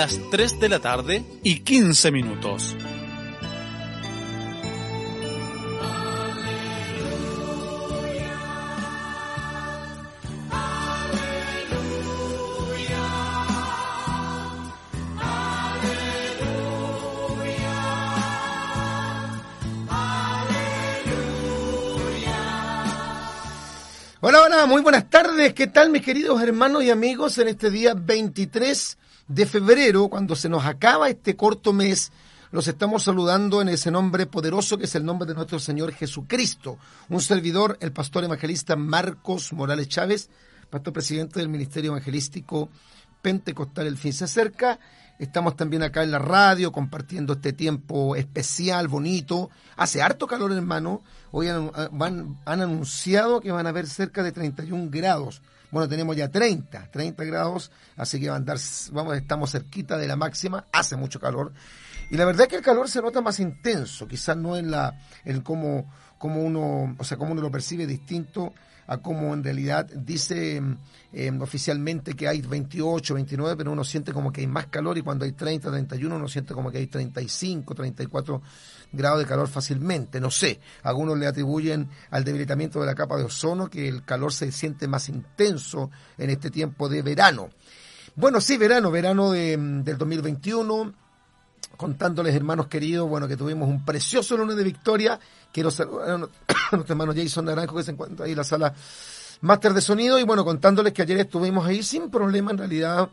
las 3 de la tarde y 15 minutos. Muy buenas tardes. ¿Qué tal mis queridos hermanos y amigos en este día 23 de febrero, cuando se nos acaba este corto mes, los estamos saludando en ese nombre poderoso que es el nombre de nuestro Señor Jesucristo. Un servidor, el pastor evangelista Marcos Morales Chávez, pastor presidente del Ministerio Evangelístico Pentecostal El Fin se acerca. Estamos también acá en la radio compartiendo este tiempo especial, bonito. Hace harto calor, hermano. Hoy han, han anunciado que van a haber cerca de 31 grados. Bueno, tenemos ya 30, 30 grados, así que van a vamos, estamos cerquita de la máxima, hace mucho calor. Y la verdad es que el calor se nota más intenso, quizás no en la, en cómo, cómo uno, o sea, cómo uno lo percibe distinto a cómo en realidad dice em, oficialmente que hay 28, 29, pero uno siente como que hay más calor y cuando hay 30, 31 uno siente como que hay 35, 34 grado de calor fácilmente. No sé, algunos le atribuyen al debilitamiento de la capa de ozono que el calor se siente más intenso en este tiempo de verano. Bueno, sí, verano, verano de, del 2021 contándoles, hermanos queridos, bueno, que tuvimos un precioso lunes de victoria. Quiero saludar a nuestro hermano Jason Naranjo, que se encuentra ahí en la sala máster de sonido. Y bueno, contándoles que ayer estuvimos ahí sin problema, en realidad,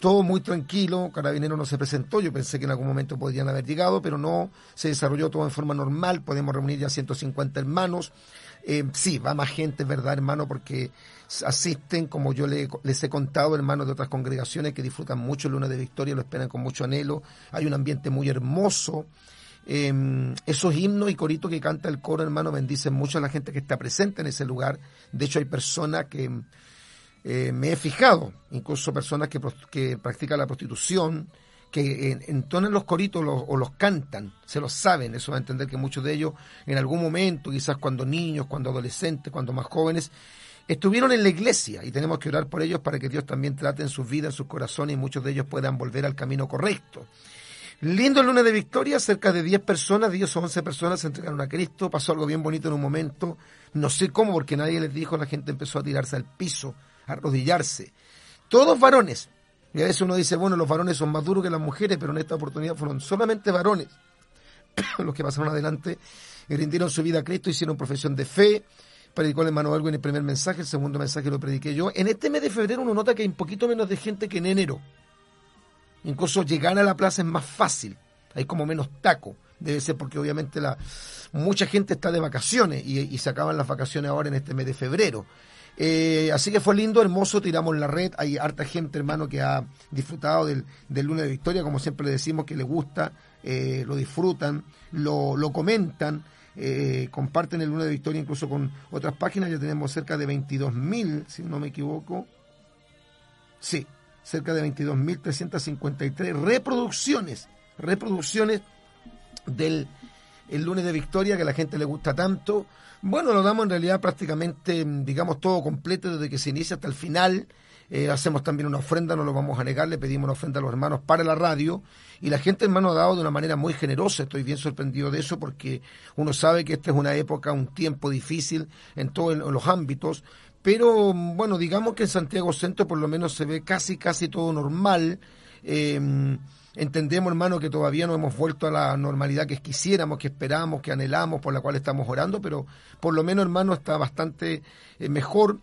todo muy tranquilo, Carabinero no se presentó, yo pensé que en algún momento podrían haber llegado, pero no, se desarrolló todo en forma normal, podemos reunir ya 150 hermanos. Eh, sí, va más gente, ¿verdad, hermano? Porque asisten, como yo les he contado, hermanos de otras congregaciones que disfrutan mucho el lunes de Victoria, lo esperan con mucho anhelo. Hay un ambiente muy hermoso. Eh, esos himnos y coritos que canta el coro, hermano, bendicen mucho a la gente que está presente en ese lugar. De hecho, hay personas que eh, me he fijado, incluso personas que, que practican la prostitución, que entonan los coritos o los cantan, se los saben, eso va a entender que muchos de ellos en algún momento, quizás cuando niños, cuando adolescentes, cuando más jóvenes, estuvieron en la iglesia y tenemos que orar por ellos para que Dios también trate en sus vidas, en sus corazones y muchos de ellos puedan volver al camino correcto. Lindo lunes de victoria, cerca de 10 personas, 10 o 11 personas se entregaron a Cristo, pasó algo bien bonito en un momento, no sé cómo, porque nadie les dijo, la gente empezó a tirarse al piso, arrodillarse. Todos varones. Y a veces uno dice, bueno, los varones son más duros que las mujeres, pero en esta oportunidad fueron solamente varones los que pasaron adelante y rindieron su vida a Cristo, hicieron profesión de fe. Predicó el hermano algo en el primer mensaje, el segundo mensaje lo prediqué yo. En este mes de febrero uno nota que hay un poquito menos de gente que en enero. Incluso llegar a la plaza es más fácil. Hay como menos taco. Debe ser porque obviamente la mucha gente está de vacaciones y, se acaban las vacaciones ahora en este mes de febrero. Eh, así que fue lindo, hermoso, tiramos la red. Hay harta gente, hermano, que ha disfrutado del, del lunes de victoria, como siempre le decimos, que le gusta, eh, lo disfrutan, lo, lo comentan. Eh, comparten el lunes de victoria incluso con otras páginas, ya tenemos cerca de 22.000, si no me equivoco. Sí, cerca de 22.353 reproducciones, reproducciones del el lunes de victoria que a la gente le gusta tanto. Bueno, lo damos en realidad prácticamente, digamos, todo completo desde que se inicia hasta el final. Eh, hacemos también una ofrenda, no lo vamos a negar, le pedimos una ofrenda a los hermanos para la radio y la gente hermano ha dado de una manera muy generosa, estoy bien sorprendido de eso porque uno sabe que esta es una época, un tiempo difícil en todos los ámbitos, pero bueno, digamos que en Santiago Centro por lo menos se ve casi, casi todo normal. Eh, Entendemos, hermano, que todavía no hemos vuelto a la normalidad que quisiéramos, que esperamos, que anhelamos, por la cual estamos orando, pero por lo menos, hermano, está bastante eh, mejor.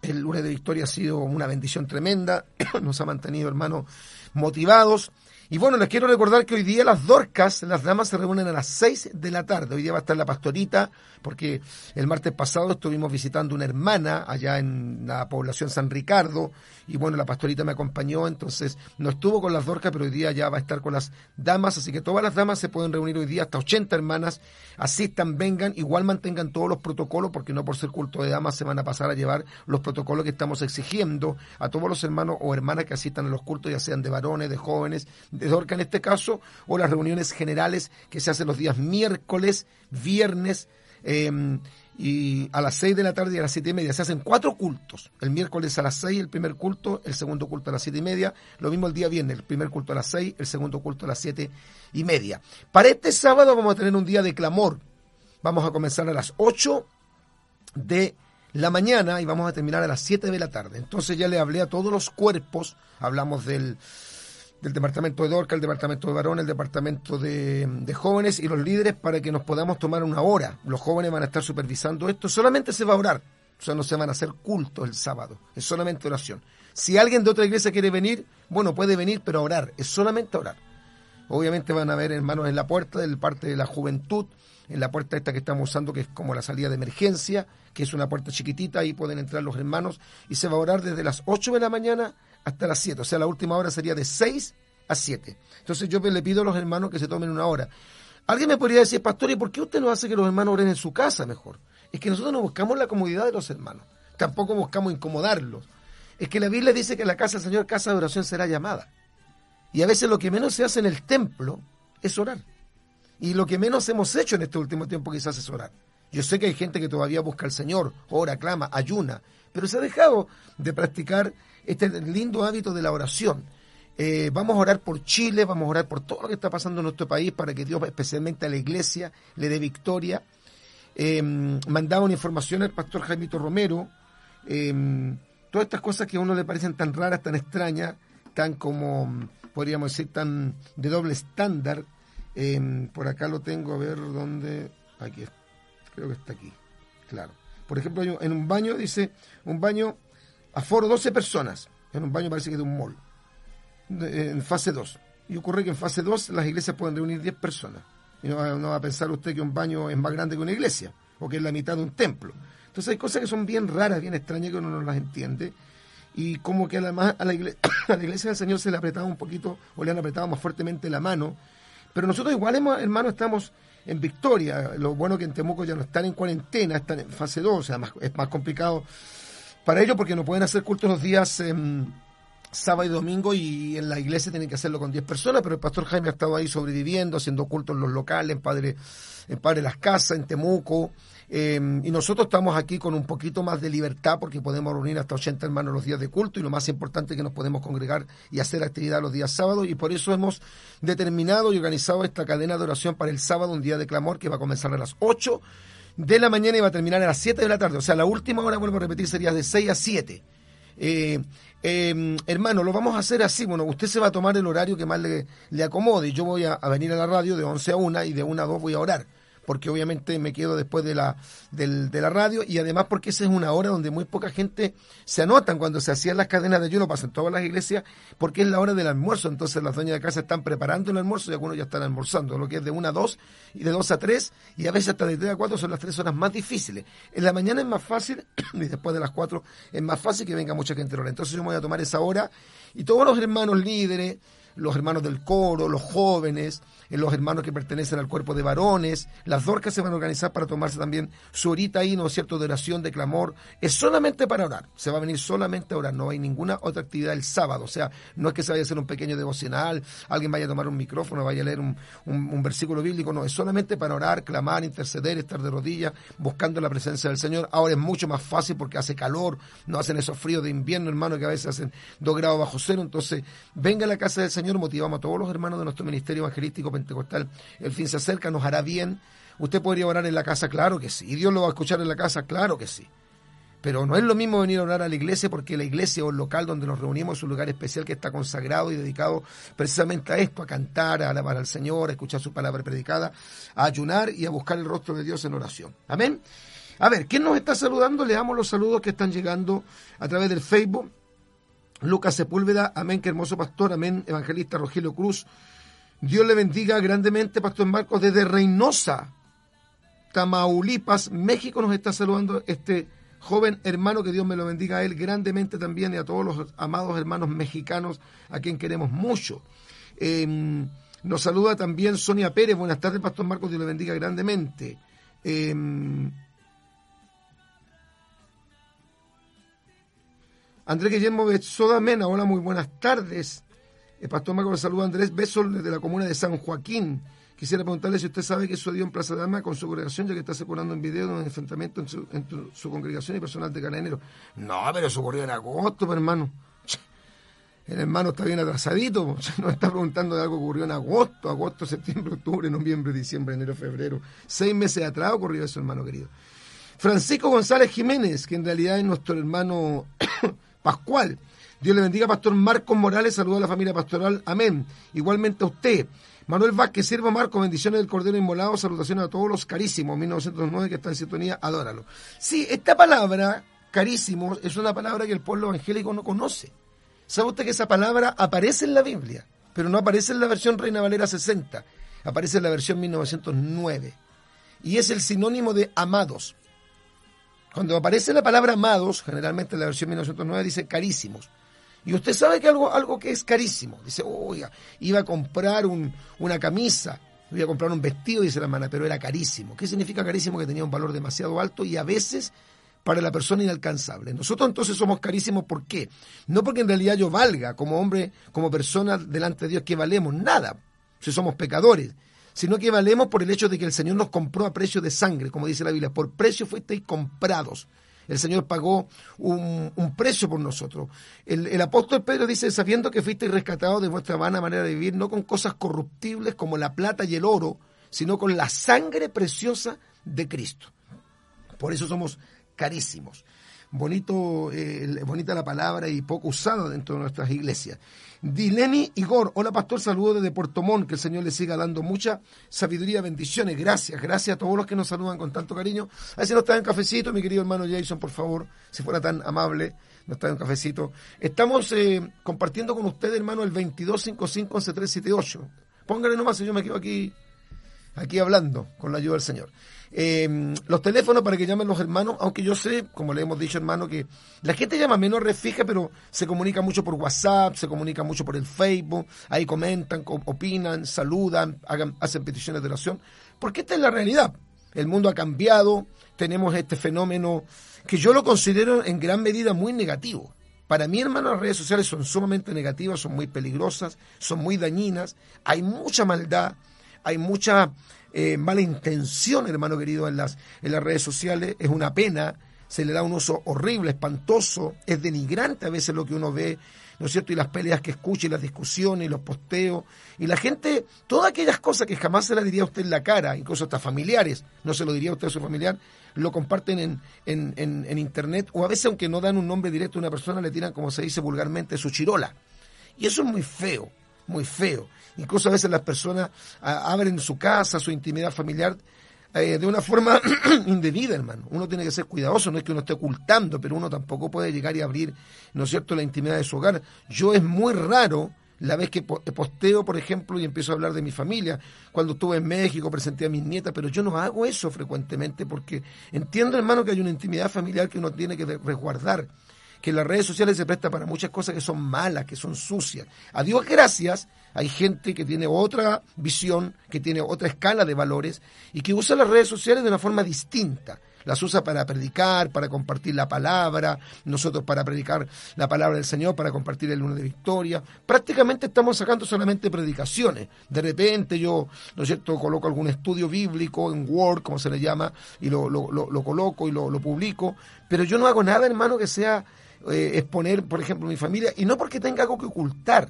El lunes de victoria ha sido una bendición tremenda, nos ha mantenido, hermano, motivados. Y bueno, les quiero recordar que hoy día las Dorcas, las damas se reúnen a las 6 de la tarde. Hoy día va a estar la pastorita, porque el martes pasado estuvimos visitando una hermana allá en la población San Ricardo. Y bueno, la pastorita me acompañó, entonces no estuvo con las Dorcas, pero hoy día ya va a estar con las damas. Así que todas las damas se pueden reunir hoy día, hasta 80 hermanas. Asistan, vengan, igual mantengan todos los protocolos, porque no por ser culto de damas se van a pasar a llevar los protocolos que estamos exigiendo a todos los hermanos o hermanas que asistan a los cultos, ya sean de varones, de jóvenes, de Dorca en este caso, o las reuniones generales que se hacen los días miércoles, viernes, em, y a las 6 de la tarde y a las siete y media. Se hacen cuatro cultos. El miércoles a las 6 el primer culto, el segundo culto a las siete y media. Lo mismo el día viernes, el primer culto a las 6, el segundo culto a las siete y media. Para este sábado vamos a tener un día de clamor. Vamos a comenzar a las 8 de la mañana y vamos a terminar a las 7 de la tarde. Entonces ya le hablé a todos los cuerpos, hablamos del, del departamento de Dorca, el departamento de varones, el departamento de, de, jóvenes y los líderes para que nos podamos tomar una hora. Los jóvenes van a estar supervisando esto. Solamente se va a orar. O sea, no se van a hacer cultos el sábado. Es solamente oración. Si alguien de otra iglesia quiere venir, bueno, puede venir, pero a orar. Es solamente orar. Obviamente van a haber hermanos en la puerta, del parte de la juventud, en la puerta esta que estamos usando, que es como la salida de emergencia, que es una puerta chiquitita, ahí pueden entrar los hermanos, y se va a orar desde las 8 de la mañana hasta las 7, o sea, la última hora sería de 6 a 7. Entonces yo le pido a los hermanos que se tomen una hora. Alguien me podría decir, pastor, ¿y por qué usted no hace que los hermanos oren en su casa mejor? Es que nosotros no buscamos la comodidad de los hermanos, tampoco buscamos incomodarlos. Es que la Biblia dice que la casa del Señor, casa de oración, será llamada. Y a veces lo que menos se hace en el templo es orar. Y lo que menos hemos hecho en este último tiempo quizás es orar. Yo sé que hay gente que todavía busca al Señor, ora, clama, ayuna, pero se ha dejado de practicar este lindo hábito de la oración. Eh, vamos a orar por Chile, vamos a orar por todo lo que está pasando en nuestro país para que Dios, especialmente a la iglesia, le dé victoria. Eh, mandaba una información al pastor Jaimito Romero. Eh, todas estas cosas que a uno le parecen tan raras, tan extrañas, tan como, podríamos decir, tan de doble estándar. por acá lo tengo, a ver dónde. Aquí, creo que está aquí. Claro. Por ejemplo, en un baño dice, un baño aforo 12 personas. En un baño parece que de un mall en fase 2. Y ocurre que en fase 2 las iglesias pueden reunir 10 personas. Y no va, a pensar usted que un baño es más grande que una iglesia, o que es la mitad de un templo. Entonces hay cosas que son bien raras, bien extrañas, que uno no las entiende. Y como que además a la, iglesia, a la iglesia del Señor se le apretaba un poquito, o le han apretado más fuertemente la mano. Pero nosotros igual, hermano, estamos en victoria. Lo bueno que en Temuco ya no están en cuarentena, están en fase 2, o sea, es más complicado para ellos porque no pueden hacer cultos los días... Eh, sábado y domingo y en la iglesia tienen que hacerlo con 10 personas, pero el pastor Jaime ha estado ahí sobreviviendo, haciendo cultos en los locales, en Padre, en Las Casas, en Temuco, em, y nosotros estamos aquí con un poquito más de libertad porque podemos reunir hasta 80 hermanos los días de culto y lo más importante es que nos podemos congregar y hacer actividad los días sábados y por eso hemos determinado y organizado esta cadena de oración para el sábado, un día de clamor que va a comenzar a las 8 de la mañana y va a terminar a las 7 de la tarde, o sea, la última hora, vuelvo a repetir, sería de 6 a 7. Eh, eh, hermano, lo vamos a hacer así. Bueno, usted se va a tomar el horario que más le, le acomode. Yo voy a, a, venir a la radio de 11 a 1 y de 1 a 2 voy a orar porque obviamente me quedo después de la, del, de la radio y además porque esa es una hora donde muy poca gente se anotan cuando se hacían las cadenas de ayuno, pasan todas las iglesias, porque es la hora del almuerzo, entonces las dueñas de casa están preparando el almuerzo y algunos ya están almorzando, lo que es de 1 a 2 y de 2 a 3 y a veces hasta de 3 a 4 son las tres horas más difíciles. En la mañana es más fácil y después de las 4 es más fácil que venga mucha gente Entonces yo me voy a tomar esa hora y todos los hermanos líderes, los hermanos del coro, los jóvenes, los hermanos que pertenecen al cuerpo de varones, las dorcas se van a organizar para tomarse también su horita ahí, ¿no es cierto?, de oración, de clamor, es solamente para orar, se va a venir solamente a orar, no hay ninguna otra actividad el sábado, o sea, no es que se vaya a hacer un pequeño devocional, alguien vaya a tomar un micrófono, vaya a leer un, un versículo bíblico, no, es solamente para orar, clamar, interceder, estar de rodillas, buscando la presencia del Señor, ahora es mucho más fácil porque hace calor, no hacen esos fríos de invierno, hermano, que a veces hacen dos grados bajo cero, entonces venga a la casa del Señor, motivamos a todos los hermanos de nuestro ministerio evangelístico pentecostal. El fin se acerca, nos hará bien. ¿Usted podría orar en la casa? Claro que sí. ¿Y Dios lo va a escuchar en la casa? Claro que sí. Pero no es lo mismo venir a orar a la iglesia porque la iglesia o el local donde nos reunimos es un lugar especial que está consagrado y dedicado precisamente a esto, a cantar, a alabar al Señor, a escuchar su palabra predicada, a ayunar y a buscar el rostro de Dios en oración. Amén. A ver, ¿quién nos está saludando? Le damos los saludos que están llegando a través del Facebook. Lucas Sepúlveda, amén, qué hermoso pastor, amén, evangelista Rogelio Cruz. Dios le bendiga grandemente, Pastor Marcos, desde Reynosa, Tamaulipas, México, nos está saludando este joven hermano, que Dios me lo bendiga a él grandemente también y a todos los amados hermanos mexicanos a quien queremos mucho. Em, nos saluda también Sonia Pérez, buenas tardes, Pastor Marcos, Dios le bendiga grandemente. Eh, Andrés Guillermo Besoda Mena, hola, muy buenas tardes. El pastor Marcos le saluda Andrés Beso desde la comuna de San Joaquín. Quisiera preguntarle si usted sabe que sucedió en Plaza de Armas con su congregación, ya que está separando en video de un enfrentamiento entre su, congregación y personal de Cananero. No, pero eso ocurrió en agosto, pues, hermano. El hermano está bien atrasadito, nos está preguntando de algo que ocurrió en agosto, agosto, septiembre, octubre, noviembre, diciembre, enero, febrero. Seis meses atrás ocurrió eso, hermano querido. Francisco González Jiménez, que en realidad es nuestro hermano Pascual. Dios le bendiga, Pastor Marcos Morales, saludo a la familia pastoral, amén. Igualmente a usted. Manuel Vázquez, sirva Marco, bendiciones del Cordero Inmolado, salutaciones a todos los carísimos, 1909 que están en sintonía, adóralo. Sí, esta palabra, carísimos, es una palabra que el pueblo evangélico no conoce. ¿Sabe usted que esa palabra aparece en la Biblia, pero no aparece en la versión Reina Valera 60, aparece en la versión 1909? Y es el sinónimo de amados. Cuando aparece la palabra amados, generalmente en la versión 1909 dice carísimos. Y usted sabe que algo, algo que es carísimo. Dice, oiga, iba a comprar una camisa, iba a comprar un vestido, dice la hermana, pero era carísimo. ¿Qué significa carísimo? Que tenía un valor demasiado alto y a veces para la persona inalcanzable. Nosotros entonces somos carísimos, ¿por qué? No porque en realidad yo valga como hombre, como persona delante de Dios, que valemos nada, si somos pecadores, sino que valemos por el hecho de que el Señor nos compró a precio de sangre, como dice la Biblia, por precio fuisteis comprados. El Señor pagó un, precio por nosotros. El, apóstol Pedro dice, sabiendo que fuisteis rescatados de vuestra vana manera de vivir, no con cosas corruptibles como la plata y el oro, sino con la sangre preciosa de Cristo. Por eso somos carísimos. Bonito, eh, bonita la palabra y poco usada dentro de nuestras iglesias. Dileni Igor, hola pastor, saludo desde Puerto Montt, que el Señor le siga dando mucha sabiduría, bendiciones, gracias, gracias a todos los que nos saludan con tanto cariño. A ver si nos traen cafecito, mi querido hermano Jason, por favor, si fuera tan amable, nos traen un cafecito. Estamos eh, compartiendo con usted, hermano, el 2255-1378. Póngale nomás, yo me quedo aquí, aquí hablando con la ayuda del Señor. Eh, los teléfonos para que llamen los hermanos, aunque yo sé, como le hemos dicho hermano, que la gente llama menos refija, pero se comunica mucho por WhatsApp, se comunica mucho por el Facebook, ahí comentan, opinan, saludan, hagan, hacen peticiones de oración, porque esta es la realidad. El mundo ha cambiado, tenemos este fenómeno que yo lo considero en gran medida muy negativo. Para mí, hermano, las redes sociales son sumamente negativas, son muy peligrosas, son muy dañinas, hay mucha maldad, hay mucha eh, mala intención, hermano querido, en las, en las redes sociales. Es una pena, se le da un uso horrible, espantoso, es denigrante a veces lo que uno ve, ¿no es cierto? Y las peleas que escucha, y las discusiones, y los posteos, y la gente, todas aquellas cosas que jamás se las diría a usted en la cara, incluso hasta familiares, no se lo diría a usted a su familiar, lo comparten en, en, en, en internet, o a veces aunque no dan un nombre directo a una persona, le tiran, como se dice vulgarmente, su chirola. Y eso es muy feo, muy feo. Incluso a veces las personas ah, abren su casa, su intimidad familiar, eh, de una forma indebida, hermano. Uno tiene que ser cuidadoso, no es que uno esté ocultando, pero uno tampoco puede llegar y abrir, ¿no es cierto?, la intimidad de su hogar. Yo es muy raro la vez que posteo, por ejemplo, y empiezo a hablar de mi familia. Cuando estuve en México presenté a mis nietas, pero yo no hago eso frecuentemente porque entiendo, hermano, que hay una intimidad familiar que uno tiene que resguardar que las redes sociales se presta para muchas cosas que son malas, que son sucias. A Dios gracias, hay gente que tiene otra visión, que tiene otra escala de valores y que usa las redes sociales de una forma distinta. Las usa para predicar, para compartir la palabra, nosotros para predicar la palabra del Señor, para compartir el lunes de victoria. Prácticamente estamos sacando solamente predicaciones. De repente yo, ¿no es cierto?, coloco algún estudio bíblico en Word, como se le llama, y lo, lo, lo, coloco y lo, publico, pero yo no hago nada, hermano, que sea eh, exponer, por ejemplo, mi familia, y no porque tenga algo que ocultar.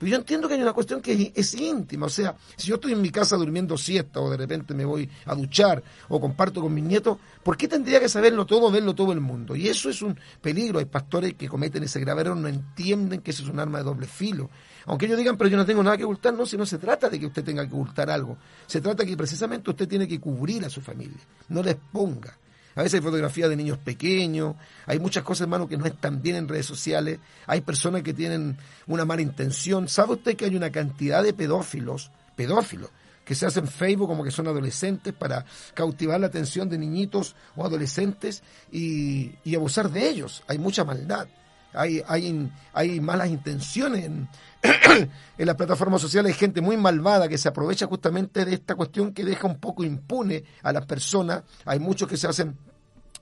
Pero yo entiendo que hay una cuestión que es, íntima, o sea, si yo estoy en mi casa durmiendo siesta o de repente me voy a duchar o comparto con mis nietos, ¿por qué tendría que saberlo todo, verlo todo el mundo? Y eso es un peligro. Hay pastores que cometen ese grave error, no entienden que eso es un arma de doble filo. Aunque ellos digan, pero yo no tengo nada que ocultar, no, si no se trata de que usted tenga que ocultar algo. Se trata que precisamente usted tiene que cubrir a su familia, no les ponga A veces hay fotografías de niños pequeños, hay muchas cosas, hermano, que no están bien en redes sociales, hay personas que tienen una mala intención. ¿Sabe usted que hay una cantidad de pedófilos, pedófilos, que se hacen Facebook como que son adolescentes para cautivar la atención de niñitos o adolescentes y, y abusar de ellos? Hay mucha maldad hay, hay, malas intenciones en, las plataformas sociales, hay gente muy malvada que se aprovecha justamente de esta cuestión que deja un poco impune a las personas, hay muchos que se hacen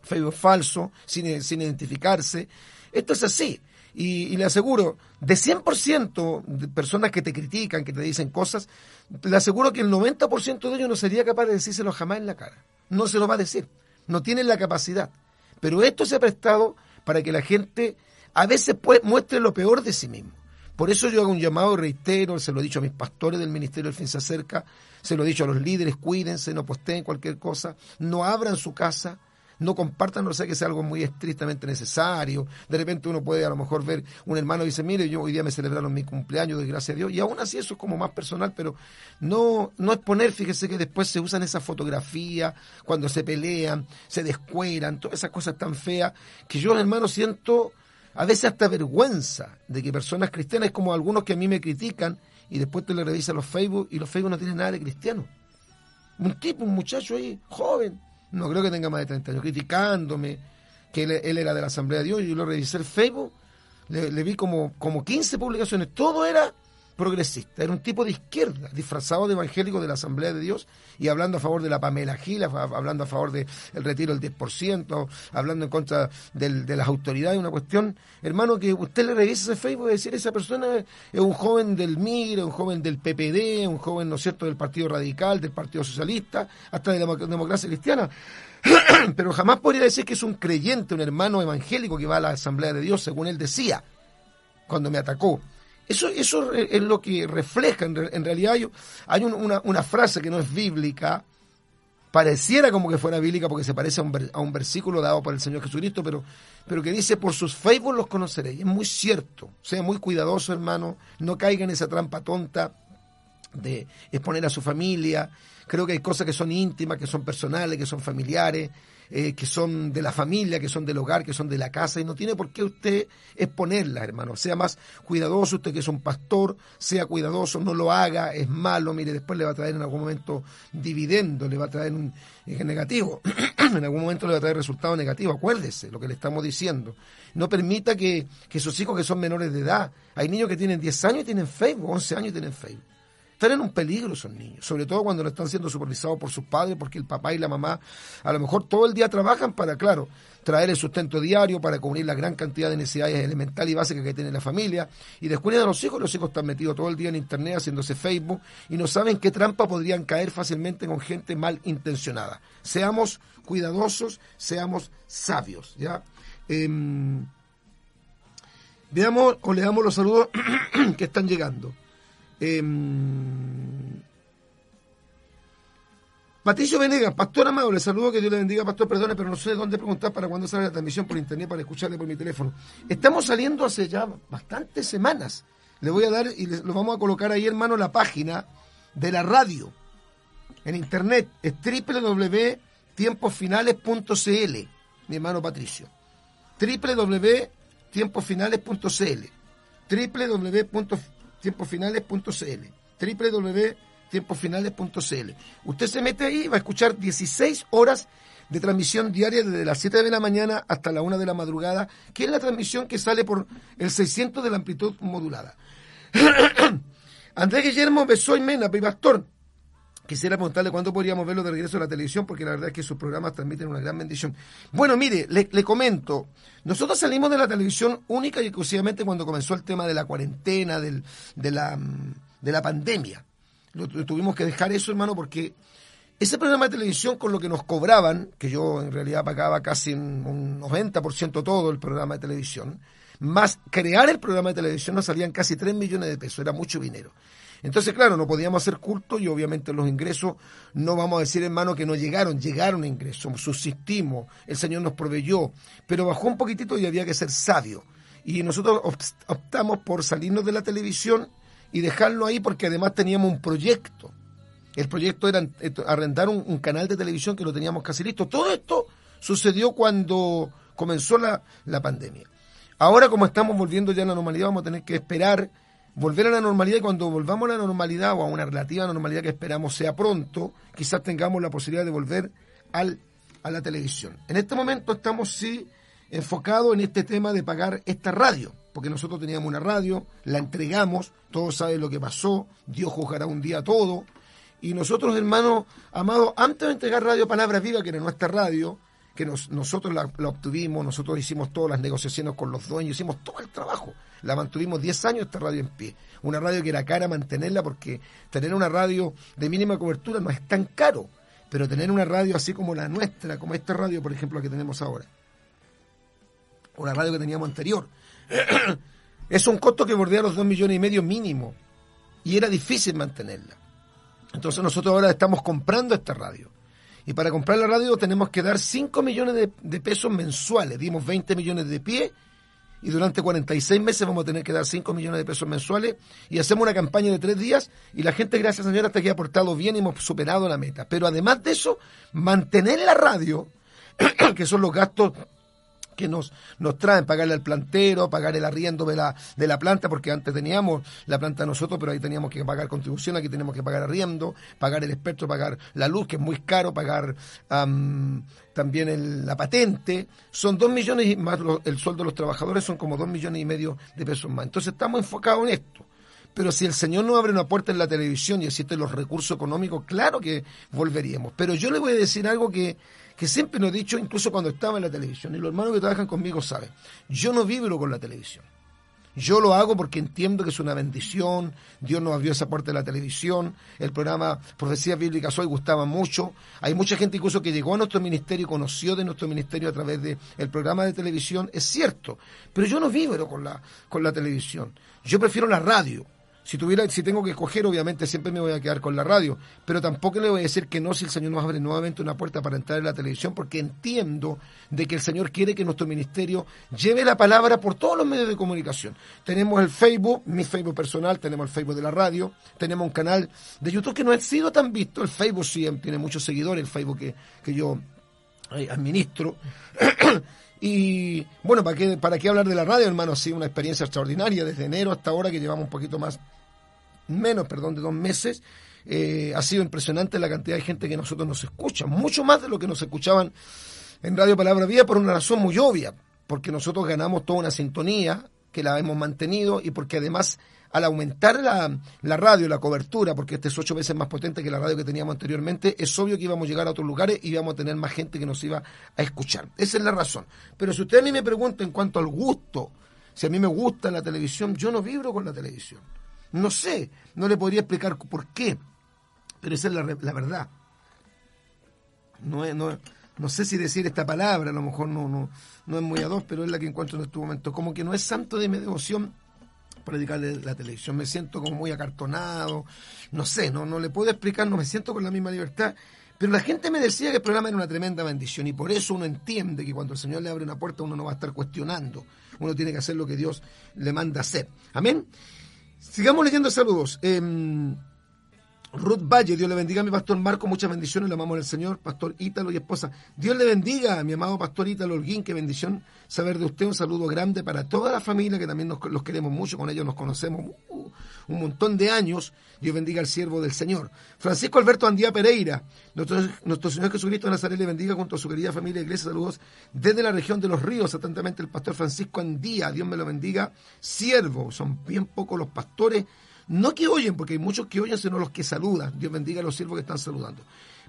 feo falso, sin, sin identificarse. Esto es así. Y, le aseguro, de 100% de personas que te critican, que te dicen cosas, le aseguro que el 90% de ellos no sería capaz de decírselo jamás en la cara. No se lo va a decir. No tienen la capacidad. Pero esto se ha prestado para que la gente a veces muestre lo peor de sí mismo. Por eso yo hago un llamado, reitero, se lo he dicho a mis pastores del Ministerio del Fin se acerca, se lo he dicho a los líderes, cuídense, no posteen cualquier cosa, no abran su casa, no compartan, no sé que sea algo muy estrictamente necesario. De repente uno puede a lo mejor ver un hermano y dice, mire, yo hoy día me celebraron mi cumpleaños, de gracias a Dios, y aún así eso es como más personal, pero no, no exponer, fíjese que después se usan esas fotografías cuando se pelean, se descueran, todas esas cosas tan feas, que yo, hermano, siento a veces hasta vergüenza de que personas cristianas, como algunos que a mí me critican, y después te le revisas los Facebook y los Facebook no tienen nada de cristiano. Un tipo, un muchacho ahí, joven, no creo que tenga más de 30 años, criticándome, que él, era de la Asamblea de Dios, y yo lo revisé el Facebook, le, le vi como, como 15 publicaciones, todo era progresista, era un tipo de izquierda, disfrazado de evangélico de la Asamblea de Dios y hablando a favor de la Pamela Gila, hablando a favor del retiro del 10%, hablando en contra de las autoridades, una cuestión, hermano, que usted le revise ese Facebook y decir, esa persona es un joven del MIR, un joven del PPD, un joven, ¿no es cierto?, del Partido Radical, del Partido Socialista, hasta de la democracia cristiana. Pero jamás podría decir que es un creyente, un hermano evangélico que va a la Asamblea de Dios, según él decía, cuando me atacó. Eso, eso es lo que refleja, en, realidad hay, una, frase que no es bíblica, pareciera como que fuera bíblica porque se parece a un, versículo dado por el Señor Jesucristo, pero, pero que dice, por sus Facebook los conoceréis. Es muy cierto, sea muy cuidadoso hermano, no caiga en esa trampa tonta de exponer a su familia. Creo que hay cosas que son íntimas, que son personales, que son familiares. Eh, que son de la familia, que son del hogar, que son de la casa, y no tiene por qué usted exponerlas, hermano. Sea más cuidadoso, usted que es un pastor, sea cuidadoso, no lo haga, es malo, mire, después le va a traer en algún momento dividendo, le va a traer un negativo, en algún momento le va a traer resultado negativo, acuérdese lo que le estamos diciendo. No permita que, que sus hijos que son menores de edad, hay niños que tienen 10 años y tienen Facebook, 11 años y tienen Facebook están en un peligro esos niños, sobre todo cuando no están siendo supervisados por sus padres, porque el papá y la mamá a lo mejor todo el día trabajan para, claro, traer el sustento diario, para cubrir la gran cantidad de necesidades elementales y básicas que tiene la familia, y descuidan a los hijos, los hijos están metidos todo el día en internet haciéndose Facebook y no saben qué trampa podrían caer fácilmente con gente mal intencionada. Seamos cuidadosos, seamos sabios, ¿ya? Em, veamos o leamos los saludos que están llegando. Em, Patricio Venegas, Pastor Amado, le saludo, que Dios le bendiga, Pastor, perdone, pero no sé dónde preguntar para cuándo sale la transmisión por internet para escucharle por mi teléfono. Estamos saliendo hace ya bastantes semanas. Le voy a dar y lo vamos a colocar ahí, hermano, la página de la radio en internet. Es www.tiemposfinales.cl, mi hermano Patricio. www.tiemposfinales.cl www tiemposfinales.cl www.tiemposfinales.cl Usted se mete ahí y va a escuchar 16 horas de transmisión diaria desde las 7 de la mañana hasta la 1 de la madrugada, que es la transmisión que sale por el 600 de la amplitud modulada. Andrés Guillermo Besoy Mena, Pastor, Quisiera preguntarle cuándo podríamos verlo de regreso a la televisión, porque la verdad es que sus programas transmiten una gran bendición. Bueno, mire, le, comento, nosotros salimos de la televisión única y exclusivamente cuando comenzó el tema de la cuarentena, del, de, la, mm, de la pandemia. Tuvimos que dejar eso, hermano, porque ese programa de televisión con lo que nos cobraban, que yo en realidad pagaba casi un 90% todo el programa de televisión, más crear el programa de televisión nos salían casi 3 millones de pesos, era mucho dinero. Entonces, claro, no podíamos hacer culto y obviamente los ingresos, no vamos a decir, hermano, que no llegaron, llegaron ingresos, subsistimos, el Señor nos proveyó, pero bajó un poquitito y había que ser sabio. Y nosotros optamos por salirnos de la televisión y dejarlo ahí porque además teníamos un proyecto. El proyecto era arrendar un, canal de televisión que lo teníamos casi listo. Todo esto sucedió cuando comenzó la, la pandemia. Ahora como estamos volviendo ya a la normalidad, vamos a tener que esperar volver a la normalidad y cuando volvamos a la normalidad o a una relativa normalidad que esperamos sea pronto, quizás tengamos la posibilidad de volver al, a la televisión. En este momento estamos sí enfocados en este tema de pagar esta radio, porque nosotros teníamos una radio, la entregamos, todos saben lo que pasó, Dios juzgará un día todo, y nosotros, hermanos amados, antes de entregar Radio Palabra Viva, que era nuestra radio, que nosotros la, obtuvimos, nosotros hicimos todas las negociaciones con los dueños, hicimos todo el trabajo. La mantuvimos 10 años esta radio en pie. Una radio que era cara mantenerla porque tener una radio de mínima cobertura no es tan caro, pero tener una radio así como la nuestra, como esta radio, por ejemplo, la que tenemos ahora, o la radio que teníamos anterior, es un costo que bordea los 2 millones y medio mínimo y era difícil mantenerla. Entonces nosotros ahora estamos comprando esta radio y para comprar la radio tenemos que dar 5 millones de, pesos mensuales. Dimos 20 millones de pie y durante 46 meses vamos a tener que dar 5 millones de pesos mensuales y hacemos una campaña de tres días y la gente, gracias señora, hasta aquí ha aportado bien y hemos superado la meta. Pero además de eso, mantener la radio, que son los gastos que nos, nos traen, pagarle al plantero, pagar el arriendo de la, de la planta, porque antes teníamos la planta nosotros, pero ahí teníamos que pagar contribución, aquí tenemos que pagar arriendo, pagar el espectro, pagar la luz, que es muy caro, pagar también la patente, son dos millones y más el sueldo de los trabajadores son como dos millones y medio de pesos más. Entonces estamos enfocados en esto. Pero si el Señor no abre una puerta en la televisión y existen los recursos económicos, claro que volveríamos. Pero yo le voy a decir algo que, que siempre nos he dicho, incluso cuando estaba en la televisión, y los hermanos que trabajan conmigo saben, yo no vibro con la televisión. Yo lo hago porque entiendo que es una bendición, Dios nos abrió esa puerta de la televisión, el programa Profecías Bíblicas Hoy gustaba mucho, hay mucha gente incluso que llegó a nuestro ministerio y conoció de nuestro ministerio a través del el programa de televisión, es cierto, pero yo no vibro con la, con la televisión, yo prefiero la radio, si tuviera, si tengo que escoger, obviamente siempre me voy a quedar con la radio, pero tampoco le voy a decir que no si el Señor nos abre nuevamente una puerta para entrar en la televisión, porque entiendo de que el Señor quiere que nuestro ministerio lleve la palabra por todos los medios de comunicación. Tenemos el Facebook, mi Facebook personal, tenemos el Facebook de la radio, tenemos un canal de YouTube que no ha sido tan visto, el Facebook sí tiene muchos seguidores, el Facebook que, que yo eh, administro. Y bueno, ¿para qué, ¿para qué hablar de la radio, hermano? Ha sido una experiencia extraordinaria desde enero hasta ahora que llevamos un poquito más menos, perdón, de dos meses, eh, ha sido impresionante la cantidad de gente que nosotros nos escucha, mucho más de lo que nos escuchaban en Radio Palabra Vía por una razón muy obvia, porque nosotros ganamos toda una sintonía que la hemos mantenido y porque además al aumentar la, la, radio, la cobertura, porque este es ocho veces más potente que la radio que teníamos anteriormente, es obvio que íbamos a llegar a otros lugares y íbamos a tener más gente que nos iba a escuchar. Esa es la razón. Pero si usted a mí me pregunta en cuanto al gusto, si a mí me gusta la televisión, yo no vibro con la televisión. No sé, no le podría explicar por qué, pero esa es la, verdad. No, no, no sé si decir esta palabra, a lo mejor no, no, no es muy a dos, pero es la que encuentro en este momento. Como que no es santo de mi devoción predicarle la televisión. Me siento como muy acartonado, no sé, no, no le puedo explicar, no me siento con la misma libertad. Pero la gente me decía que el programa era una tremenda bendición y por eso uno entiende que cuando el Señor le abre una puerta uno no va a estar cuestionando. Uno tiene que hacer lo que Dios le manda hacer. Amén. Sigamos leyendo saludos. Em, Ruth Valle, Dios le bendiga a mi pastor Marco, muchas bendiciones, le amamos al Señor, pastor Ítalo y esposa. Dios le bendiga a mi amado pastor Ítalo Holguín, qué bendición saber de usted, un saludo grande para toda la familia, que también nos, los queremos mucho, con ellos nos conocemos uh, un montón de años. Dios bendiga al siervo del Señor. Francisco Alberto Andía Pereira, nuestro, Señor Jesucristo de Nazaret le bendiga junto a su querida familia iglesia, saludos desde la región de los ríos, atentamente el pastor Francisco Andía, Dios me lo bendiga, siervo, son bien pocos los pastores no que oyen, porque hay muchos que oyen, sino los que saludan. Dios bendiga a los siervos que están saludando.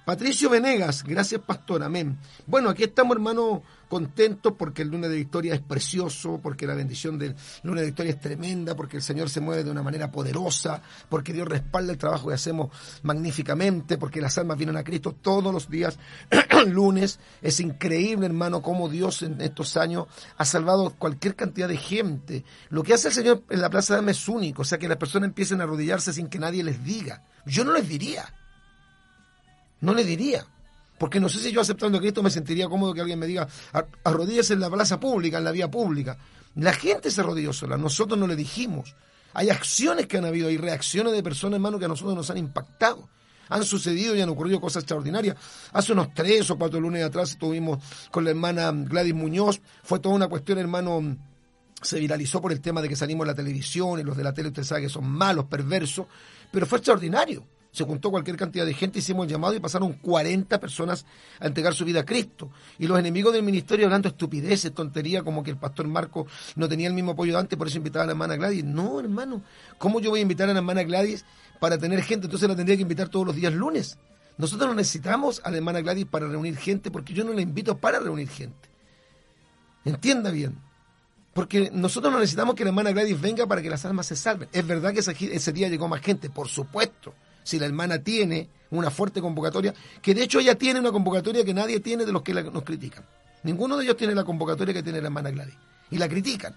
Patricio Venegas, gracias pastor, amén. Bueno, aquí estamos hermano contentos porque el lunes de victoria es precioso, porque la bendición del lunes de victoria es tremenda, porque el Señor se mueve de una manera poderosa, porque Dios respalda el trabajo que hacemos magníficamente, porque las almas vienen a Cristo todos los días lunes. Es increíble hermano cómo Dios en estos años ha salvado cualquier cantidad de gente. Lo que hace el Señor en la Plaza de Dame es único, o sea que las personas empiecen a arrodillarse sin que nadie les diga. Yo no les diría. No le diría. Porque no sé si yo aceptando a Cristo me sentiría cómodo que alguien me diga, arrodíllese en la plaza pública, en la vía pública. La gente se arrodilló sola, nosotros no le dijimos. Hay acciones que han habido, hay reacciones de personas, hermano, que a nosotros nos han impactado. han sucedido y han ocurrido cosas extraordinarias. Hace unos tres o cuatro lunes atrás estuvimos con la hermana Gladys Muñoz, fue toda una cuestión, hermano, se viralizó por el tema de que salimos en la televisión y los de la tele, usted sabe que son malos, perversos, pero fue extraordinario. Se juntó cualquier cantidad de gente, hicimos el llamado y pasaron 40 personas a entregar su vida a Cristo. Y los enemigos del ministerio hablando estupideces, tonterías, como que el pastor Marco no tenía el mismo apoyo de antes, por eso invitaba a la hermana Gladys. No, hermano, ¿cómo yo voy a invitar a la hermana Gladys para tener gente? Entonces la tendría que invitar todos los días lunes. Nosotros no necesitamos a la hermana Gladys para reunir gente, porque yo no la invito para reunir gente. Entienda bien. Porque nosotros no necesitamos que la hermana Gladys venga para que las almas se salven. Es verdad que ese día llegó más gente, por supuesto si la hermana tiene una fuerte convocatoria, que de hecho ella tiene una convocatoria que nadie tiene de los que nos critican. Ninguno de ellos tiene la convocatoria que tiene la hermana Gladys. Y la critican.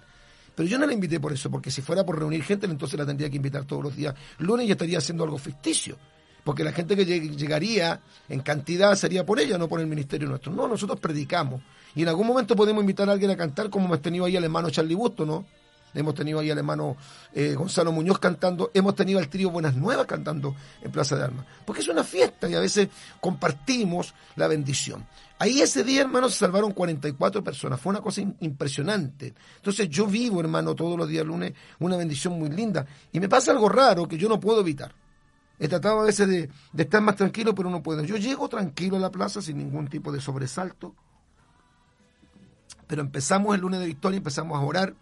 Pero yo no la invité por eso, porque si fuera por reunir gente, entonces la tendría que invitar todos los días lunes y estaría haciendo algo ficticio. Porque la gente que llegaría en cantidad sería por ella, no por el ministerio nuestro. No, nosotros predicamos. Y en algún momento podemos invitar a alguien a cantar, como hemos tenido ahí al hermano Charlie Busto, ¿no? Hemos tenido ahí al hermano eh, Gonzalo Muñoz cantando, hemos tenido al trío Buenas Nuevas cantando en Plaza de Armas, porque es una fiesta y a veces compartimos la bendición. Ahí ese día, hermano, se salvaron 44 personas, fue una cosa impresionante. Entonces yo vivo, hermano, todos los días lunes una bendición muy linda y me pasa algo raro que yo no puedo evitar. He tratado a veces de, de estar más tranquilo, pero no puedo. Yo llego tranquilo a la plaza sin ningún tipo de sobresalto, pero empezamos el lunes de victoria, empezamos a orar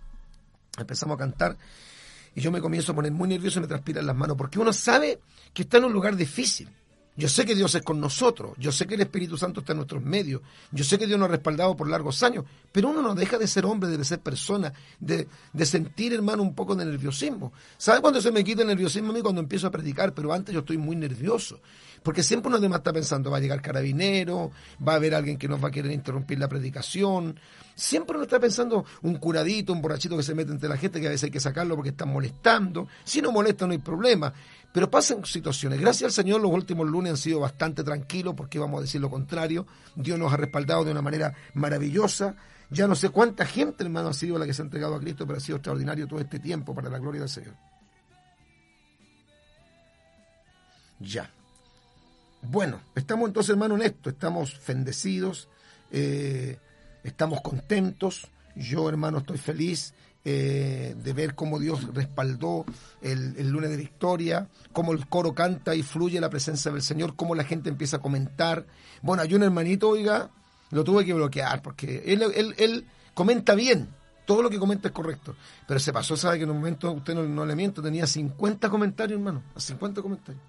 Empezamos a cantar y yo me comienzo a poner muy nervioso y me transpiran las manos, porque uno sabe que está en un lugar difícil. Yo sé que Dios es con nosotros, yo sé que el Espíritu Santo está en nuestros medios, yo sé que Dios nos ha respaldado por largos años, pero uno no deja de ser hombre, de ser persona, de, de sentir, hermano, un poco de nerviosismo. ¿Sabe cuándo se me quita el nerviosismo a mí? Cuando empiezo a predicar, pero antes yo estoy muy nervioso. Porque siempre uno además está pensando, va a llegar carabinero, va a haber alguien que nos va a querer interrumpir la predicación. Siempre uno está pensando un curadito, un borrachito que se mete entre la gente, que a veces hay que sacarlo porque están molestando. Si no molesta no hay problema. Pero pasan situaciones. Gracias al Señor los últimos lunes han sido bastante tranquilos, porque vamos a decir lo contrario. Dios nos ha respaldado de una manera maravillosa. Ya no sé cuánta gente, hermano, ha sido la que se ha entregado a Cristo, pero ha sido extraordinario todo este tiempo para la gloria del Señor. Ya. Bueno, estamos entonces, hermano, en esto, estamos fendecidos, eh, estamos contentos, yo, hermano, estoy feliz eh, de ver cómo Dios respaldó el, el, lunes de victoria, cómo el coro canta y fluye la presencia del Señor, cómo la gente empieza a comentar. Bueno, hay un hermanito, oiga, lo tuve que bloquear porque él, él, él comenta bien, todo lo que comenta es correcto. Pero se pasó, sabe que en un momento, usted no, no le miento, tenía 50 comentarios, hermano, 50 comentarios.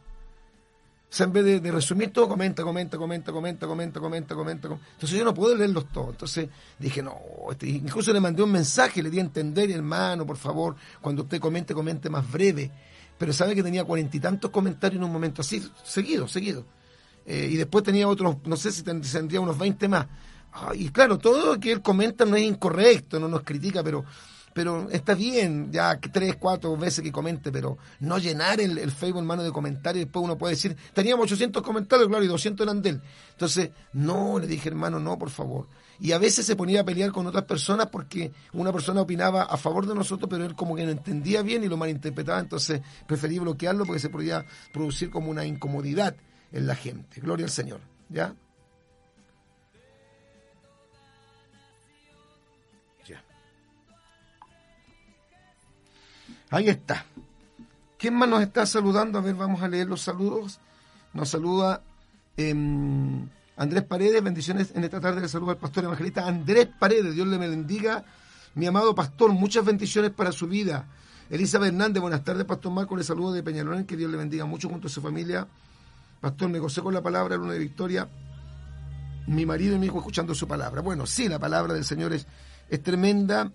O sea, en vez de, resumir todo, comenta, comenta, comenta, comenta, comenta, comenta, comenta, Entonces yo no puedo leerlos todos. Entonces dije, no, este, incluso le mandé un mensaje, le di a entender, hermano, por favor, cuando usted comente, comente más breve. Pero sabe que tenía cuarenta y tantos comentarios en un momento así, seguido, seguido. Eh, y después tenía otros, no sé si tendría unos 20 más. y claro, todo lo que él comenta no es incorrecto, no nos critica, pero pero está bien, ya tres, cuatro veces que comente, pero no llenar el, el Facebook en mano de comentarios, después uno puede decir, teníamos 800 comentarios, claro, y 200 eran de él. Entonces, no, le dije, hermano, no, por favor. Y a veces se ponía a pelear con otras personas porque una persona opinaba a favor de nosotros, pero él como que no entendía bien y lo malinterpretaba, entonces preferí bloquearlo porque se podía producir como una incomodidad en la gente. Gloria al Señor, ¿ya? Ahí está. ¿Quién más nos está saludando? A ver, vamos a leer los saludos. Nos saluda em, Andrés Paredes. Bendiciones en esta tarde. Le saluda al pastor evangelista Andrés Paredes. Dios le bendiga. Mi amado pastor, muchas bendiciones para su vida. Elizabeth Hernández, buenas tardes, Pastor Marco. Le saludo de Peñalolén. Que Dios le bendiga mucho junto a su familia. Pastor, me gocé con la palabra, luna de victoria. Mi marido y mi hijo escuchando su palabra. Bueno, sí, la palabra del Señor es, es tremenda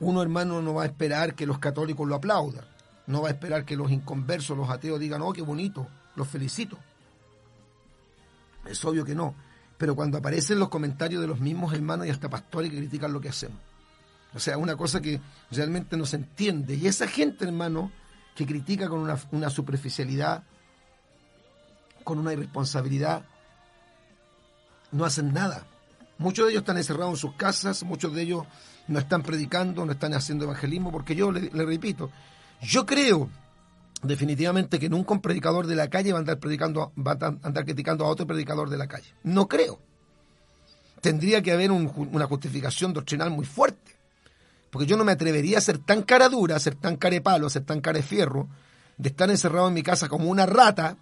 uno hermano no va a esperar que los católicos lo aplaudan, no va a esperar que los inconversos, los ateos digan, oh, qué bonito, los felicito. Es obvio que no. Pero cuando aparecen los comentarios de los mismos hermanos y hasta pastores que critican lo que hacemos. O sea, una cosa que realmente no se entiende. Y esa gente, hermano, que critica con una, una superficialidad, con una irresponsabilidad, no hacen nada. Muchos de ellos están encerrados en sus casas, muchos de ellos no están predicando, no están haciendo evangelismo, porque yo le, repito, yo creo definitivamente que nunca un predicador de la calle va a andar predicando, va a andar criticando a otro predicador de la calle. No creo. Tendría que haber una justificación doctrinal muy fuerte. Porque yo no me atrevería a ser tan cara dura, a ser tan carepalo, a ser tan fierro, de estar encerrado en mi casa como una rata,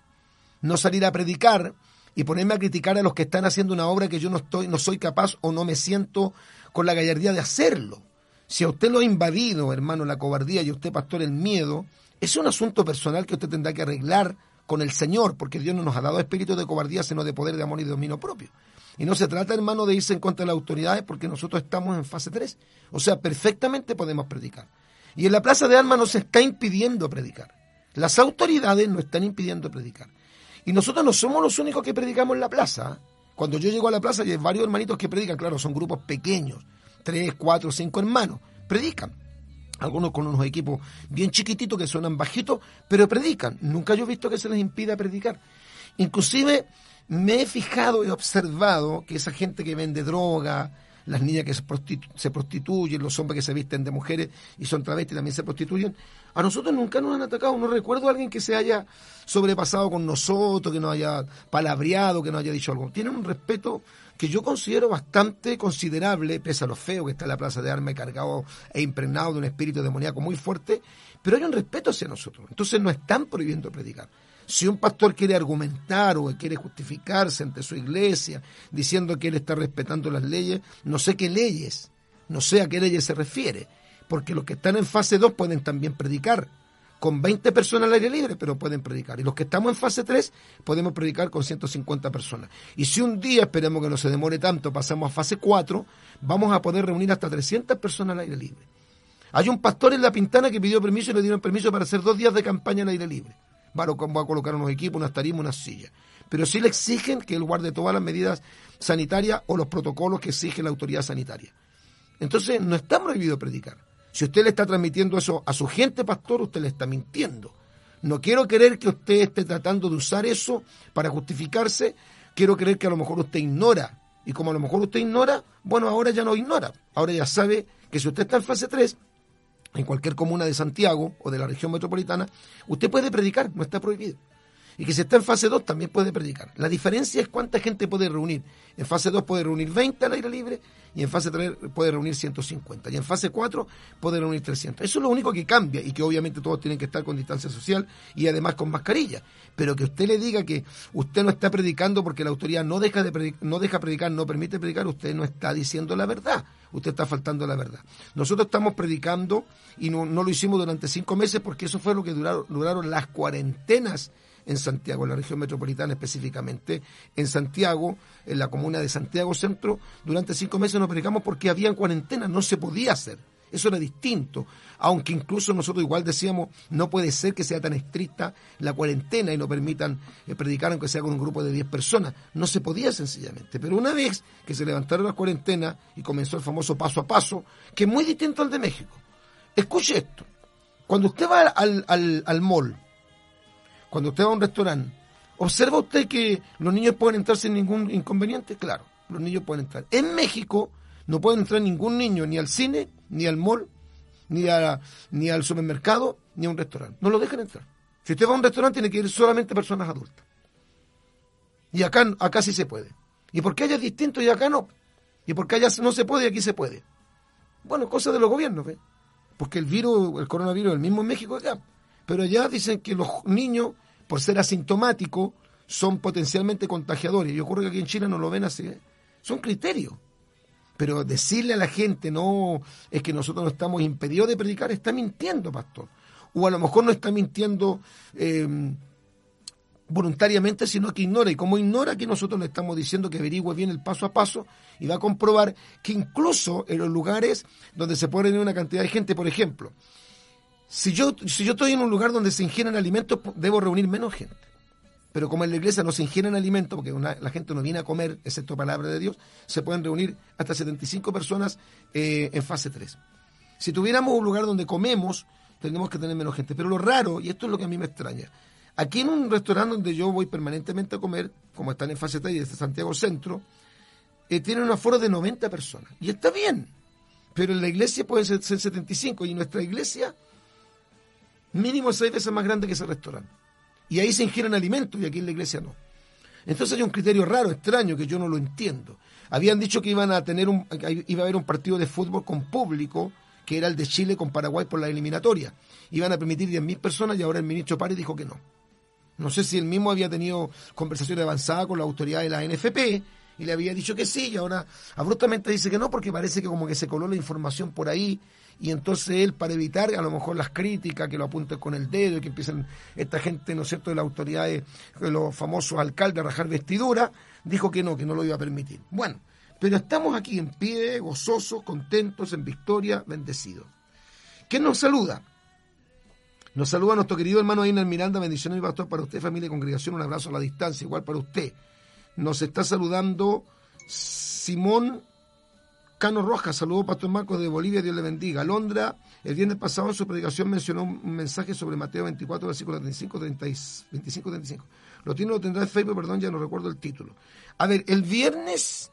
no salir a predicar y ponerme a criticar a los que están haciendo una obra que yo no estoy, no soy capaz o no me siento con la gallardía de hacerlo. Si a usted lo ha invadido, hermano, la cobardía y a usted, pastor, el miedo, es un asunto personal que usted tendrá que arreglar con el Señor, porque Dios no nos ha dado espíritu de cobardía, sino de poder, de amor y de dominio propio. Y no se trata, hermano, de irse en contra de las autoridades, porque nosotros estamos en fase 3. O sea, perfectamente podemos predicar. Y en la plaza de armas nos está impidiendo predicar. Las autoridades nos están impidiendo predicar. Y nosotros no somos los únicos que predicamos en la plaza. Cuando yo llego a la plaza hay varios hermanitos que predican, claro, son grupos pequeños, tres, cuatro, cinco hermanos, predican. Algunos con unos equipos bien chiquititos que suenan bajitos, pero predican. Nunca yo he visto que se les impida predicar. Inclusive me he fijado y observado que esa gente que vende droga, las niñas que se, prostituyen, los hombres que se visten de mujeres y son travestis también se prostituyen. A nosotros nunca nos han atacado. No recuerdo a alguien que se haya sobrepasado con nosotros, que nos haya palabreado, que nos haya dicho algo. Tienen un respeto que yo considero bastante considerable, pese a lo feo que está en la plaza de armas, cargado e impregnado de un espíritu demoníaco muy fuerte, pero hay un respeto hacia nosotros. Entonces no están prohibiendo predicar. Si un pastor quiere argumentar o quiere justificarse ante su iglesia diciendo que él está respetando las leyes, no sé qué leyes, no sé a qué leyes se refiere, porque los que están en fase 2 pueden también predicar con 20 personas al aire libre, pero pueden predicar. Y los que estamos en fase 3 podemos predicar con 150 personas. Y si un día, esperemos que no se demore tanto, pasamos a fase 4, vamos a poder reunir hasta 300 personas al aire libre. Hay un pastor en La Pintana que pidió permiso y le dieron permiso para hacer dos días de campaña al aire libre va a colocar unos equipos, unas tarimas, unas sillas. Pero sí le exigen que él guarde todas las medidas sanitarias o los protocolos que exige la autoridad sanitaria. Entonces, no está prohibido predicar. Si usted le está transmitiendo eso a su gente, pastor, usted le está mintiendo. No quiero creer que usted esté tratando de usar eso para justificarse. Quiero creer que a lo mejor usted ignora. Y como a lo mejor usted ignora, bueno, ahora ya no ignora. Ahora ya sabe que si usted está en fase 3, en cualquier comuna de Santiago o de la región metropolitana, usted puede predicar, no está prohibido. Y que si está en fase 2 también puede predicar. La diferencia es cuánta gente puede reunir. En fase 2 puede reunir 20 al aire libre y en fase 3 puede reunir 150. Y en fase 4 puede reunir 300. Eso es lo único que cambia y que obviamente todos tienen que estar con distancia social y además con mascarilla. Pero que usted le diga que usted no está predicando porque la autoridad no deja, de predicar, no deja predicar, no permite predicar, usted no está diciendo la verdad. Usted está faltando la verdad. Nosotros estamos predicando y no, lo hicimos durante cinco meses porque eso fue lo que duraron, duraron las cuarentenas en Santiago, en la región metropolitana específicamente, en Santiago, en la comuna de Santiago Centro, durante cinco meses nos predicamos porque había cuarentena, no se podía hacer. Eso era distinto, aunque incluso nosotros igual decíamos, no puede ser que sea tan estricta la cuarentena y no permitan eh, predicar aunque sea con un grupo de 10 personas. No se podía sencillamente. Pero una vez que se levantaron las cuarentenas y comenzó el famoso paso a paso, que es muy distinto al de México. Escuche esto. Cuando usted va al, al, al mall cuando usted va a un restaurante, ¿observa usted que los niños pueden entrar sin ningún inconveniente? Claro, los niños pueden entrar. En México no puede entrar ningún niño ni al cine, ni al mall, ni, ni al supermercado, ni a un restaurante. No lo dejan entrar. Si usted va a un restaurante tiene que ir solamente personas adultas. Y acá, acá sí se puede. ¿Y por qué allá es distinto y acá no? ¿Y por qué allá no se puede y aquí se puede? Bueno, cosa de los gobiernos, ¿ve? Porque el virus, el coronavirus el mismo en México acá. Pero allá dicen que los niños por ser asintomáticos, son potencialmente contagiadores. Y ocurre que aquí en China no lo ven así. ¿eh? Son criterios. Pero decirle a la gente, no, es que nosotros no estamos impedidos de predicar, está mintiendo, pastor. O a lo mejor no está mintiendo eh, voluntariamente, sino que ignora. Y como ignora que nosotros le estamos diciendo que averigüe bien el paso a paso y va a comprobar que incluso en los lugares donde se puede reunir una cantidad de gente, por ejemplo, si yo, si yo estoy en un lugar donde se ingieren alimentos, debo reunir menos gente. Pero como en la iglesia no se ingieren alimentos, porque la gente no viene a comer, excepto palabra de Dios, se pueden reunir hasta 75 personas eh, en fase 3. Si tuviéramos un lugar donde comemos, tendríamos que tener menos gente. Pero lo raro, y esto es lo que a mí me extraña, aquí en un restaurante donde yo voy permanentemente a comer, como están en fase 3 desde Santiago Centro, eh, tienen un aforo de 90 personas. Y está bien, pero en la iglesia pueden ser 75 y nuestra iglesia Mínimo seis veces más grande que ese restaurante. Y ahí se ingieren alimentos y aquí en la iglesia no. Entonces hay un criterio raro, extraño, que yo no lo entiendo. Habían dicho que iban a tener un, iba a haber un partido de fútbol con público, que era el de Chile con Paraguay por la eliminatoria. Iban a permitir 10.000 personas y ahora el ministro Párez dijo que no. No sé si él mismo había tenido conversaciones avanzadas con la autoridad de la NFP y le había dicho que sí y ahora abruptamente dice que no porque parece que como que se coló la información por ahí y entonces él para evitar a lo mejor las críticas que lo apunten con el dedo y que empiecen esta gente no es cierto de las autoridades de los famosos alcaldes a rajar vestidura dijo que no que no lo iba a permitir bueno pero estamos aquí en pie gozosos contentos en victoria bendecidos ¿quién nos saluda? Nos saluda nuestro querido hermano Ainer Miranda, bendiciones y pastor para usted, familia y congregación, un abrazo a la distancia, igual para usted. Nos está saludando Simón Cano Rojas, saludo Pastor Marcos de Bolivia, Dios le bendiga. Londra, el viernes pasado en su predicación mencionó un mensaje sobre Mateo 24, versículo 35, 25, 35. Lo tiene, lo tendrá en Facebook, perdón, ya no recuerdo el título. A ver, el viernes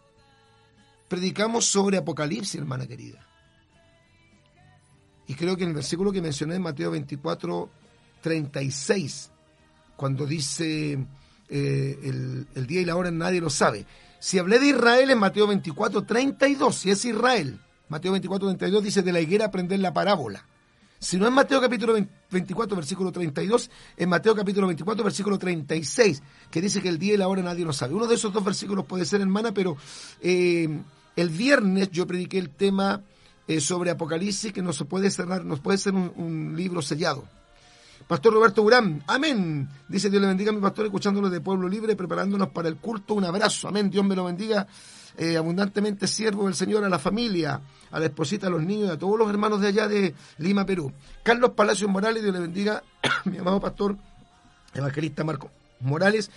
predicamos sobre Apocalipsis, hermana querida. Y creo que en el versículo que mencioné en Mateo 24, 36, cuando dice eh, el, día y la hora nadie lo sabe. Si hablé de Israel en Mateo 24, 32, si es Israel, Mateo 24, 32 dice de la higuera aprender la parábola. Si no es Mateo capítulo 24, versículo 32, en Mateo capítulo 24, versículo 36, que dice que el día y la hora nadie lo sabe. Uno de esos dos versículos puede ser, hermana, pero eh, el viernes yo prediqué el tema eh, sobre Apocalipsis que no se puede cerrar, nos puede ser un libro sellado. Pastor Roberto Urán, amén. Dice Dios le bendiga a mi pastor, escuchándolo de Pueblo Libre, preparándonos para el culto. Un abrazo, amén. Dios me lo bendiga eh, abundantemente, siervo del Señor, a la familia, a la esposita, a los niños a todos los hermanos de allá de Lima, Perú. Carlos Palacios Morales, Dios le bendiga, mi amado pastor, evangelista Marco Morales.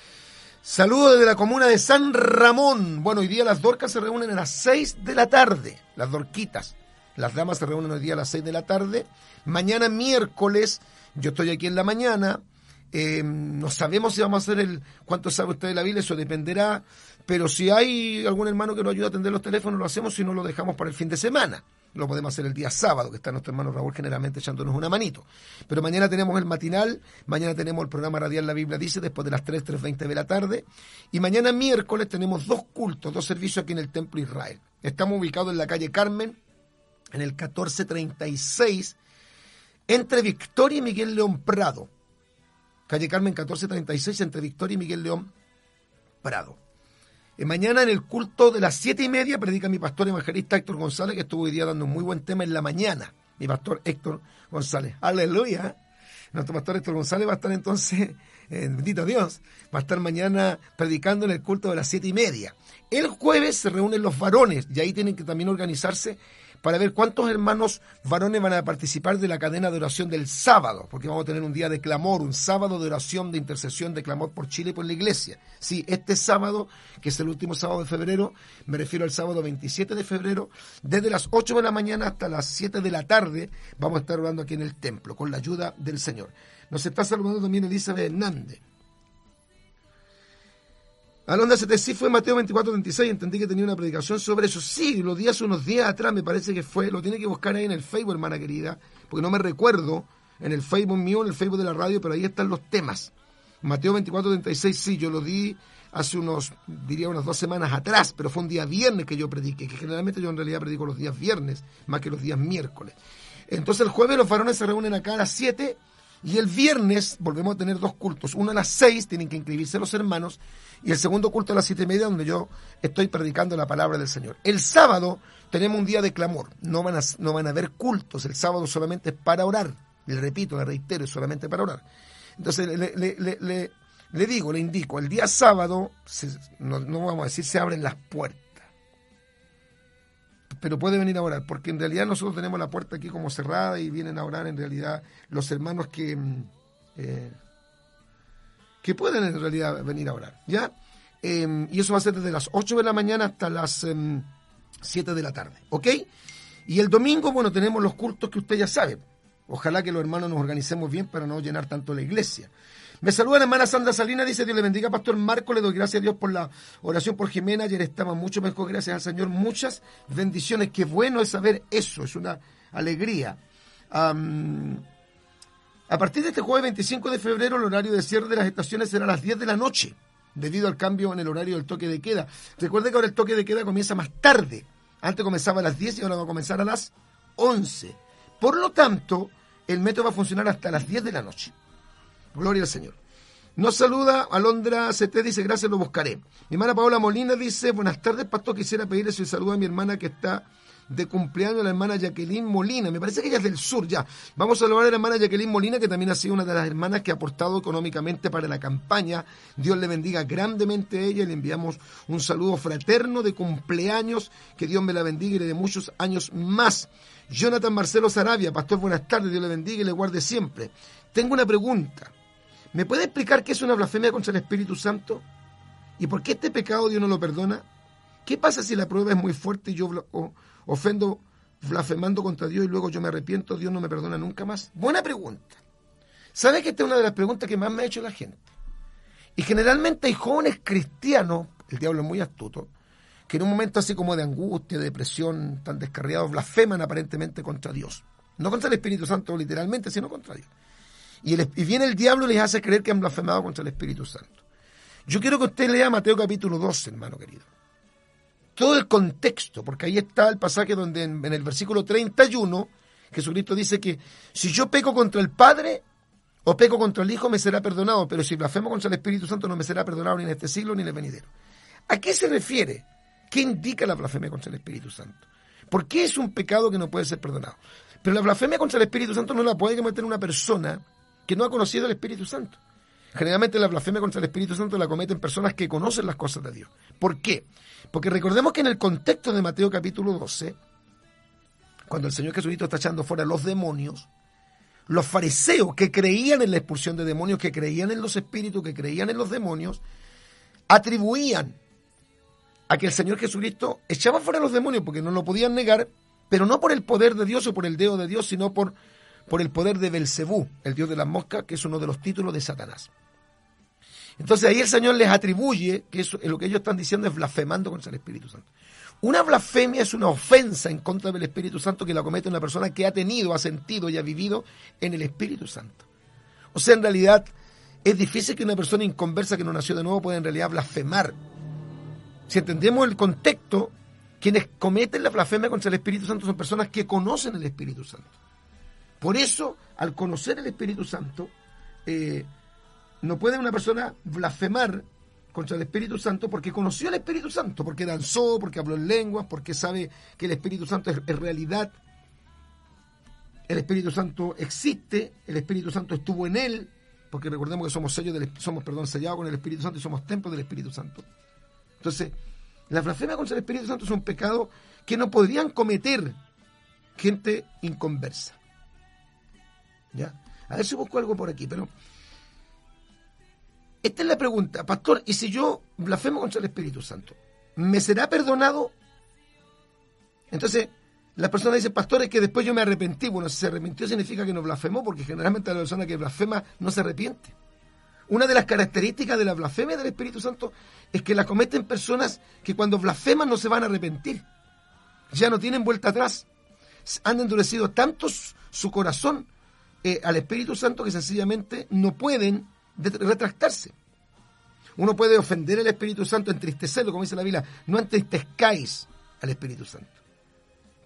Saludos desde la comuna de San Ramón. Bueno, hoy día las dorcas se reúnen a las 6 de la tarde, las dorquitas. Las damas se reúnen hoy día a las 6 de la tarde. Mañana miércoles yo estoy aquí en la mañana, eh, no sabemos si vamos a hacer el cuánto sabe usted de la Biblia, eso dependerá, pero si hay algún hermano que nos ayude a atender los teléfonos, lo hacemos, si no lo dejamos para el fin de semana. Lo podemos hacer el día sábado, que está nuestro hermano Raúl generalmente echándonos una manito. Pero mañana tenemos el matinal, mañana tenemos el programa radial La Biblia Dice, después de las 3, 3.20 de la tarde. Y mañana miércoles tenemos dos cultos, dos servicios aquí en el Templo Israel. Estamos ubicados en la calle Carmen, en el 1436 entre Victoria y Miguel León Prado. Calle Carmen 1436, entre Victoria y Miguel León Prado. Y mañana en el culto de las siete y media predica mi pastor evangelista Héctor González, que estuvo hoy día dando un muy buen tema en la mañana. Mi pastor Héctor González. Aleluya. Nuestro pastor Héctor González va a estar entonces, eh, bendito Dios, va a estar mañana predicando en el culto de las siete y media. El jueves se reúnen los varones y ahí tienen que también organizarse para ver cuántos hermanos varones van a participar de la cadena de oración del sábado, porque vamos a tener un día de clamor, un sábado de oración, de intercesión, de clamor por Chile y por la iglesia. Sí, este sábado, que es el último sábado de febrero, me refiero al sábado 27 de febrero, desde las 8 de la mañana hasta las 7 de la tarde, vamos a estar orando aquí en el templo, con la ayuda del Señor. Nos está saludando también Elizabeth Hernández. ¿A dónde se te sí fue Mateo 24, 26, entendí que tenía una predicación sobre eso. Sí, los días, unos días atrás me parece que fue, lo tiene que buscar ahí en el Facebook, hermana querida, porque no me recuerdo en el Facebook mío, en el Facebook de la radio, pero ahí están los temas. Mateo 24, 36, sí, yo lo di hace unos, diría unas dos semanas atrás, pero fue un día viernes que yo prediqué, que generalmente yo en realidad predico los días viernes, más que los días miércoles. Entonces el jueves los varones se reúnen acá a las 7 y el viernes volvemos a tener dos cultos. Uno a las 6, tienen que inscribirse los hermanos, y el segundo culto a las siete y media donde yo estoy predicando la palabra del Señor. El sábado tenemos un día de clamor, no van a, no van a haber cultos, el sábado solamente es para orar, le repito, le reitero, es solamente para orar. Entonces le, digo, le indico, el día sábado, no, no vamos a decir se abren las puertas, pero puede venir a orar, porque en realidad nosotros tenemos la puerta aquí como cerrada y vienen a orar en realidad los hermanos que... Mm, eh, que pueden en realidad venir a orar, ¿ya? Em, y eso va a ser desde las 8 de la mañana hasta las 7 em, de la tarde, ¿ok? Y el domingo, bueno, tenemos los cultos que usted ya sabe. Ojalá que los hermanos nos organicemos bien para no llenar tanto la iglesia. Me saluda la hermana Sandra Salina, dice Dios le bendiga, Pastor Marco, le doy gracias a Dios por la oración por Jimena, ayer estaba mucho mejor, gracias al Señor, muchas bendiciones, qué bueno es saber eso, es una alegría. A partir de este jueves 25 de febrero, el horario de cierre de las estaciones será a las 10 de la noche, debido al cambio en el horario del toque de queda. Recuerde que ahora el toque de queda comienza más tarde. Antes comenzaba a las 10 y ahora va a comenzar a las 11. Por lo tanto, el metro va a funcionar hasta las 10 de la noche. Gloria al Señor. Nos saluda Alondra CT, dice, gracias, lo buscaré. Mi hermana Paola Molina dice, buenas tardes, pastor, quisiera pedirle su saludo a mi hermana que está de cumpleaños, la hermana Jacqueline Molina. Me parece que ella es del sur ya. Vamos a saludar a la hermana Jacqueline Molina, que también ha sido una de las hermanas que ha aportado económicamente para la campaña. Dios le bendiga grandemente a ella. Le enviamos un saludo fraterno de cumpleaños. Que Dios me la bendiga y le dé muchos años más. Jonathan Marcelo Sarabia, pastor, buenas tardes. Dios le bendiga y le guarde siempre. Tengo una pregunta. ¿Me puede explicar qué es una blasfemia contra el Espíritu Santo? ¿Y por qué este pecado Dios no lo perdona? ¿Qué pasa si la prueba es muy fuerte y yo ofendo blasfemando contra Dios y luego yo me arrepiento, Dios no me perdona nunca más? Buena pregunta. ¿Sabe que esta es una de las preguntas que más me ha hecho la gente? Y generalmente hay jóvenes cristianos, el diablo es muy astuto, que en un momento así como de angustia, de depresión, tan descarriados, blasfeman aparentemente contra Dios. No contra el Espíritu Santo literalmente, sino contra Dios. Y, viene el diablo y les hace creer que han blasfemado contra el Espíritu Santo. Yo quiero que usted lea Mateo capítulo 12, hermano querido todo el contexto, porque ahí está el pasaje donde en, el versículo 31 Jesucristo dice que si yo peco contra el Padre o peco contra el Hijo me será perdonado, pero si blasfemo contra el Espíritu Santo no me será perdonado ni en este siglo ni en el venidero. ¿A qué se refiere? ¿Qué indica la blasfemia contra el Espíritu Santo? ¿Por qué es un pecado que no puede ser perdonado? Pero la blasfemia contra el Espíritu Santo no la puede cometer una persona que no ha conocido el Espíritu Santo. Generalmente la blasfemia contra el Espíritu Santo la cometen personas que conocen las cosas de Dios. ¿Por qué? Porque recordemos que en el contexto de Mateo capítulo 12, cuando el Señor Jesucristo está echando fuera los demonios, los fariseos que creían en la expulsión de demonios, que creían en los espíritus, que creían en los demonios, atribuían a que el Señor Jesucristo echaba fuera los demonios porque no lo podían negar, pero no por el poder de Dios o por el dedo de Dios, sino por, por el poder de Belcebú, el dios de las moscas, que es uno de los títulos de Satanás. Entonces ahí el Señor les atribuye que eso, lo que ellos están diciendo es blasfemando contra el Espíritu Santo. Una blasfemia es una ofensa en contra del Espíritu Santo que la comete una persona que ha tenido, ha sentido y ha vivido en el Espíritu Santo. O sea, en realidad es difícil que una persona inconversa que no nació de nuevo pueda en realidad blasfemar. Si entendemos el contexto, quienes cometen la blasfemia contra el Espíritu Santo son personas que conocen el Espíritu Santo. Por eso, al conocer el Espíritu Santo, eh, no puede una persona blasfemar contra el Espíritu Santo porque conoció al Espíritu Santo, porque danzó, porque habló en lenguas, porque sabe que el Espíritu Santo es, realidad. El Espíritu Santo existe, el Espíritu Santo estuvo en él, porque recordemos que somos sellos del, somos perdón, sellados con el Espíritu Santo y somos templos del Espíritu Santo. Entonces, la blasfemia contra el Espíritu Santo es un pecado que no podrían cometer gente inconversa. ¿Ya? A ver si busco algo por aquí, pero esta es la pregunta, pastor, ¿y si yo blasfemo contra el Espíritu Santo? ¿Me será perdonado? Entonces, la persona dice, pastor, es que después yo me arrepentí. Bueno, si se arrepintió significa que no blasfemó, porque generalmente la persona que blasfema no se arrepiente. Una de las características de la blasfemia del Espíritu Santo es que la cometen personas que cuando blasfeman no se van a arrepentir. Ya no tienen vuelta atrás. Han endurecido tanto su corazón eh, al Espíritu Santo que sencillamente no pueden de retractarse. Uno puede ofender al Espíritu Santo, entristecerlo, como dice la Biblia, no entristezcáis al Espíritu Santo.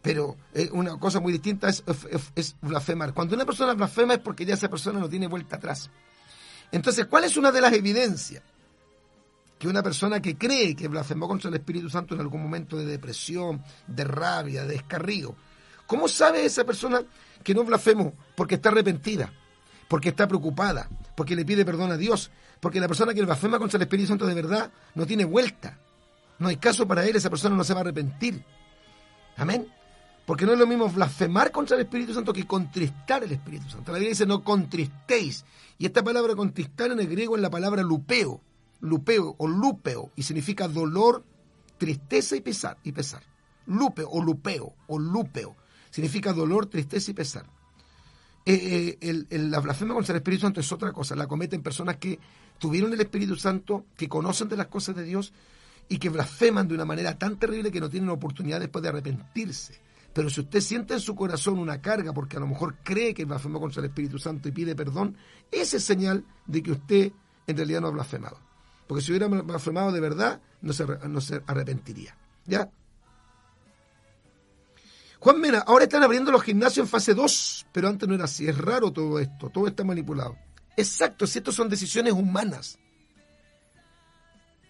Pero eh, una cosa muy distinta es, es, blasfemar. Cuando una persona blasfema es porque ya esa persona no tiene vuelta atrás. Entonces, ¿cuál es una de las evidencias? Que una persona que cree que blasfemó contra el Espíritu Santo en algún momento de depresión, de rabia, de descarrío, ¿cómo sabe esa persona que no blasfemó? Porque está arrepentida, porque está preocupada, porque le pide perdón a Dios, porque la persona que blasfema contra el Espíritu Santo de verdad no tiene vuelta. No hay caso para él, esa persona no se va a arrepentir. Amén. Porque no es lo mismo blasfemar contra el Espíritu Santo que contristar el Espíritu Santo. La Biblia dice no contristéis. Y esta palabra contristar en el griego es la palabra lupeo, lupeo o lupeo, y significa dolor, tristeza y pesar. Y pesar. Lupeo o lupeo o lupeo significa dolor, tristeza y pesar. Eh, eh, la blasfemia contra el Espíritu Santo es otra cosa. La cometen personas que tuvieron el Espíritu Santo, que conocen de las cosas de Dios y que blasfeman de una manera tan terrible que no tienen oportunidad después de arrepentirse. Pero si usted siente en su corazón una carga porque a lo mejor cree que blasfemó contra el Espíritu Santo y pide perdón, ese es señal de que usted en realidad no ha blasfemado. Porque si hubiera blasfemado de verdad, no se, no se arrepentiría. ¿Ya? Juan Mena, ahora están abriendo los gimnasios en fase 2, pero antes no era así. Es raro todo esto, todo está manipulado. Exacto, si esto son decisiones humanas.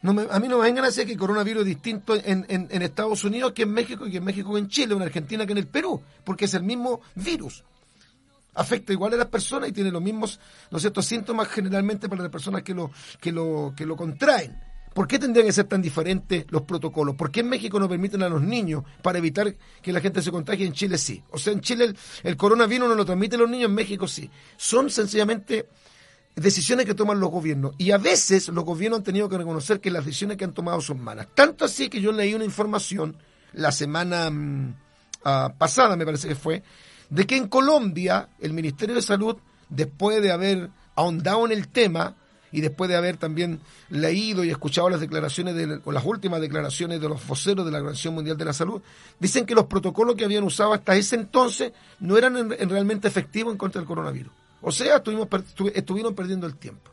A mí no me vengan a decir que el coronavirus es distinto en, Estados Unidos que en México y que en México que en Chile, en Argentina que en el Perú, porque es el mismo virus. Afecta igual a las personas y tiene los mismos, ¿no cierto?, síntomas generalmente para las personas que lo, que lo, que lo contraen. ¿Por qué tendrían que ser tan diferentes los protocolos? ¿Por qué en México no permiten a los niños para evitar que la gente se contagie? En Chile sí. O sea, en Chile el, coronavirus no lo transmiten los niños, en México sí. Son sencillamente decisiones que toman los gobiernos. Y a veces los gobiernos han tenido que reconocer que las decisiones que han tomado son malas. Tanto así que yo leí una información la semana mm, ah, pasada, me parece que fue, de que en Colombia el Ministerio de Salud, después de haber ahondado en el tema, y después de haber también leído y escuchado las declaraciones de, o las últimas declaraciones de los voceros de la Organización Mundial de la Salud, dicen que los protocolos que habían usado hasta ese entonces no eran realmente efectivos en contra del coronavirus. O sea, estuvimos, estuvieron perdiendo el tiempo.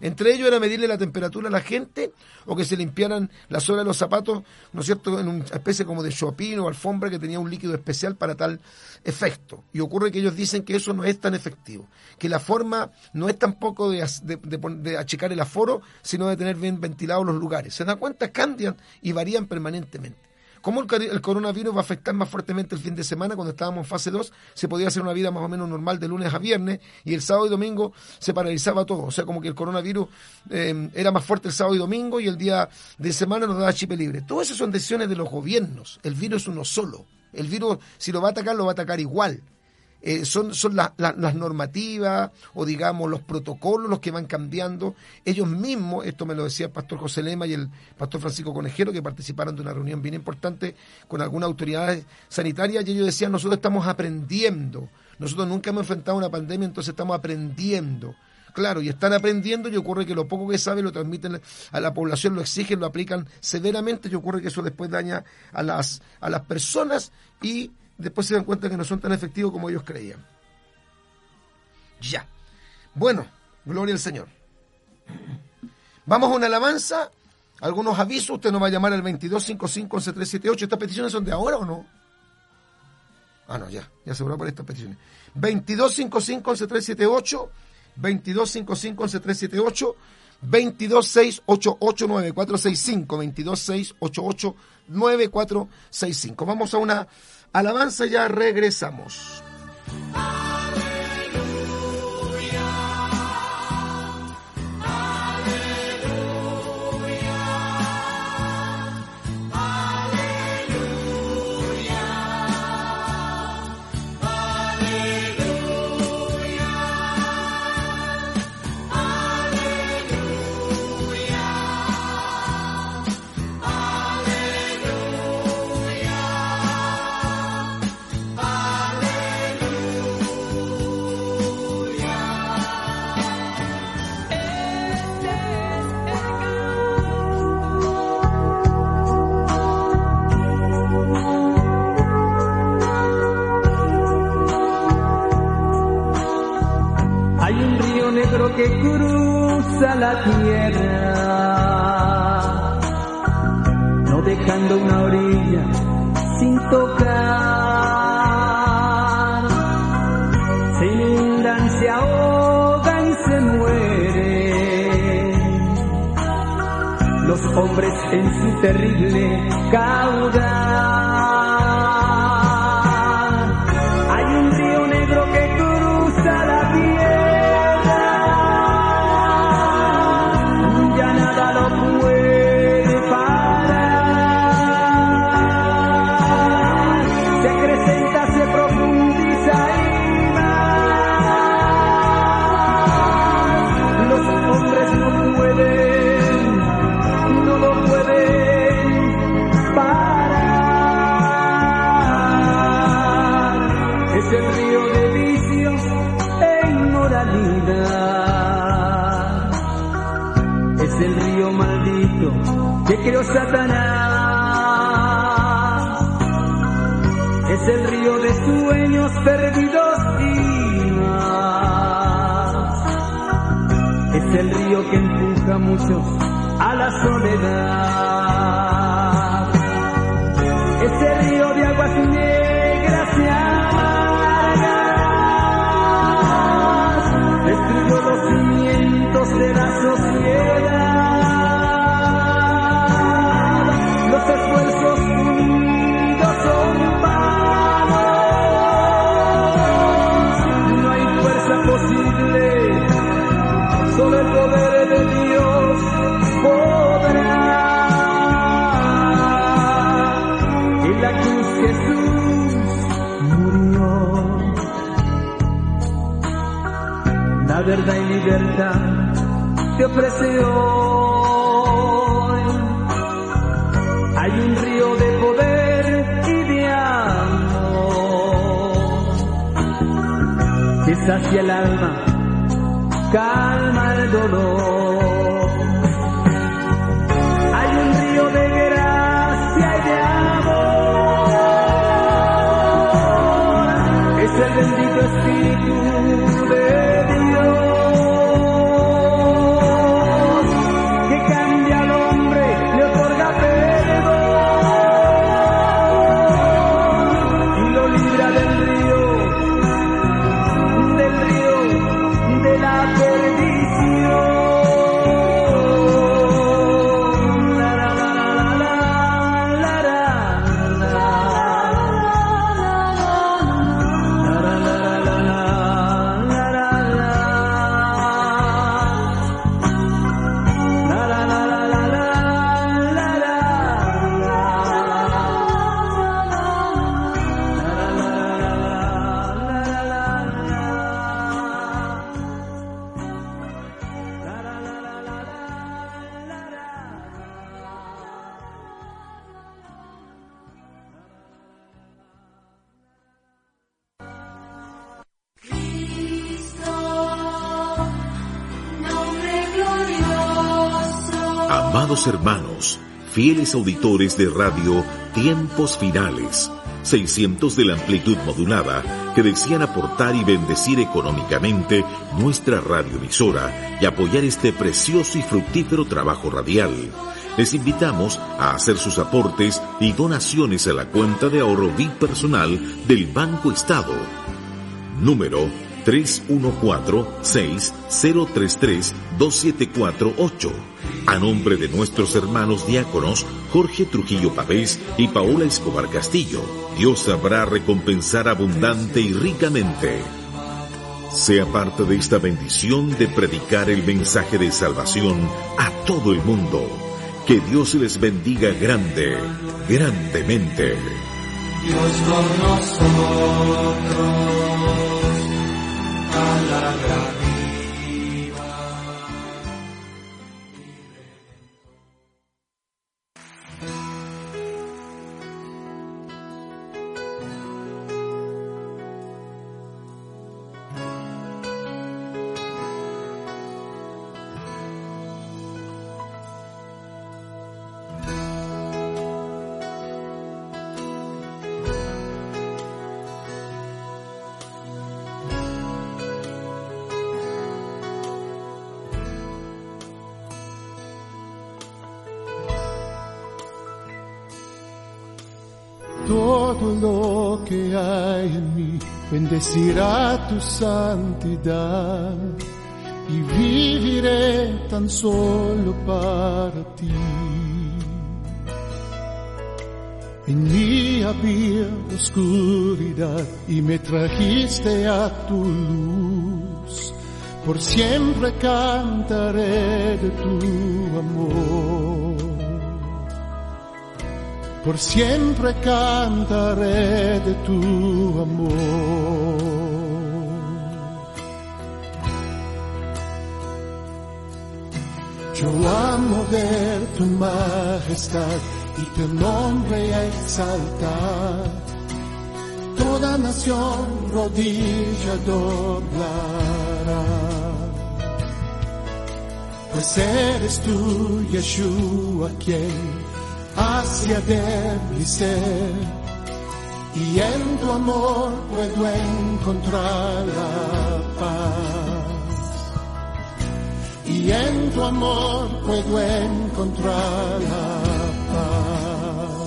Entre ellos era medirle la temperatura a la gente o que se limpiaran la suela de los zapatos, ¿no es cierto?, en una especie como de chopin o alfombra que tenía un líquido especial para tal efecto. Y ocurre que ellos dicen que eso no es tan efectivo, que la forma no es tampoco de, de achicar el aforo, sino de tener bien ventilados los lugares. Se dan cuenta, cambian y varían permanentemente. ¿Cómo el, coronavirus va a afectar más fuertemente el fin de semana cuando estábamos en fase 2? Se podía hacer una vida más o menos normal de lunes a viernes y el sábado y domingo se paralizaba todo. O sea, como que el coronavirus eh, era más fuerte el sábado y domingo y el día de semana nos daba chip libre. Todas esas son decisiones de los gobiernos. El virus es uno solo. El virus, si lo va a atacar, lo va a atacar igual. Eh, son, son las normativas o digamos los protocolos los que van cambiando. Ellos mismos, esto me lo decía el pastor José Lema y el pastor Francisco Conejero, que participaron de una reunión bien importante con algunas autoridades sanitarias, y ellos decían, nosotros estamos aprendiendo, nosotros nunca hemos enfrentado una pandemia, entonces estamos aprendiendo. Claro, y están aprendiendo y ocurre que lo poco que saben lo transmiten a la población, lo exigen, lo aplican severamente y ocurre que eso después daña a las, a las personas y después se dan cuenta que no son tan efectivos como ellos creían. Ya. Bueno, gloria al Señor. Vamos a una alabanza, algunos avisos, usted nos va a llamar al 2255-11-378. ¿Estas peticiones son de ahora o no? Ah, no, ya, ya se por estas peticiones. 2255-11-378, 2255-11-378, 226889465, 226889465. Vamos a una Alabanza, ya regresamos. Cruza la tierra, no dejando una orilla sin tocar. Se inundan, se ahogan, se mueren los hombres en su terrible caudal. Satanás. Es el río de sueños perdidos y más. Es el río que empuja a muchos a la soledad. Verdad y libertad te ofrece hoy. Hay un río de poder y de amor que sacia el alma, calma el dolor. Hay un río de gracia y de amor. Es el bendito Espíritu fieles auditores de radio Tiempos Finales, 600 de la amplitud modulada, que desean aportar y bendecir económicamente nuestra radioemisora y apoyar este precioso y fructífero trabajo radial. Les invitamos a hacer sus aportes y donaciones a la cuenta de ahorro BIC personal del Banco Estado número 314-6033-2748, a nombre de nuestros hermanos diáconos Jorge Trujillo Pavés y Paola Escobar Castillo. Dios sabrá recompensar abundante y ricamente. Sea parte de esta bendición de predicar el mensaje de salvación a todo el mundo. Que Dios les bendiga grande, grandemente. Dios con nosotros, sagrada. Bendecirá tu santidad y viviré tan solo para ti. En mí había oscuridad y me trajiste a tu luz. Por siempre cantaré de tu amor. Por siempre cantaré de tu amor. Yo amo ver tu majestad y tu nombre exaltar. Toda nación rodilla doblará. Pues eres tú, Yeshua, quien hacia de ser y en tu amor puedo encontrar la paz. Y en tu amor puedo encontrar la paz.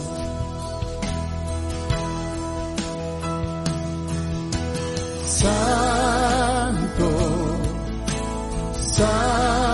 Santo, santo,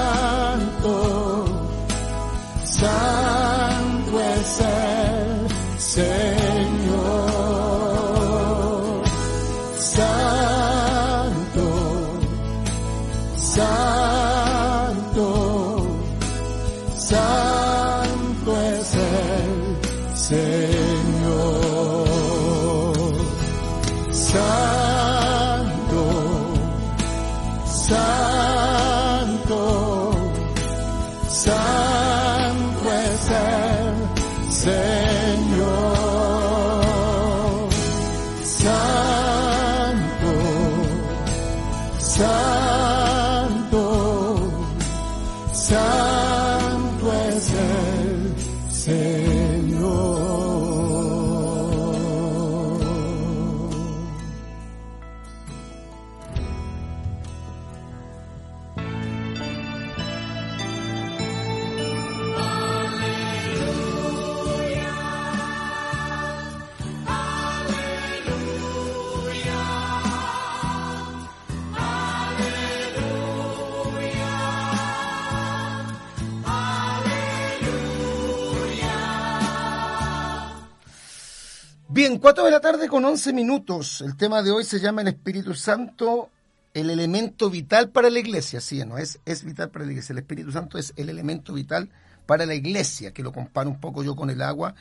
Bien, 4 de la tarde con 11 minutos. El tema de hoy se llama el Espíritu Santo, el elemento vital para la iglesia. Sí, no es, es vital para la iglesia. El Espíritu Santo es el elemento vital para la iglesia, que lo comparo un poco yo con el agua,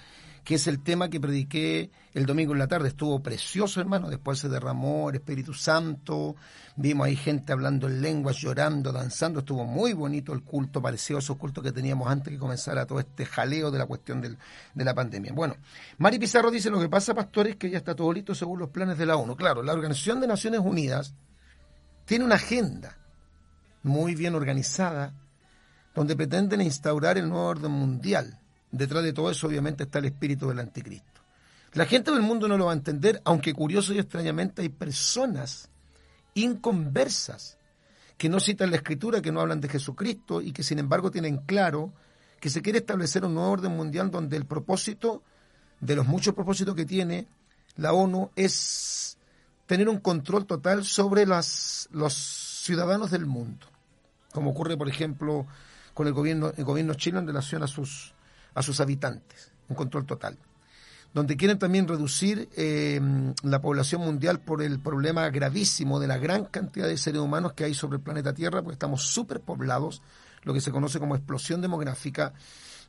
que es el tema que prediqué el domingo en la tarde. Estuvo precioso, hermano. Después se derramó el Espíritu Santo. Vimos ahí gente hablando en lenguas, llorando, danzando. Estuvo muy bonito el culto, pareció esos cultos que teníamos antes que comenzara todo este jaleo de la cuestión de la pandemia. Bueno, Mari Pizarro dice, lo que pasa, pastor, es que ya está todo listo según los planes de la ONU. Claro, la Organización de Naciones Unidas tiene una agenda muy bien organizada donde pretenden instaurar el nuevo orden mundial. Detrás de todo eso, obviamente, está el espíritu del anticristo. La gente del mundo no lo va a entender, aunque curioso y extrañamente hay personas inconversas que no citan la escritura, que no hablan de Jesucristo y que sin embargo tienen claro que se quiere establecer un nuevo orden mundial donde el propósito, de los muchos propósitos que tiene la ONU, es tener un control total sobre los ciudadanos del mundo, como ocurre, por ejemplo, con el gobierno, el gobierno chino en relación a sus, a sus habitantes, un control total donde quieren también reducir eh, la población mundial por el problema gravísimo de la gran cantidad de seres humanos que hay sobre el planeta Tierra, porque estamos superpoblados, lo que se conoce como explosión demográfica,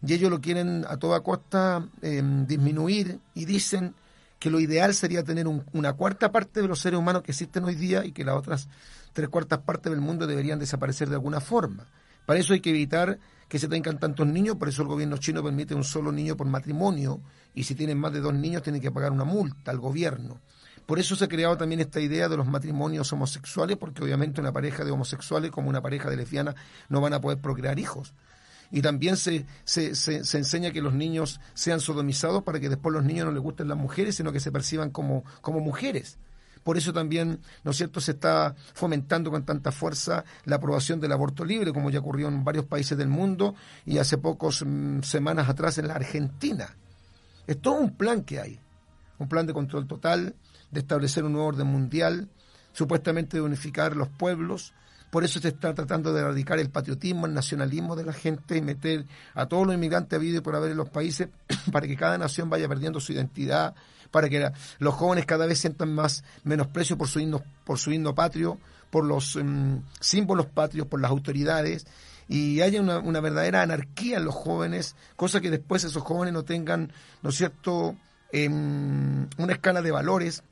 y ellos lo quieren a toda costa eh, disminuir y dicen que lo ideal sería tener un- una cuarta parte de los seres humanos que existen hoy día y que las otras tres cuartas partes del mundo deberían desaparecer de alguna forma. Para eso hay que evitar que se tengan tantos niños, por eso el gobierno chino permite un solo niño por matrimonio y si tienen más de dos niños tienen que pagar una multa al gobierno. Por eso se ha creado también esta idea de los matrimonios homosexuales, porque obviamente una pareja de homosexuales como una pareja de lesbianas no van a poder procrear hijos. Y también se, se, se, se enseña que los niños sean sodomizados para que después los niños no les gusten las mujeres, sino que se perciban como, como mujeres. Por eso también, ¿no es cierto?, se está fomentando con tanta fuerza la aprobación del aborto libre, como ya ocurrió en varios países del mundo y hace pocas semanas atrás en la Argentina. Es todo un plan que hay, un plan de control total, de establecer un nuevo orden mundial, supuestamente de unificar los pueblos. Por eso se está tratando de erradicar el patriotismo, el nacionalismo de la gente y meter a todos los inmigrantes habido y por haber en los países para que cada nación vaya perdiendo su identidad, para que la- los jóvenes cada vez sientan más menosprecio por su himno, por su himno patrio, por los mm, símbolos patrios, por las autoridades y haya una, verdadera anarquía en los jóvenes, cosa que después esos jóvenes no tengan, ¿no es cierto?, em, una escala de valores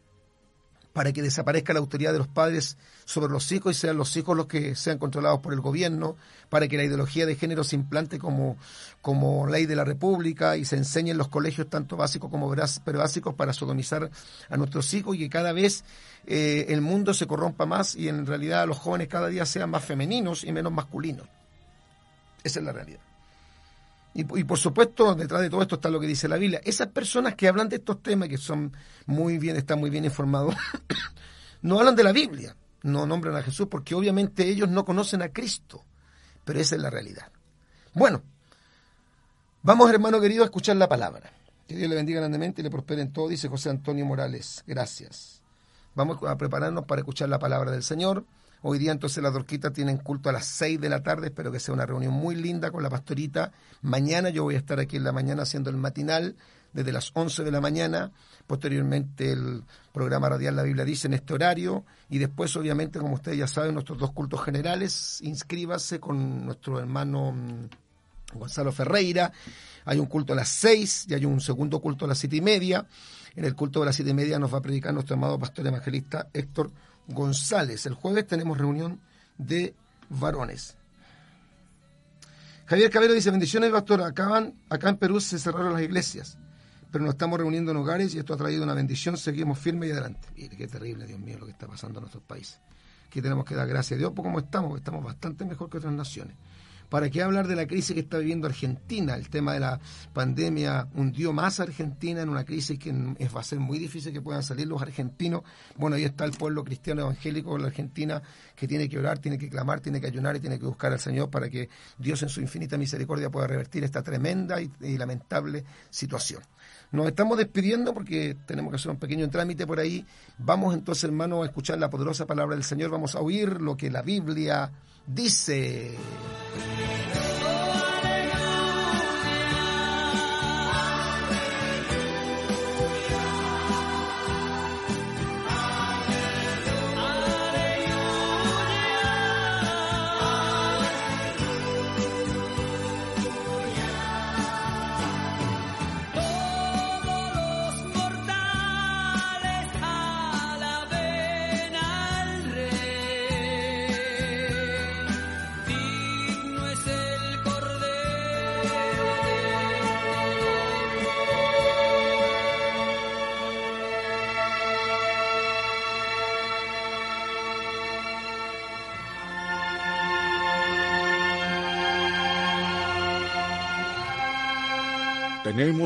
para que desaparezca la autoridad de los padres sobre los hijos y sean los hijos los que sean controlados por el gobierno, para que la ideología de género se implante como, como ley de la República y se enseñe en los colegios tanto básicos como básicos para sodomizar a nuestros hijos y que cada vez eh, el mundo se corrompa más y en realidad los jóvenes cada día sean más femeninos y menos masculinos. Esa es la realidad. Y, por supuesto, detrás de todo esto está lo que dice la Biblia. Esas personas que hablan de estos temas, que son muy bien, están muy bien informados, no hablan de la Biblia, no nombran a Jesús, porque obviamente ellos no conocen a Cristo. Pero esa es la realidad. Bueno, vamos, hermano querido, a escuchar la palabra. Que Dios le bendiga grandemente y le prospere en todo, dice José Antonio Morales. Gracias. Vamos a prepararnos para escuchar la palabra del Señor. Hoy día entonces las Dorquitas tienen culto a las 6 de la tarde. Espero que sea una reunión muy linda con la pastorita. Mañana yo voy a estar aquí en la mañana haciendo el matinal desde las 11 de la mañana. Posteriormente el programa radial La Biblia dice en este horario. Y después, obviamente, como ustedes ya saben, nuestros dos cultos generales. Inscríbase con nuestro hermano mm, Gonzalo Ferreira. Hay un culto a las 6 y hay un segundo culto a las siete y media. En el culto de las siete y media nos va a predicar nuestro amado pastor evangelista Héctor González. El jueves tenemos reunión de varones. Javier Cabero dice, bendiciones, pastor. Acaban, acá en Perú se cerraron las iglesias, pero nos estamos reuniendo en hogares y esto ha traído una bendición. Seguimos firmes y adelante. Mire, qué terrible, Dios mío, lo que está pasando en nuestros países. Aquí tenemos que dar gracias a Dios por cómo estamos, estamos bastante mejor que otras naciones. ¿Para qué hablar de la crisis que está viviendo Argentina? El tema de la pandemia hundió más a Argentina en una crisis que va a ser muy difícil que puedan salir los argentinos. Bueno, ahí está el pueblo cristiano evangélico de la Argentina que tiene que orar, tiene que clamar, tiene que ayunar y tiene que buscar al Señor para que Dios en su infinita misericordia pueda revertir esta tremenda y, y lamentable situación. Nos estamos despidiendo porque tenemos que hacer un pequeño trámite por ahí. Vamos entonces, hermano, a escuchar la poderosa palabra del Señor. Vamos a oír lo que la Biblia dice.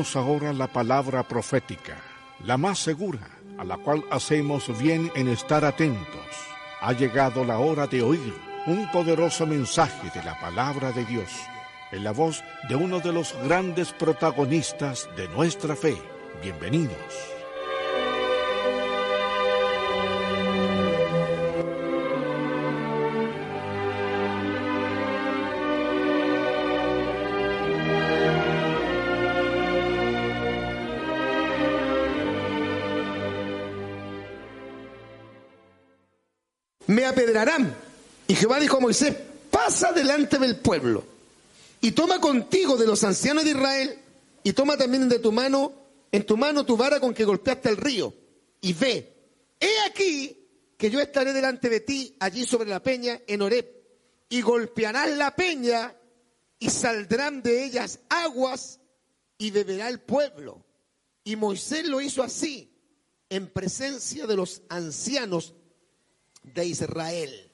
Ahora la palabra profética, la más segura, a la cual hacemos bien en estar atentos. Ha llegado la hora de oír un poderoso mensaje de la palabra de Dios, en la voz de uno de los grandes protagonistas de nuestra fe. Bienvenidos. Me apedrarán. Y Jehová dijo a Moisés, pasa delante del pueblo y toma contigo de los ancianos de Israel y toma también de tu mano, en tu mano tu vara con que golpeaste el río y ve, he aquí que yo estaré delante de ti allí sobre la peña en Horeb y golpearás la peña y saldrán de ellas aguas y beberá el pueblo. Y Moisés lo hizo así en presencia de los ancianos de Israel.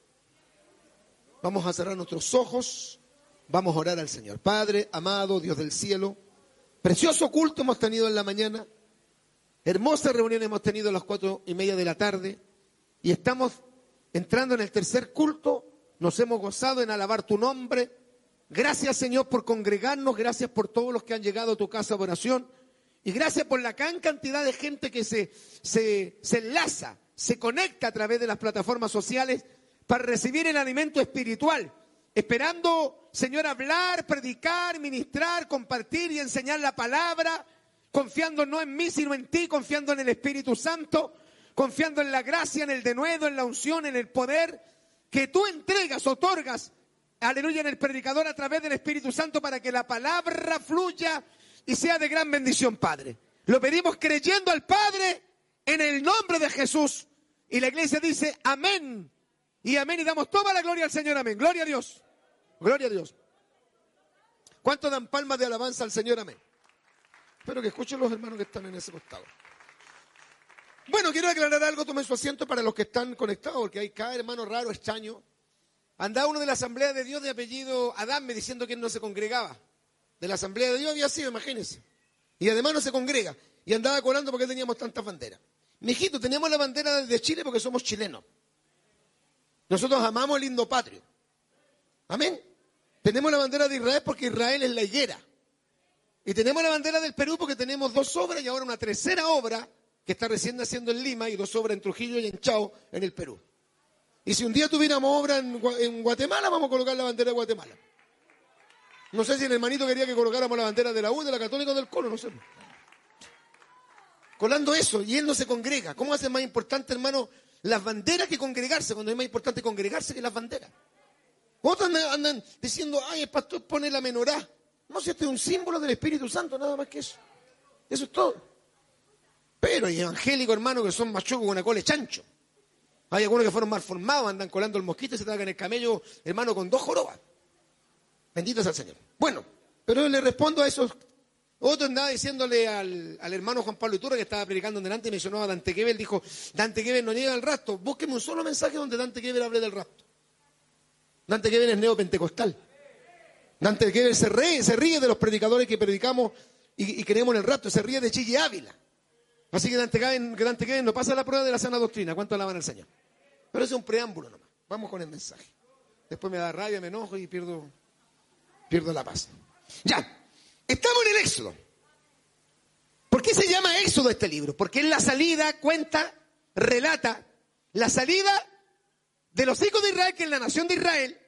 Vamos a cerrar nuestros ojos, vamos a orar al Señor. Padre, amado Dios del cielo, precioso culto hemos tenido en la mañana, hermosa reunión hemos tenido a las cuatro y media de la tarde y estamos entrando en el tercer culto, nos hemos gozado en alabar tu nombre. Gracias Señor por congregarnos, gracias por todos los que han llegado a tu casa de oración y gracias por la gran cantidad de gente que se, se, se enlaza se conecta a través de las plataformas sociales para recibir el alimento espiritual, esperando, Señor, hablar, predicar, ministrar, compartir y enseñar la palabra, confiando no en mí, sino en ti, confiando en el Espíritu Santo, confiando en la gracia, en el denuedo, en la unción, en el poder que tú entregas, otorgas, aleluya, en el predicador a través del Espíritu Santo para que la palabra fluya y sea de gran bendición, Padre. Lo pedimos creyendo al Padre en el nombre de Jesús. Y la iglesia dice amén. Y amén. Y damos toda la gloria al Señor. Amén. Gloria a Dios. Gloria a Dios. ¿Cuánto dan palmas de alabanza al Señor? Amén. Espero que escuchen los hermanos que están en ese costado. Bueno, quiero aclarar algo. Tomen su asiento para los que están conectados, porque hay cada hermano raro, extraño. Andaba uno de la Asamblea de Dios de apellido Adán me diciendo que él no se congregaba. de la Asamblea de Dios había sido, imagínense. Y además no se congrega. Y andaba colando porque teníamos tantas banderas. Mijito, tenemos la bandera de Chile porque somos chilenos. Nosotros amamos el lindo patrio. Amén. Tenemos la bandera de Israel porque Israel es la higuera. Y tenemos la bandera del Perú porque tenemos dos obras y ahora una tercera obra que está recién naciendo en Lima y dos obras en Trujillo y en Chao en el Perú. Y si un día tuviéramos obra en, Gua- en Guatemala, vamos a colocar la bandera de Guatemala. No sé si el hermanito quería que colocáramos la bandera de la U, de la Católica o del Colo, no sé. Colando eso, y él no se congrega. ¿Cómo hace más importante, hermano, las banderas que congregarse? Cuando es más importante congregarse que las banderas. Otros andan, diciendo, ay, el pastor pone la menorá. No, si este es un símbolo del Espíritu Santo, nada más que eso. Eso es todo. Pero hay evangélicos, hermano, que son machucos con una cola chancho. Hay algunos que fueron mal formados, andan colando el mosquito y se tragan el camello, hermano, con dos jorobas. Bendito sea el Señor. Bueno, pero yo le respondo a esos. Otro andaba diciéndole al, al hermano Juan Pablo Iturra que estaba predicando delante y mencionó a Dante Gebel, dijo, Dante Gebel no niega el rapto. Búsqueme un solo mensaje donde Dante Gebel hable del rapto. Dante Gebel es neopentecostal. Dante Gebel se ríe, se ríe de los predicadores que predicamos y, y creemos en el rapto, se ríe de Chille Ávila. Así que Dante Gebel, no pasa la prueba de la sana doctrina. ¿Cuánto alaban al Señor? Pero es un preámbulo nomás. Vamos con el mensaje. Después me da rabia, me enojo y pierdo, pierdo la paz. Ya, estamos en el Éxodo. ¿Por qué se llama Éxodo este libro? Porque en la salida cuenta, relata la salida de los hijos de Israel, que es la nación de Israel.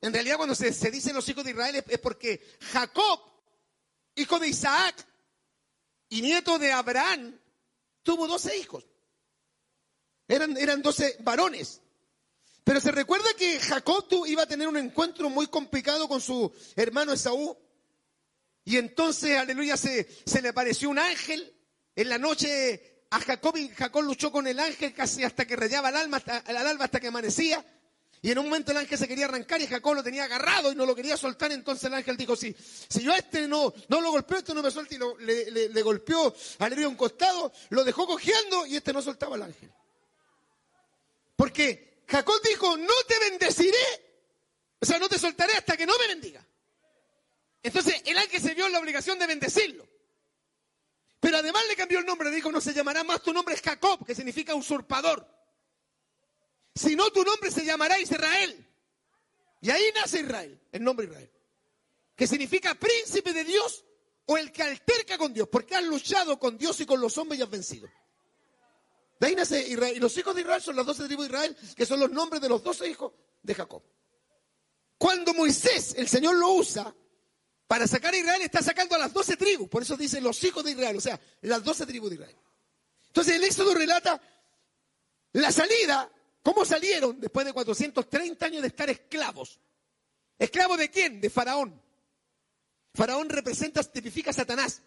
En realidad cuando se, se dice los hijos de Israel es, es porque Jacob, hijo de Isaac y nieto de Abraham, tuvo 12 hijos. Eran, eran 12 varones. Pero se recuerda que Jacob iba a tener un encuentro muy complicado con su hermano Esaú. Y entonces, aleluya, se, le apareció un ángel en la noche a Jacob y Jacob luchó con el ángel casi hasta que rayaba el alma, hasta, al alba hasta que amanecía. Y en un momento el ángel se quería arrancar y Jacob lo tenía agarrado y no lo quería soltar. Entonces el ángel dijo, si, si yo a este no, no lo golpeo, este no me suelta. Y lo- le, le- le golpeó, aleluya, un costado, lo dejó cojeando y este no soltaba al ángel. Porque Jacob dijo, no te bendeciré. O sea, no te soltaré hasta que no me bendiga. Entonces el ángel se vio en la obligación de bendecirlo. Pero además le cambió el nombre, dijo, no se llamará más tu nombre es Jacob, que significa usurpador. Sino tu nombre se llamará Israel. Y ahí nace Israel, el nombre Israel. Que significa príncipe de Dios o el que alterca con Dios, porque has luchado con Dios y con los hombres y has vencido. De ahí nace Israel. Y los hijos de Israel son las doce tribus de Israel, que son los nombres de los doce hijos de Jacob. Cuando Moisés, el Señor lo usa para sacar a Israel, está sacando a las doce tribus. Por eso dice los hijos de Israel, o sea, las doce tribus de Israel. Entonces el Éxodo relata la salida, cómo salieron después de 430 años de estar esclavos. ¿Esclavos de quién? De Faraón. Faraón representa, tipifica a Satanás.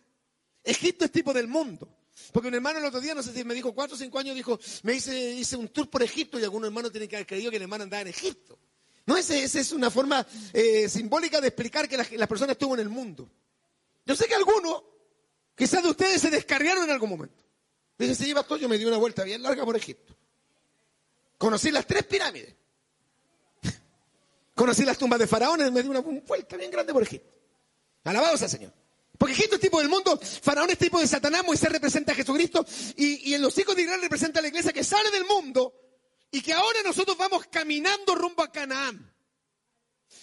Egipto es tipo del mundo. Porque un hermano el otro día, no sé si me dijo cuatro o cinco años, dijo, me hice, hice un tour por Egipto y algunos hermanos tienen que haber creído que el hermano andaba en Egipto. No, esa es una forma eh, simbólica de explicar que la, la persona estuvo en el mundo. Yo sé que algunos, quizás de ustedes se descargaron en algún momento. Dice, si llevas todo, yo me di una vuelta bien larga por Egipto. Conocí las tres pirámides. Conocí las tumbas de faraones, me di una vuelta bien grande por Egipto. Alabado sea Señor. Porque Egipto es tipo del mundo, Faraón es tipo de Satanás, Moisés representa a Jesucristo y, y en los hijos de Israel representa a la iglesia que sale del mundo y que ahora nosotros vamos caminando rumbo a Canaán.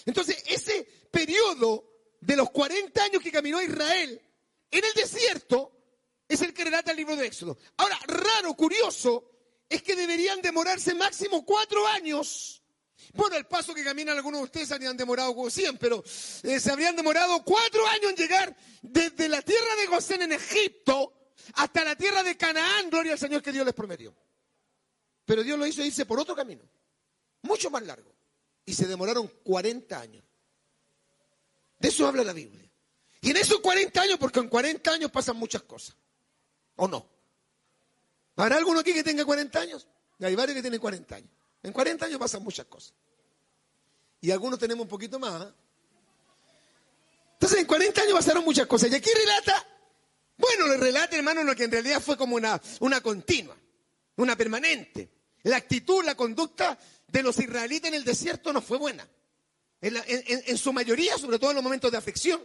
Entonces, ese periodo de los 40 años que caminó Israel en el desierto es el que relata el libro de Éxodo. Ahora, raro, curioso, es que deberían demorarse máximo cuatro años. Bueno, el paso que caminan algunos de ustedes habrían demorado como 100, pero eh, se habrían demorado cuatro años en llegar desde la tierra de Gosén en Egipto hasta la tierra de Canaán, gloria al Señor que Dios les prometió. Pero Dios lo hizo irse por otro camino, mucho más largo. Y se demoraron 40 años. De eso habla la Biblia. Y en esos 40 años, porque en 40 años pasan muchas cosas. ¿O no? ¿Habrá alguno aquí que tenga 40 años? Hay varios que tienen 40 años. En 40 años pasan muchas cosas. Y algunos tenemos un poquito más. ¿ah? Entonces en 40 años pasaron muchas cosas. Y aquí relata, bueno, le relata, hermano, lo que en realidad fue como una, una continua, una permanente. La actitud, la conducta de los israelitas en el desierto no fue buena. En, la- en- su mayoría, sobre todo en los momentos de aflicción.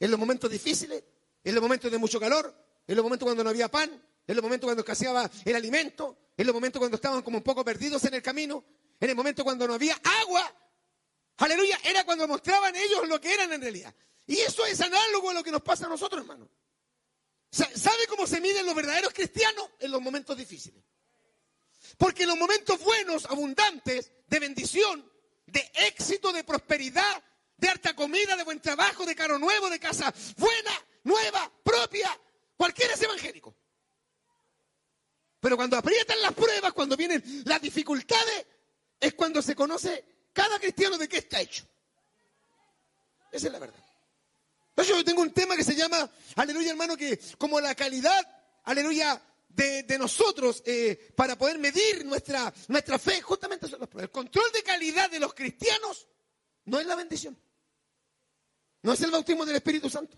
en los momentos difíciles, en los momentos de mucho calor, en los momentos cuando no había pan, en los momentos cuando escaseaba el alimento, en los momentos cuando estaban como un poco perdidos en el camino, en el momento cuando no había agua. Aleluya, era cuando mostraban ellos lo que eran en realidad. Y eso es análogo a lo que nos pasa a nosotros, hermano. Sa- ¿Sabe cómo se miden los verdaderos cristianos? En los momentos difíciles. Porque en los momentos buenos, abundantes, de bendición, de éxito, de prosperidad, de harta comida, de buen trabajo, de carro nuevo, de casa buena, nueva, propia, cualquiera es evangélico. Pero cuando aprietan las pruebas, cuando vienen las dificultades, es cuando se conoce cada cristiano de qué está hecho. Esa es la verdad. Entonces yo tengo un tema que se llama, aleluya hermano, que como la calidad, aleluya, de, nosotros eh, para poder medir nuestra, nuestra fe, justamente son las pruebas. El control de calidad de los cristianos no es la bendición. No es el bautismo del Espíritu Santo.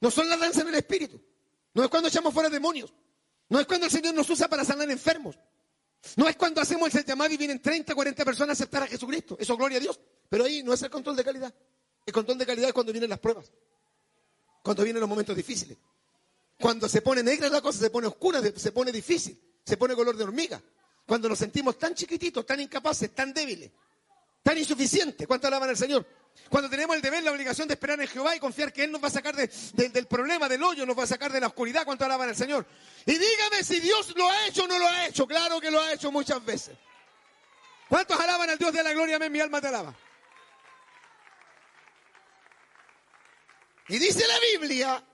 No son las danzas del Espíritu. No es cuando echamos fuera demonios. No es cuando el Señor nos usa para sanar enfermos. No es cuando hacemos el llamado y vienen 30, 40 personas a aceptar a Jesucristo. Eso, gloria a Dios. Pero ahí no es el control de calidad. El control de calidad es cuando vienen las pruebas. Cuando vienen los momentos difíciles. Cuando se pone negra la cosa, se pone oscura, se pone difícil, se pone color de hormiga. Cuando nos sentimos tan chiquititos, tan incapaces, tan débiles, tan insuficientes. ¿Cuánto alaban al Señor? Cuando tenemos el deber, la obligación de esperar en Jehová y confiar que Él nos va a sacar de- de- del problema, del hoyo, nos va a sacar de la oscuridad. ¿Cuánto alaban al Señor? Y dígame si Dios lo ha hecho o no lo ha hecho. Claro que lo ha hecho muchas veces. ¿Cuántos alaban al Dios de la gloria? Amén, mi alma te alaba. Y dice la Biblia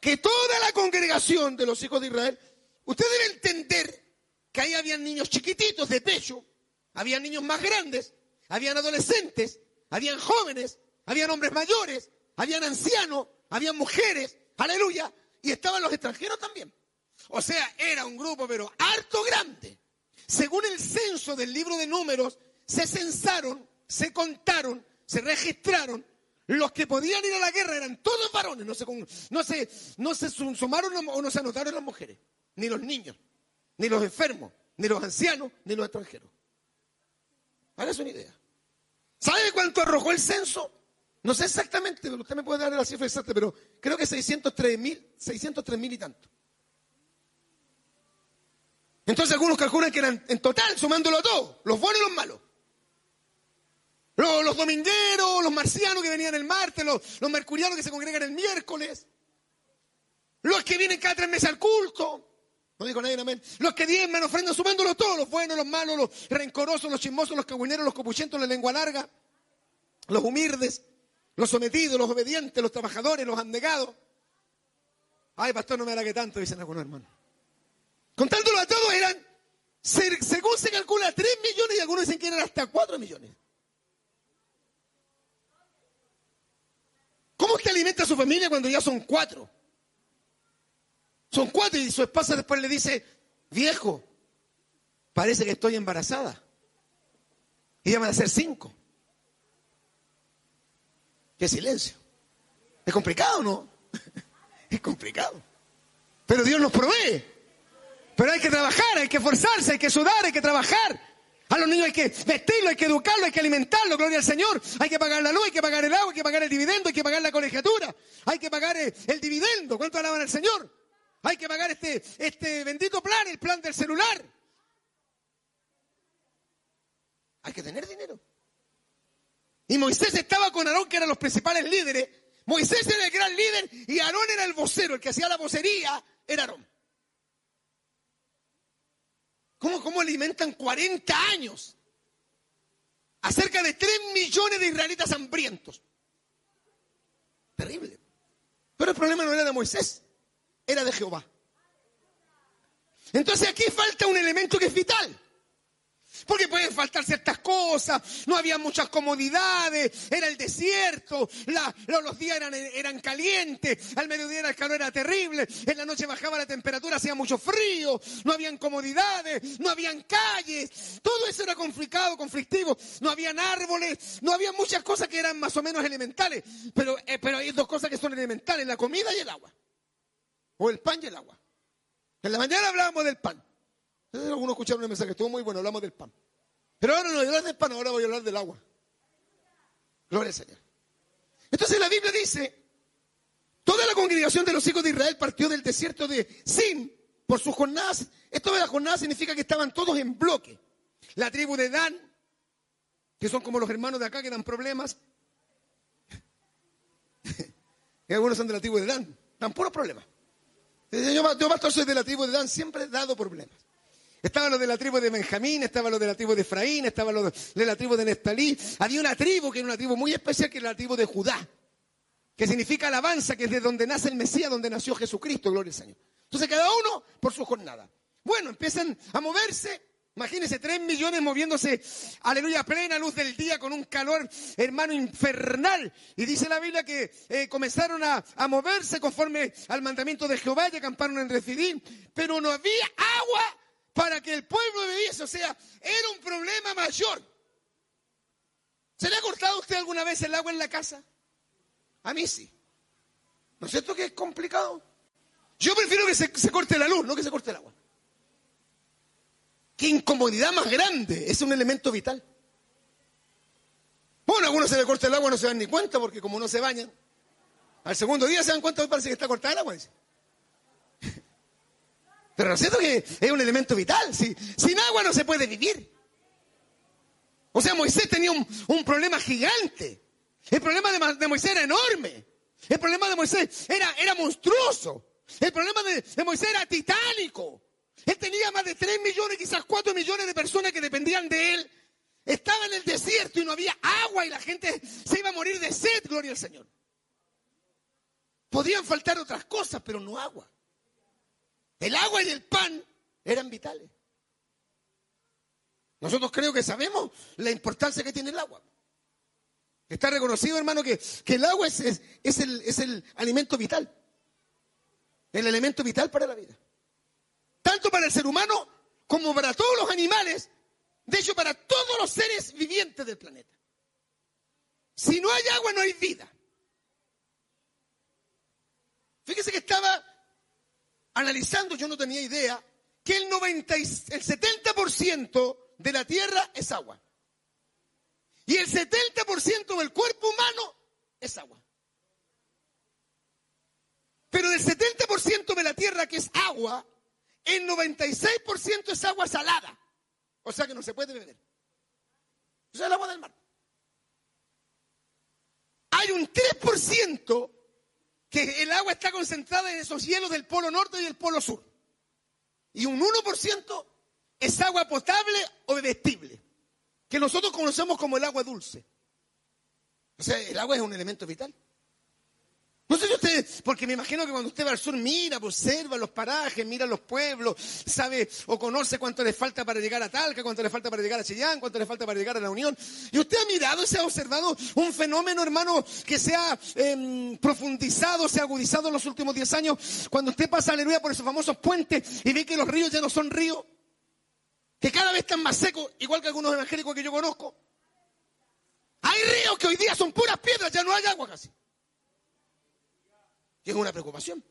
que toda la congregación de los hijos de Israel, usted debe entender que ahí habían niños chiquititos de pecho, habían niños más grandes, habían adolescentes, habían jóvenes, habían hombres mayores, habían ancianos, habían mujeres, aleluya, y estaban los extranjeros también. O sea, era un grupo pero harto grande. Según el censo del libro de números, se censaron, se contaron, se registraron los que podían ir a la guerra eran todos varones, no se, no se, no se sum- sumaron o no se anotaron las mujeres, ni los niños, ni los enfermos, ni los ancianos, ni los extranjeros. Hágase una idea. ¿Sabe cuánto arrojó el censo? No sé exactamente, usted me puede dar la cifra exacta, pero creo que 603 mil, 603 mil y tanto. Entonces algunos calculan que eran en total, sumándolo todo, los buenos y los malos. Los, domingueros, los marcianos que venían el martes, los, mercurianos que se congregan el miércoles, los que vienen cada tres meses al culto. No digo nadie amén. Los que diezman, ofrendan, sumándolo todo, los buenos, los malos, los rencorosos, los chismosos, los cagüineros, los copuchentos, la lengua larga, los humildes, los sometidos, los obedientes, los trabajadores, los abnegados. Ay, pastor, no me hará que tanto, dicen algunos hermanos. Contándolo a todos eran, se- según se calcula, 3 millones y algunos dicen que eran hasta 4 millones. ¿Cómo usted alimenta a su familia cuando ya son cuatro? Son cuatro y su esposa después le dice, viejo, parece que estoy embarazada. Y van a ser cinco. Qué silencio. Es complicado, ¿no? es complicado. Pero Dios nos provee. Pero hay que trabajar, hay que esforzarse, hay que sudar, hay que trabajar. A los niños hay que vestirlo, hay que educarlo, hay que alimentarlo, gloria al Señor. Hay que pagar la luz, hay que pagar el agua, hay que pagar el dividendo, hay que pagar la colegiatura, hay que pagar el, el dividendo. ¿Cuánto alaban al Señor? Hay que pagar este, este bendito plan, el plan del celular. Hay que tener dinero. Y Moisés estaba con Aarón, que eran los principales líderes. Moisés era el gran líder y Aarón era el vocero, el que hacía la vocería era Aarón. ¿Cómo, cómo alimentan 40 años a cerca de 3 millones de israelitas hambrientos? Terrible. Pero el problema no era de Moisés, era de Jehová. Entonces aquí falta un elemento que es vital. Porque pueden faltar ciertas cosas, no había muchas comodidades, era el desierto, los días eran, eran calientes, al mediodía el calor era terrible, en la noche bajaba la temperatura, hacía mucho frío, no habían comodidades, no habían calles, todo eso era complicado, conflictivo, no habían árboles, no había muchas cosas que eran más o menos elementales, pero, eh, pero hay dos cosas que son elementales, la comida y el agua, o el pan y el agua. En la mañana hablábamos del pan. Entonces, Algunos escucharon el mensaje, estuvo muy bueno, hablamos del pan. Pero ahora no voy a hablar del pan, ahora voy a hablar del agua. Gloria al Señor. Entonces la Biblia dice Toda la congregación de los hijos de Israel partió del desierto de Sin por sus jornadas. Esto de las jornadas significa que estaban todos en bloque. La tribu de Dan, que son como los hermanos de acá que dan problemas. y algunos son de la tribu de Dan, dan puros problemas. Yo, yo pastor soy de la tribu de Dan, siempre he dado problemas. Estaban los de la tribu de Benjamín, estaban los de la tribu de Efraín, estaban los de la tribu de Nestalí. Había una tribu que era una tribu muy especial, que era la tribu de Judá, que significa alabanza, que es de donde nace el Mesías, donde nació Jesucristo, gloria al Señor. Entonces cada uno por su jornada. Bueno, empiezan a moverse. Imagínense, tres millones moviéndose, aleluya, plena luz del día con un calor, hermano, infernal. Y dice la Biblia que eh, comenzaron a, a, moverse conforme al mandamiento de Jehová y acamparon en Refidim. Pero no había agua para que el pueblo bebiese. O sea, era un problema mayor. ¿Se le ha cortado a usted alguna vez el agua en la casa? A mí sí. ¿No es cierto que es complicado? Yo prefiero que se, se corte la luz, no que se corte el agua. Qué incomodidad más grande. Es un elemento vital. Bueno, a algunos se le corta el agua, no se dan ni cuenta porque como no se bañan, al segundo día se dan cuenta, parece que está cortada el agua. Pero ¿no es que es un elemento vital? Si, sin agua no se puede vivir. O sea, Moisés tenía un, un problema gigante. El problema de, de, Moisés era enorme. El problema de Moisés era, era monstruoso. El problema de, de, Moisés era titánico. Él tenía más de 3 millones, quizás 4 millones de personas que dependían de él. Estaba en el desierto y no había agua y la gente se iba a morir de sed, gloria al Señor. Podían faltar otras cosas, pero no agua. El agua y el pan eran vitales. Nosotros creo que sabemos la importancia que tiene el agua. Está reconocido, hermano, que, que el agua es, es, el, es el alimento vital. El elemento vital para la vida. Tanto para el ser humano como para todos los animales. De hecho, para todos los seres vivientes del planeta. Si no hay agua, no hay vida. Fíjese que estaba analizando, yo no tenía idea, que el, 90 y, el 70% de la Tierra es agua. Y el 70% del cuerpo humano es agua. Pero del 70% de la Tierra que es agua, el 96% es agua salada. O sea que no se puede beber. O sea, el agua del mar. Hay un 3% que el agua está concentrada en esos hielos del polo norte y del polo sur. Y un 1% es agua potable o bebestible, que nosotros conocemos como el agua dulce. O sea, el agua es un elemento vital. No sé si usted, porque me imagino que cuando usted va al sur mira, observa los parajes, mira los pueblos, sabe o conoce cuánto le falta para llegar a Talca, cuánto le falta para llegar a Chillán, cuánto le falta para llegar a la Unión. Y usted ha mirado y se ha observado un fenómeno, hermano, que se ha eh, profundizado, se ha agudizado en los últimos 10 años. Cuando usted pasa, aleluya, por esos famosos puentes y ve que los ríos ya no son ríos, que cada vez están más secos, igual que algunos evangélicos que yo conozco. Hay ríos que hoy día son puras piedras, ya no hay agua casi. Es una preocupación.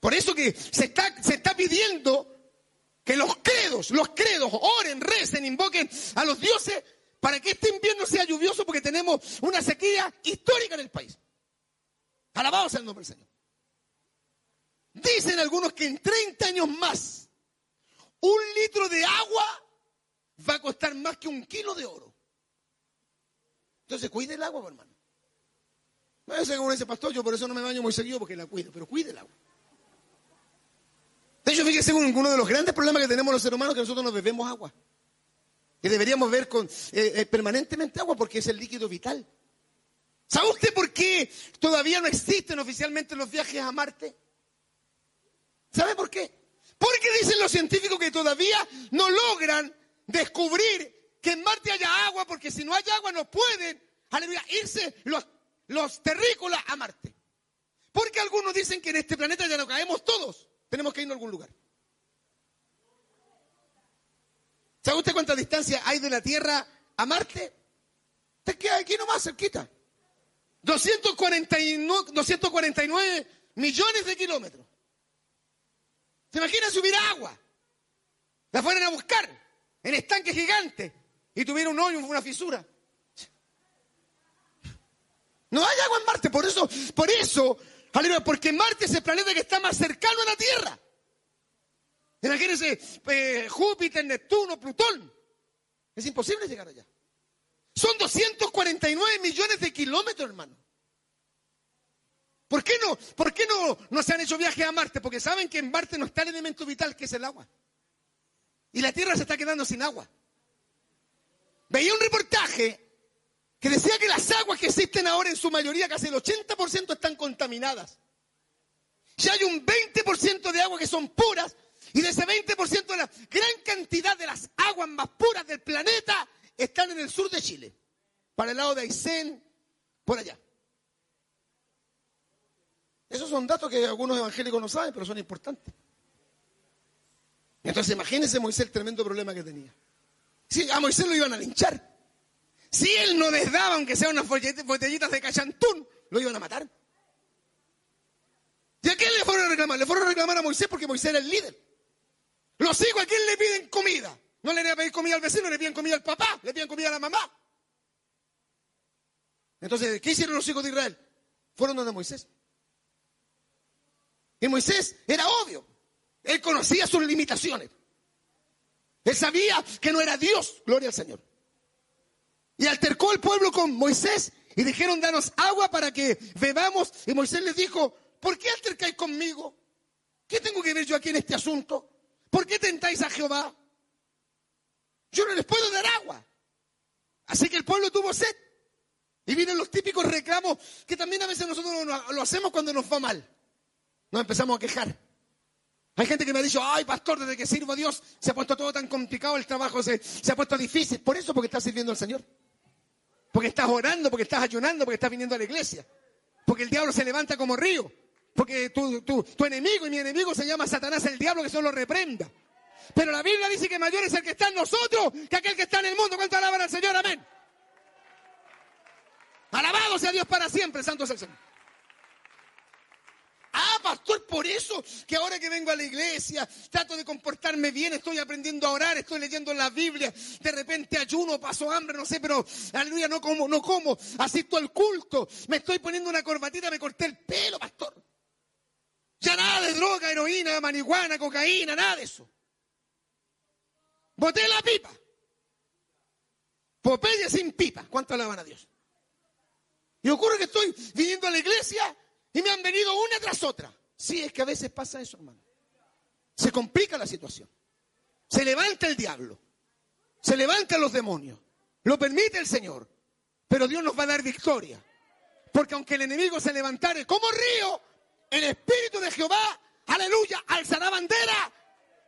Por eso que se está, se está pidiendo que los credos, los credos, oren, recen, invoquen a los dioses para que este invierno sea lluvioso porque tenemos una sequía histórica en el país. Alabado sea el nombre del Señor. Dicen algunos que en 30 años más, un litro de agua va a costar más que un kilo de oro. Entonces cuide el agua, hermano. No sé como dice pastor, yo por eso no me baño muy seguido porque la cuido, pero cuide el agua. De hecho, fíjese uno de los grandes problemas que tenemos los seres humanos que nosotros nos bebemos agua. Y deberíamos ver eh, eh, permanentemente agua porque es el líquido vital. ¿Sabe usted por qué todavía no existen oficialmente los viajes a Marte? ¿Sabe por qué? Porque dicen los científicos que todavía no logran descubrir que en Marte haya agua, porque si no hay agua no pueden aleluya, irse los los terrícolas a Marte. Porque algunos dicen que en este planeta ya no caemos todos. Tenemos que irnos a algún lugar. ¿Sabe usted cuánta distancia hay de la Tierra a Marte? Te queda aquí nomás cerquita. 249, 249 millones de kilómetros. ¿Se imagina si hubiera agua? La fueran a buscar en estanques gigantes y tuviera un hoyo, una fisura. No hay agua en Marte, por eso, por eso, aleluya, porque Marte es el planeta que está más cercano a la Tierra. Imagínense, eh, Júpiter, Neptuno, Plutón. Es imposible llegar allá. Son 249 millones de kilómetros, hermano. ¿Por qué no, por qué no, no se han hecho viajes a Marte? Porque saben que en Marte no está el elemento vital que es el agua. Y la Tierra se está quedando sin agua. Veía un reportaje que decía que las aguas que existen ahora en su mayoría, casi el 80% están contaminadas. Ya hay un 20% de agua que son puras y de ese 20% de la gran cantidad de las aguas más puras del planeta están en el sur de Chile, para el lado de Aysén, por allá. Esos son datos que algunos evangélicos no saben, pero son importantes. Entonces imagínense Moisés el tremendo problema que tenía. Si a Moisés lo iban a linchar. Si él no les daba, aunque sea unas botellitas de cachantún, lo iban a matar. ¿Y a quién le fueron a reclamar? Le fueron a reclamar a Moisés porque Moisés era el líder. Los hijos a quién le piden comida. No le pedir comida al vecino, le piden comida al papá, le piden comida a la mamá. Entonces, ¿qué hicieron los hijos de Israel? Fueron donde Moisés. Y Moisés era obvio. Él conocía sus limitaciones. Él sabía que no era Dios. Gloria al Señor. Y altercó el pueblo con Moisés y dijeron, danos agua para que bebamos. Y Moisés les dijo, ¿por qué altercáis conmigo? ¿Qué tengo que ver yo aquí en este asunto? ¿Por qué tentáis a Jehová? Yo no les puedo dar agua. Así que el pueblo tuvo sed. Y vienen los típicos reclamos que también a veces nosotros lo, hacemos cuando nos va mal. Nos empezamos a quejar. Hay gente que me ha dicho, ay pastor, desde que sirvo a Dios se ha puesto todo tan complicado, el trabajo se, se ha puesto difícil. Por eso, porque estás sirviendo al Señor. Porque estás orando, porque estás ayunando, porque estás viniendo a la iglesia. Porque el diablo se levanta como río. Porque tu, tu, tu enemigo y mi enemigo se llama Satanás, el diablo que solo reprenda. Pero la Biblia dice que mayor es el que está en nosotros que aquel que está en el mundo. ¿Cuánto alaban al Señor? Amén. Alabado sea Dios para siempre, santo es. Pastor, por eso que ahora que vengo a la iglesia trato de comportarme bien, estoy aprendiendo a orar, estoy leyendo la Biblia, de repente ayuno, paso hambre, no sé, pero aleluya, no como, no como, asisto al culto, me estoy poniendo una corbatita, me corté el pelo, pastor. Ya nada de droga, heroína, marihuana, cocaína, nada de eso. Boté la pipa. Popeye sin pipa. ¿Cuánto alaban a Dios? Y ocurre que estoy viniendo a la iglesia y me han venido una tras otra. Sí, es que a veces pasa eso, hermano. Se complica la situación. Se levanta el diablo. Se levantan los demonios. Lo permite el Señor. Pero Dios nos va a dar victoria. Porque aunque el enemigo se levantare como río, el Espíritu de Jehová, aleluya, alzará bandera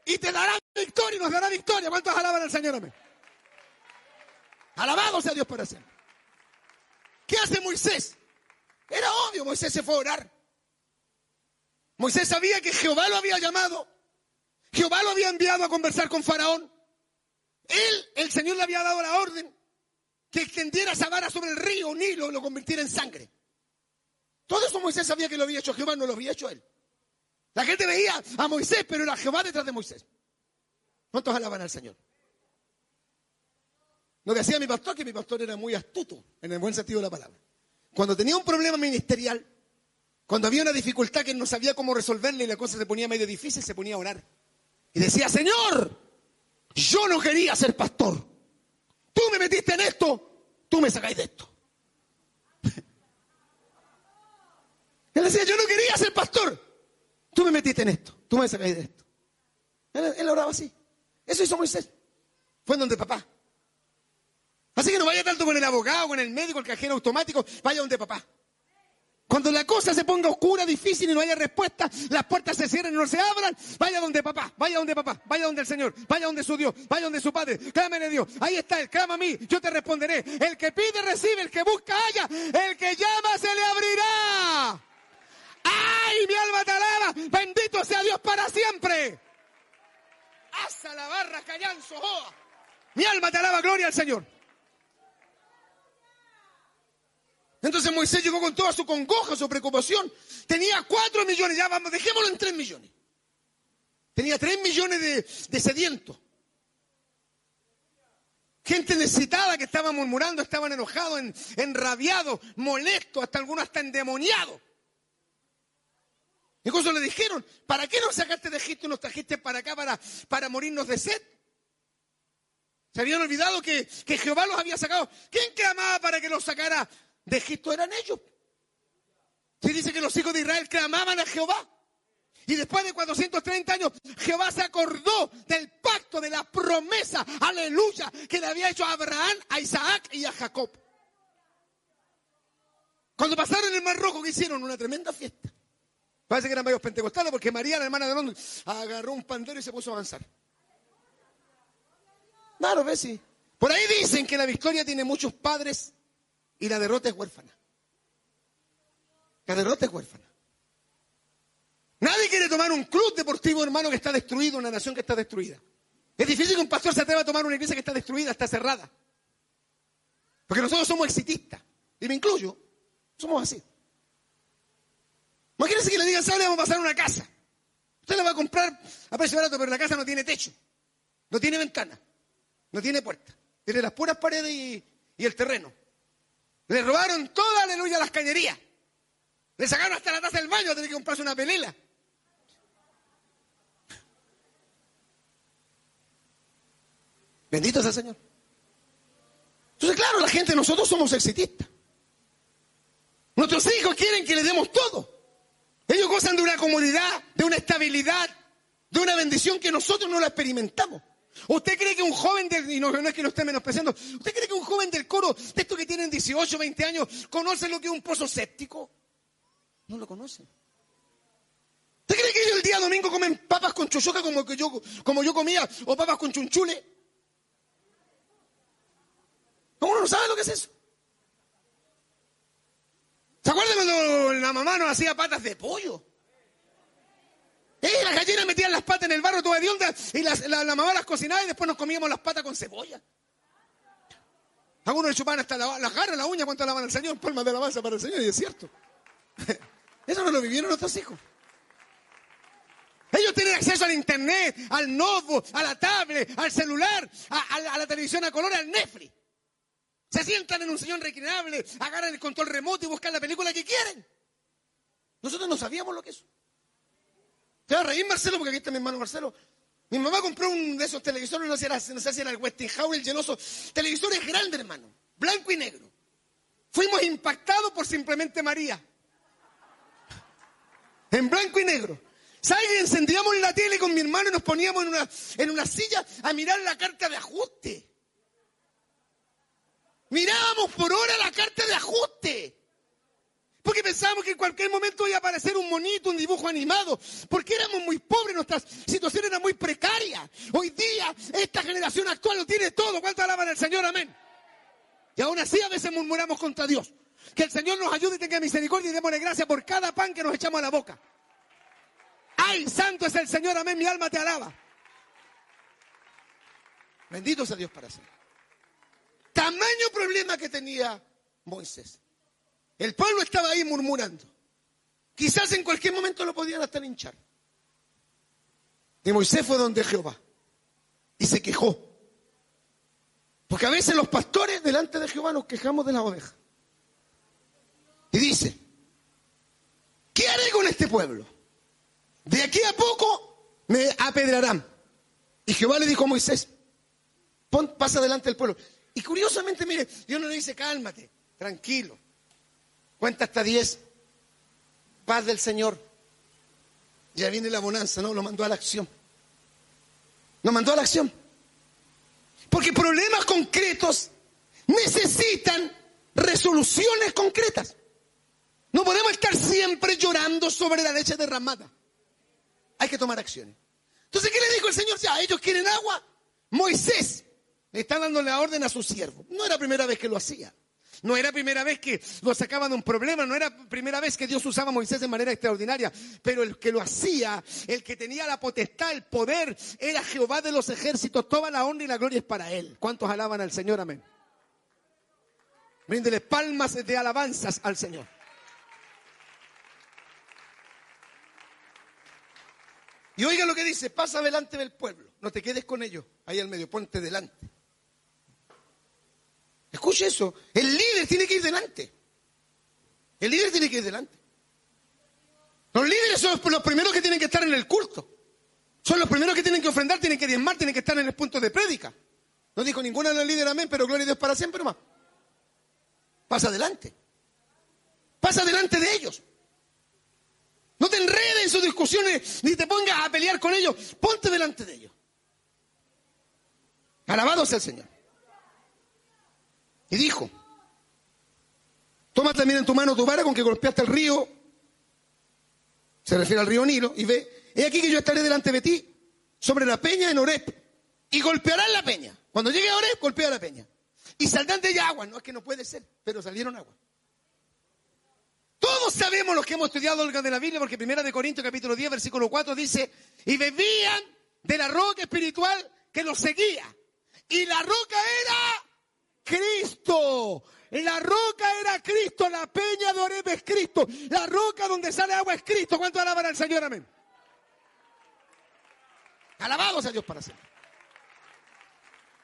y te dará victoria y nos dará victoria. ¿Cuántos alaban al Señor? Amén. Alabado sea Dios para siempre. ¿Qué hace Moisés? Era obvio, Moisés se fue a orar. Moisés sabía que Jehová lo había llamado. Jehová lo había enviado a conversar con Faraón. Él, el Señor le había dado la orden que extendiera esa vara sobre el río Nilo y lo convirtiera en sangre. Todo eso Moisés sabía que lo había hecho Jehová, no lo había hecho él. La gente veía a Moisés, pero era Jehová detrás de Moisés. ¿Cuántos alaban al Señor? Lo que hacía mi pastor, que mi pastor era muy astuto, en el buen sentido de la palabra. Cuando tenía un problema ministerial, cuando había una dificultad que no sabía cómo resolverle y la cosa se ponía medio difícil, se ponía a orar. Y decía, Señor, yo no quería ser pastor. Tú me metiste en esto, tú me sacáis de esto. Él decía, yo no quería ser pastor. Tú me metiste en esto, tú me sacáis de esto. Él, él oraba así. Eso hizo Moisés. Fue en donde papá. Así que no vaya tanto con el abogado, con el médico, el cajero automático, vaya donde papá. Cuando la cosa se ponga oscura, difícil y no haya respuesta, las puertas se cierren y no se abran, vaya donde papá, vaya donde papá, vaya donde el Señor, vaya donde su Dios, vaya donde su Padre, clámele a Dios. Ahí está Él, clama a mí, yo te responderé. El que pide, recibe, el que busca, haya, el que llama, se le abrirá. ¡Ay, mi alma te alaba! Bendito sea Dios para siempre. Hasta la barra, callanzo, joa. Mi alma te alaba, gloria al Señor. Entonces Moisés llegó con toda su congoja, su preocupación. Tenía cuatro millones, ya vamos, dejémoslo en tres millones. Tenía tres millones de, sedientos. Gente necesitada que estaba murmurando, estaban enojados, en- enrabiados, molestos, hasta algunos hasta endemoniados. Incluso le dijeron, ¿para qué nos sacaste de Egipto y nos trajiste para acá para, para morirnos de sed? Se habían olvidado que, que Jehová los había sacado. ¿Quién clamaba para que los sacara de Egipto? Eran ellos. Se dice que los hijos de Israel clamaban a Jehová. Y después de 430 años, Jehová se acordó del pacto, de la promesa, aleluya, que le había hecho a Abraham, a Isaac y a Jacob. Cuando pasaron el Mar Rojo, que hicieron? Una tremenda fiesta. Parece que eran varios pentecostales porque María, la hermana de Aaron, agarró un pandero y se puso a avanzar. Claro, ves, sí. Por ahí dicen que la victoria tiene muchos padres y la derrota es huérfana. La derrota es huérfana. Nadie quiere tomar un club deportivo, hermano, que está destruido, una nación que está destruida. Es difícil que un pastor se atreva a tomar una iglesia que está destruida, está cerrada. Porque nosotros somos exitistas. Y me incluyo. Somos así. Imagínense que le digan, ¿sabe? Vamos a pasar una casa. Usted la va a comprar a precio barato, pero la casa no tiene techo. No tiene ventana. No tiene puerta. Tiene las puras paredes y el terreno. Le robaron toda, aleluya, las cañerías. Le sacaron hasta la taza del baño a tener que comprarse una pelela. Bendito sea el Señor. Entonces, claro, la gente, nosotros somos exitistas. Nuestros hijos quieren que les demos todo. Ellos gozan de una comodidad, de una estabilidad, de una bendición que nosotros no la experimentamos. ¿Usted cree que un joven del, y no, no es que lo esté menospreciando, ¿usted cree que un joven del coro, de estos que tienen 18, 20 años, conoce lo que es un pozo séptico? No lo conocen. ¿Usted cree que ellos el día domingo comen papas con chochoca como, que yo, como yo comía, o papas con chunchule? Uno no sabe lo que es eso. ¿Se acuerdan cuando la mamá nos hacía patas de pollo? Eh, las gallinas metían las patas en el barro toda de onda y las- la, la mamá las cocinaba y después nos comíamos las patas con cebolla. Algunos le chupaban hasta la- las garras, la uña, cuánto alaban al Señor, palmas de alabanza para el Señor, y es cierto. Eso no lo vivieron nuestros hijos. Ellos tienen acceso al internet, al notebook, a la tablet, al celular, a, la, a la televisión a color, al Netflix. Se sientan en un sillón reclinable, agarran el control remoto y buscan la película que quieren. Nosotros no sabíamos lo que es. Te va a reír Marcelo, porque aquí está mi hermano Marcelo. Mi mamá compró un de esos televisores, no sé, era- si era el Westinghouse, el geloso. Televisores grandes, hermano, blanco y negro. Fuimos impactados por simplemente María. En blanco y negro. ¿Sabes? Encendíamos la tele con mi hermano y nos poníamos en una, en una silla a mirar la carta de ajuste. Mirábamos por hora la carta de ajuste. Porque pensábamos que en cualquier momento iba a aparecer un monito, un dibujo animado. Porque éramos muy pobres, nuestra situación era muy precaria. Hoy día, esta generación actual lo tiene todo. ¿Cuánto alaban al Señor? Amén. Y aún así a veces murmuramos contra Dios. Que el Señor nos ayude y tenga misericordia y démosle gracias por cada pan que nos echamos a la boca. ¡Ay, santo es el Señor! Amén, mi alma te alaba. Bendito sea Dios para siempre. Tamaño problema que tenía Moisés. El pueblo estaba ahí murmurando. Quizás en cualquier momento lo podían hasta hinchar. Y Moisés fue donde Jehová. Y se quejó. Porque a veces los pastores delante de Jehová nos quejamos de la oveja. Y dice, ¿qué haré con este pueblo? De aquí a poco me apedrarán. Y Jehová le dijo a Moisés, pon, pasa delante del pueblo. Y curiosamente, mire, Dios no le dice, cálmate, tranquilo. Cuenta hasta 10. Paz del Señor. Ya viene la bonanza, no, lo mandó a la acción. Lo mandó a la acción. Porque problemas concretos necesitan resoluciones concretas. No podemos estar siempre llorando sobre la leche derramada. Hay que tomar acciones. Entonces, ¿qué le dijo el Señor? Ya, ellos quieren agua. Moisés está dando la orden a su siervo. No era la primera vez que lo hacía. No era primera vez que lo sacaban de un problema, no era primera vez que Dios usaba a Moisés de manera extraordinaria, pero el que lo hacía, el que tenía la potestad, el poder, era Jehová de los ejércitos, toda la honra y la gloria es para él. ¿Cuántos alaban al Señor? Amén. Bríndele palmas de alabanzas al Señor. Y oiga lo que dice, pasa delante del pueblo, no te quedes con ellos, ahí al medio, ponte delante. Escuche eso. El líder tiene que ir delante. El líder tiene que ir delante. Los líderes son los primeros que tienen que estar en el culto. Son los primeros que tienen que ofrendar, tienen que diezmar, tienen que estar en el punto de prédica. No dijo ninguna de los líderes amén, pero gloria a Dios para siempre más. Pasa adelante. Pasa delante de ellos. No te enredes en sus discusiones ni te pongas a pelear con ellos. Ponte delante de ellos. Alabado sea el Señor. Y dijo, toma también en tu mano tu vara con que golpeaste el río, se refiere al río Nilo, y ve, he aquí que yo estaré delante de ti, sobre la peña en Orep, y golpearán la peña. Cuando llegue a Orep, golpea la peña. Y saldrán de ella agua, no es que no puede ser, pero salieron agua. Todos sabemos los que hemos estudiado el de la Biblia, porque Primera de Corintios capítulo 10, versículo 4 dice, y bebían de la roca espiritual que los seguía. Y la roca era Cristo. La roca era Cristo, la peña de Oreb es Cristo, la roca donde sale agua es Cristo. ¿Cuánto alaban al Señor? Amén. Alabados a Dios para siempre.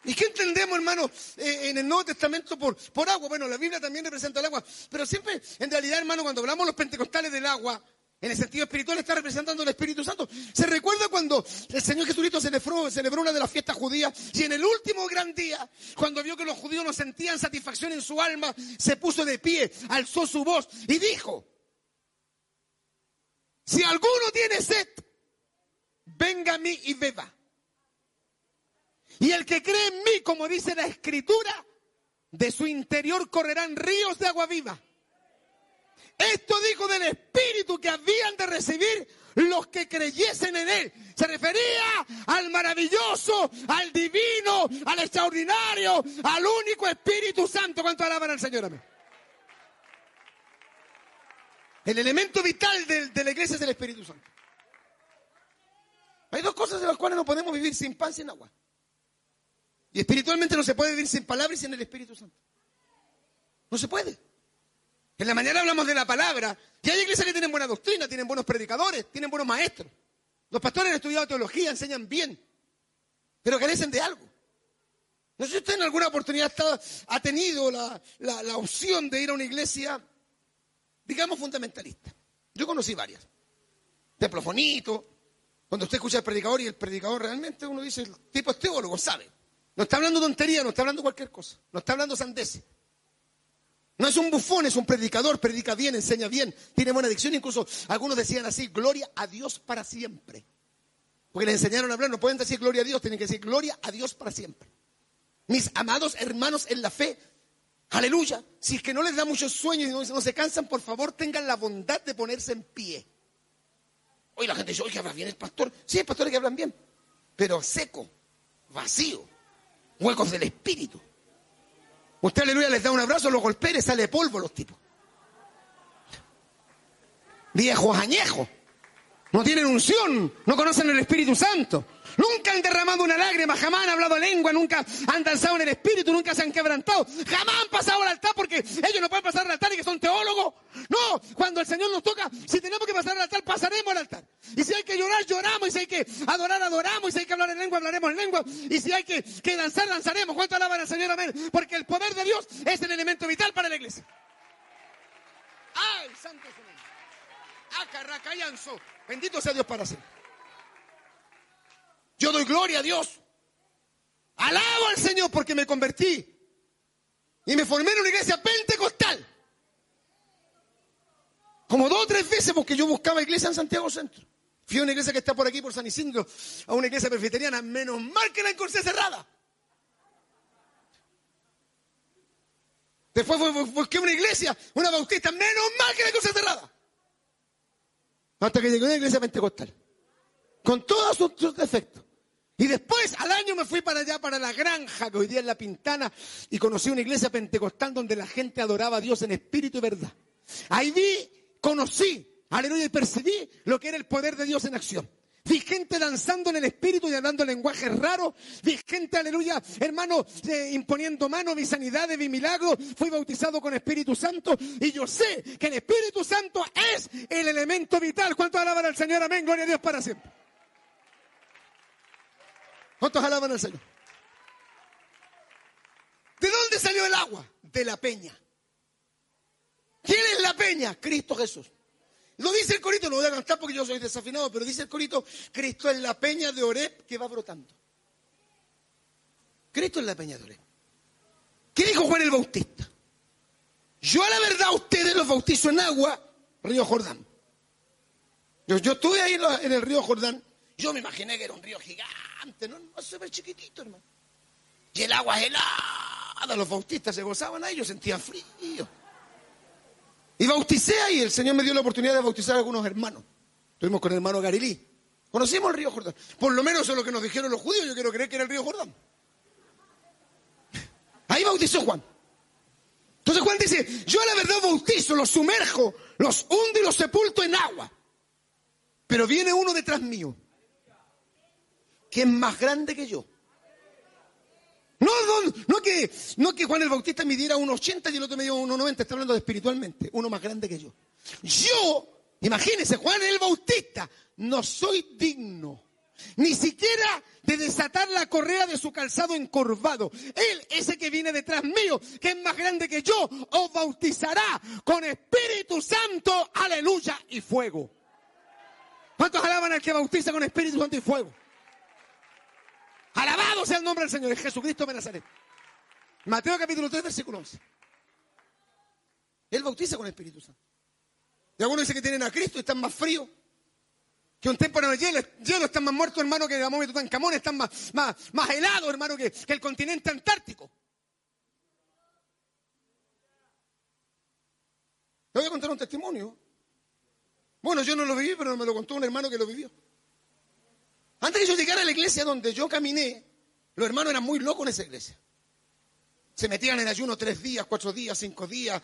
¿Y qué entendemos, hermano, eh, en el Nuevo Testamento por, por agua? Bueno, la Biblia también representa el agua, pero siempre, en realidad, hermano, cuando hablamos los pentecostales del agua, en el sentido espiritual está representando el Espíritu Santo. ¿Se recuerda cuando el Señor Jesucristo celebró, celebró una de las fiestas judías y en el último gran día, cuando vio que los judíos no sentían satisfacción en su alma, se puso de pie, alzó su voz y dijo, si alguno tiene sed, venga a mí y beba. Y el que cree en mí, como dice la Escritura, de su interior correrán ríos de agua viva. Esto dijo del Espíritu que habían de recibir los que creyesen en Él. Se refería al maravilloso, al divino, al extraordinario, al único Espíritu Santo. ¿Cuánto alaban al Señor? Amén. El elemento vital de, de, la iglesia es el Espíritu Santo. Hay dos cosas en las cuales no podemos vivir sin pan, sin agua. Y espiritualmente no se puede vivir sin palabra y sin el Espíritu Santo. No se puede. En la mañana hablamos de la palabra. Y hay iglesias que tienen buena doctrina, tienen buenos predicadores, tienen buenos maestros. Los pastores han estudiado teología, enseñan bien, pero carecen de algo. No sé si usted en alguna oportunidad ha tenido la, la, opción de ir a una iglesia, digamos, fundamentalista. Yo conocí varias. Templofonito. Cuando usted escucha al predicador y el predicador realmente uno dice, el tipo es teólogo, sabe. No está hablando tontería, no está hablando cualquier cosa. No está hablando sandeces. No es un bufón, es un predicador, predica bien, enseña bien, tiene buena dicción, incluso algunos decían así, gloria a Dios para siempre. Porque le enseñaron a hablar, no pueden decir gloria a Dios, tienen que decir gloria a Dios para siempre. Mis amados hermanos en la fe, aleluya, si es que no les da muchos sueños y no, se cansan, por favor tengan la bondad de ponerse en pie. Hoy la gente dice, oye, habla bien el pastor. Sí, hay pastores que hablan bien, pero seco, vacío, huecos del espíritu. Usted, aleluya, les da un abrazo, los golpea y sale polvo los tipos. Viejos añejos. No tienen unción, no conocen el Espíritu Santo. Nunca han derramado una lágrima, jamás han hablado lengua, nunca han danzado en el Espíritu, nunca se han quebrantado, jamás han pasado al altar porque ellos no pueden pasar al altar y que son teólogos. No, cuando el Señor nos toca, si tenemos que pasar al altar, pasaremos al altar. Que llorar, lloramos. Y si hay que adorar, adoramos. Y si hay que hablar en lengua, hablaremos en lengua. Y si hay que, que danzar, danzaremos. ¿Cuánto alaban al Señor? Amén. Porque el poder de Dios es el elemento vital para la iglesia. ¡Ay, santo! Acarracayanzo. Bendito sea Dios para siempre. Yo doy gloria a Dios. Alabo al Señor porque me convertí. Y me formé en una iglesia pentecostal. Como dos o tres veces porque yo buscaba iglesia en Santiago Centro. Fui a una iglesia que está por aquí, por San Isidro, a una iglesia presbiteriana. Menos mal que la encontré cerrada. Después busqué una iglesia, una bautista. Menos mal que la encontré cerrada. Hasta que llegué a una iglesia pentecostal. Con todos sus, sus defectos. Y después, al año, me fui para allá, para la granja, que hoy día es la Pintana, y conocí una iglesia pentecostal donde la gente adoraba a Dios en espíritu y verdad. Ahí vi, conocí, aleluya, y percibí lo que era el poder de Dios en acción. Vi gente danzando en el espíritu y hablando lenguajes raros. Vi gente, aleluya, hermano, eh, imponiendo manos, vi sanidades, vi milagros. Fui bautizado con Espíritu Santo. Y yo sé que el Espíritu Santo es el elemento vital. ¿Cuántos alaban al Señor? Amén. Gloria a Dios para siempre. ¿Cuántos alaban al Señor? ¿De dónde salió el agua? De la peña. ¿Quién es la peña? Cristo Jesús. Lo dice el corito, lo voy a cantar porque yo soy desafinado, pero dice el corito, Cristo es la peña de Oreb que va brotando. Cristo es la peña de Oreb. ¿Qué dijo Juan el Bautista? Yo a la verdad a ustedes los bautizo en agua, río Jordán. Yo, yo estuve ahí en, el río Jordán, yo me imaginé que era un río gigante, no, no ve chiquitito, hermano. Y el agua helada, los bautistas se gozaban ahí, yo sentía frío. Y bauticé ahí, el Señor me dio la oportunidad de bautizar a algunos hermanos. Estuvimos con el hermano Garilí. Conocimos el río Jordán. Por lo menos eso es lo que nos dijeron los judíos, yo quiero creer que era el río Jordán. Ahí bautizó Juan. Entonces Juan dice, yo la verdad bautizo, los sumerjo, los hundo y los sepulto en agua. Pero viene uno detrás mío, que es más grande que yo. No, no, no que, no que Juan el Bautista midiera 1,80 y el otro medía 1,90, está hablando de espiritualmente, uno más grande que yo. Yo, imagínense, Juan el Bautista, no soy digno ni siquiera de desatar la correa de su calzado encorvado. Él, ese que viene detrás mío, que es más grande que yo, os bautizará con Espíritu Santo, aleluya, y fuego. ¿Cuántos alaban al que bautiza con Espíritu Santo y fuego? Alabado sea el nombre del Señor, es Jesucristo de Nazaret. Mateo capítulo 3, versículo 11. Él bautiza con Espíritu Santo. Y algunos dicen que tienen a Cristo y están más fríos que un templo de hielo, hielo, están más muertos, hermano, que la momia de Tutankamón, están más, más, más helados, hermano, que, que el continente antártico. Le voy a contar un testimonio. Bueno, yo no lo viví, pero me lo contó un hermano que lo vivió. Antes que yo llegara a la iglesia donde yo caminé, los hermanos eran muy locos en esa iglesia. Se metían en ayuno tres días, cuatro días, cinco días.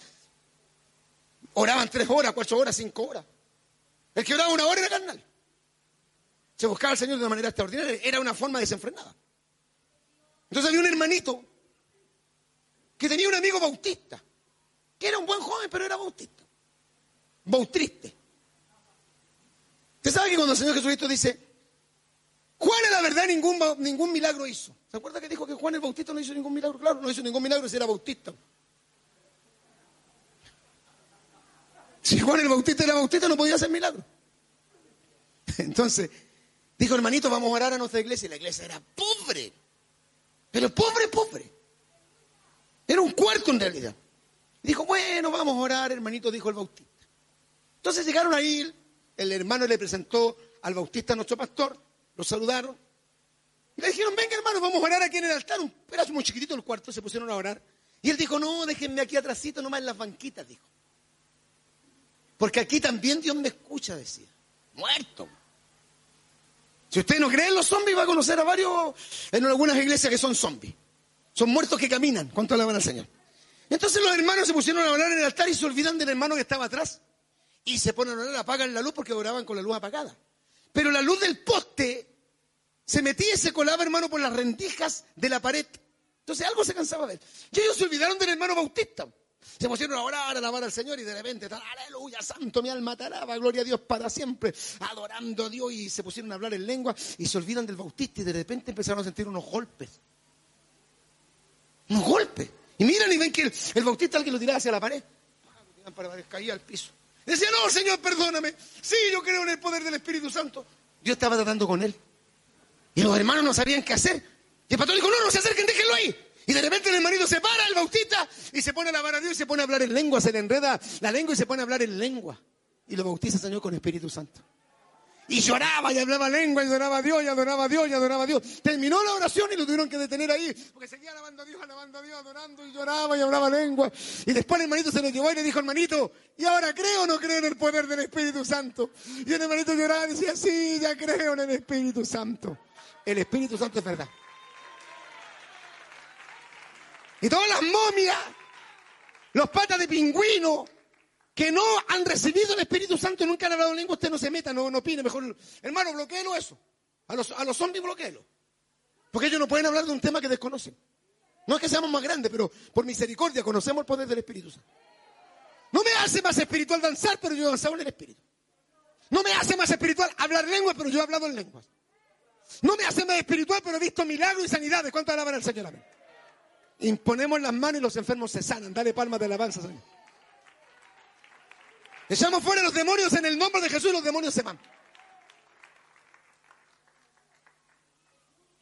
Oraban tres horas, cuatro horas, cinco horas. El que oraba una hora era carnal. Se buscaba al Señor de una manera extraordinaria. Era una forma desenfrenada. Entonces había un hermanito que tenía un amigo bautista, que era un buen joven, pero era bautista. Bautriste. Usted sabe que cuando el Señor Jesucristo dice, la verdad ningún, ningún milagro hizo. ¿Se acuerda que dijo que Juan el Bautista no hizo ningún milagro? Claro, no hizo ningún milagro si era bautista. Si Juan el Bautista era bautista no podía hacer milagro. Entonces, dijo hermanito, vamos a orar a nuestra iglesia. Y la iglesia era pobre. Pero pobre, pobre. Era un cuarto en realidad. Dijo, bueno, vamos a orar, hermanito, dijo el bautista. Entonces llegaron ahí, el hermano le presentó al bautista nuestro pastor, lo saludaron. Y le dijeron, venga hermano, vamos a orar aquí en el altar. Un- Era muy chiquitito el cuarto, se pusieron a orar. Y él dijo, no, déjenme aquí atrásito, nomás en las banquitas, dijo. Porque aquí también Dios me escucha, decía. Muerto. Si usted no cree en los zombies, va a conocer a varios, en algunas iglesias que son zombies. Son muertos que caminan. ¿Cuánto alaban al Señor? Entonces los hermanos se pusieron a orar en el altar y se olvidan del hermano que estaba atrás. Y se ponen a orar, apagan la luz porque oraban con la luz apagada. Pero la luz del poste se metía y se colaba, hermano, por las rendijas de la pared. Entonces algo se cansaba de ver. Y ellos se olvidaron del hermano Bautista. Se pusieron a orar, a alabar al Señor y de repente, aleluya, santo, mi alma te gloria a Dios para siempre, adorando a Dios y se pusieron a hablar en lengua y se olvidan del Bautista y de repente empezaron a sentir unos golpes. Unos golpes. Y miran y ven que el, Bautista alguien lo tiraba hacia la pared. Caía al piso. Decía, no, Señor, perdóname. Sí, yo creo en el poder del Espíritu Santo. Dios estaba tratando con él. Y los hermanos no sabían qué hacer. Y el pastor dijo, no, no se acerquen, déjenlo ahí. Y de repente el hermanito se para, el bautista, y se pone a alabar a Dios y se pone a hablar en lengua, se le enreda la lengua y se pone a hablar en lengua. Y lo bautiza el Señor con Espíritu Santo. Y lloraba y hablaba lengua y adoraba a Dios y adoraba a Dios y adoraba a Dios. Terminó la oración y lo tuvieron que detener ahí, porque seguía alabando a Dios, alabando a Dios, adorando y lloraba y hablaba lengua. Y después el hermanito se lo llevó y le dijo, hermanito, ¿y ahora creo o no creo en el poder del Espíritu Santo? Y el hermanito lloraba y decía, sí, ya creo en el Espíritu Santo. El Espíritu Santo es verdad. Y todas las momias, los patas de pingüino, que no han recibido el Espíritu Santo y nunca han hablado en lengua, usted no se meta, no, opine, mejor, hermano, bloqueelo eso. A los, a los zombies bloqueelo. Porque ellos no pueden hablar de un tema que desconocen. No es que seamos más grandes, pero por misericordia conocemos el poder del Espíritu Santo. No me hace más espiritual danzar, pero yo he danzado en el Espíritu. No me hace más espiritual hablar lenguas, pero yo he hablado en lenguas. No me hace más espiritual, pero he visto milagros y sanidades. ¿Cuánto alaban al Señor? Imponemos las manos y los enfermos se sanan. Dale palmas de alabanza, Señor. Echamos fuera los demonios en el nombre de Jesús y los demonios se van.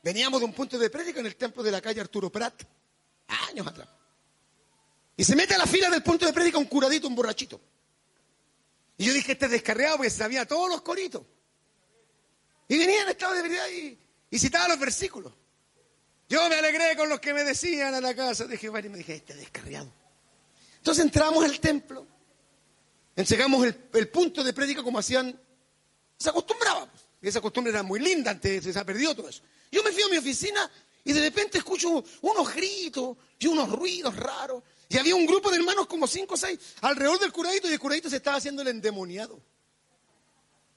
Veníamos de un punto de prédica en el templo de la calle Arturo Prat, años atrás. Y se mete a la fila del punto de prédica un curadito, un borrachito. Y yo dije, este descarriado, porque sabía todos los coritos. Y venía en estado de verdad y, citaba los versículos. Yo me alegré con los que me decían a la casa de Jehová y me dije, este descarriado. Entonces entramos al templo, enseñamos el, el punto de prédica como hacían, se acostumbraba. pues. Y esa costumbre era muy linda, antes se ha perdido todo eso. Yo me fui a mi oficina y de repente escucho unos gritos y unos ruidos raros. Y había un grupo de hermanos como cinco o seis alrededor del curadito y el curadito se estaba haciendo el endemoniado.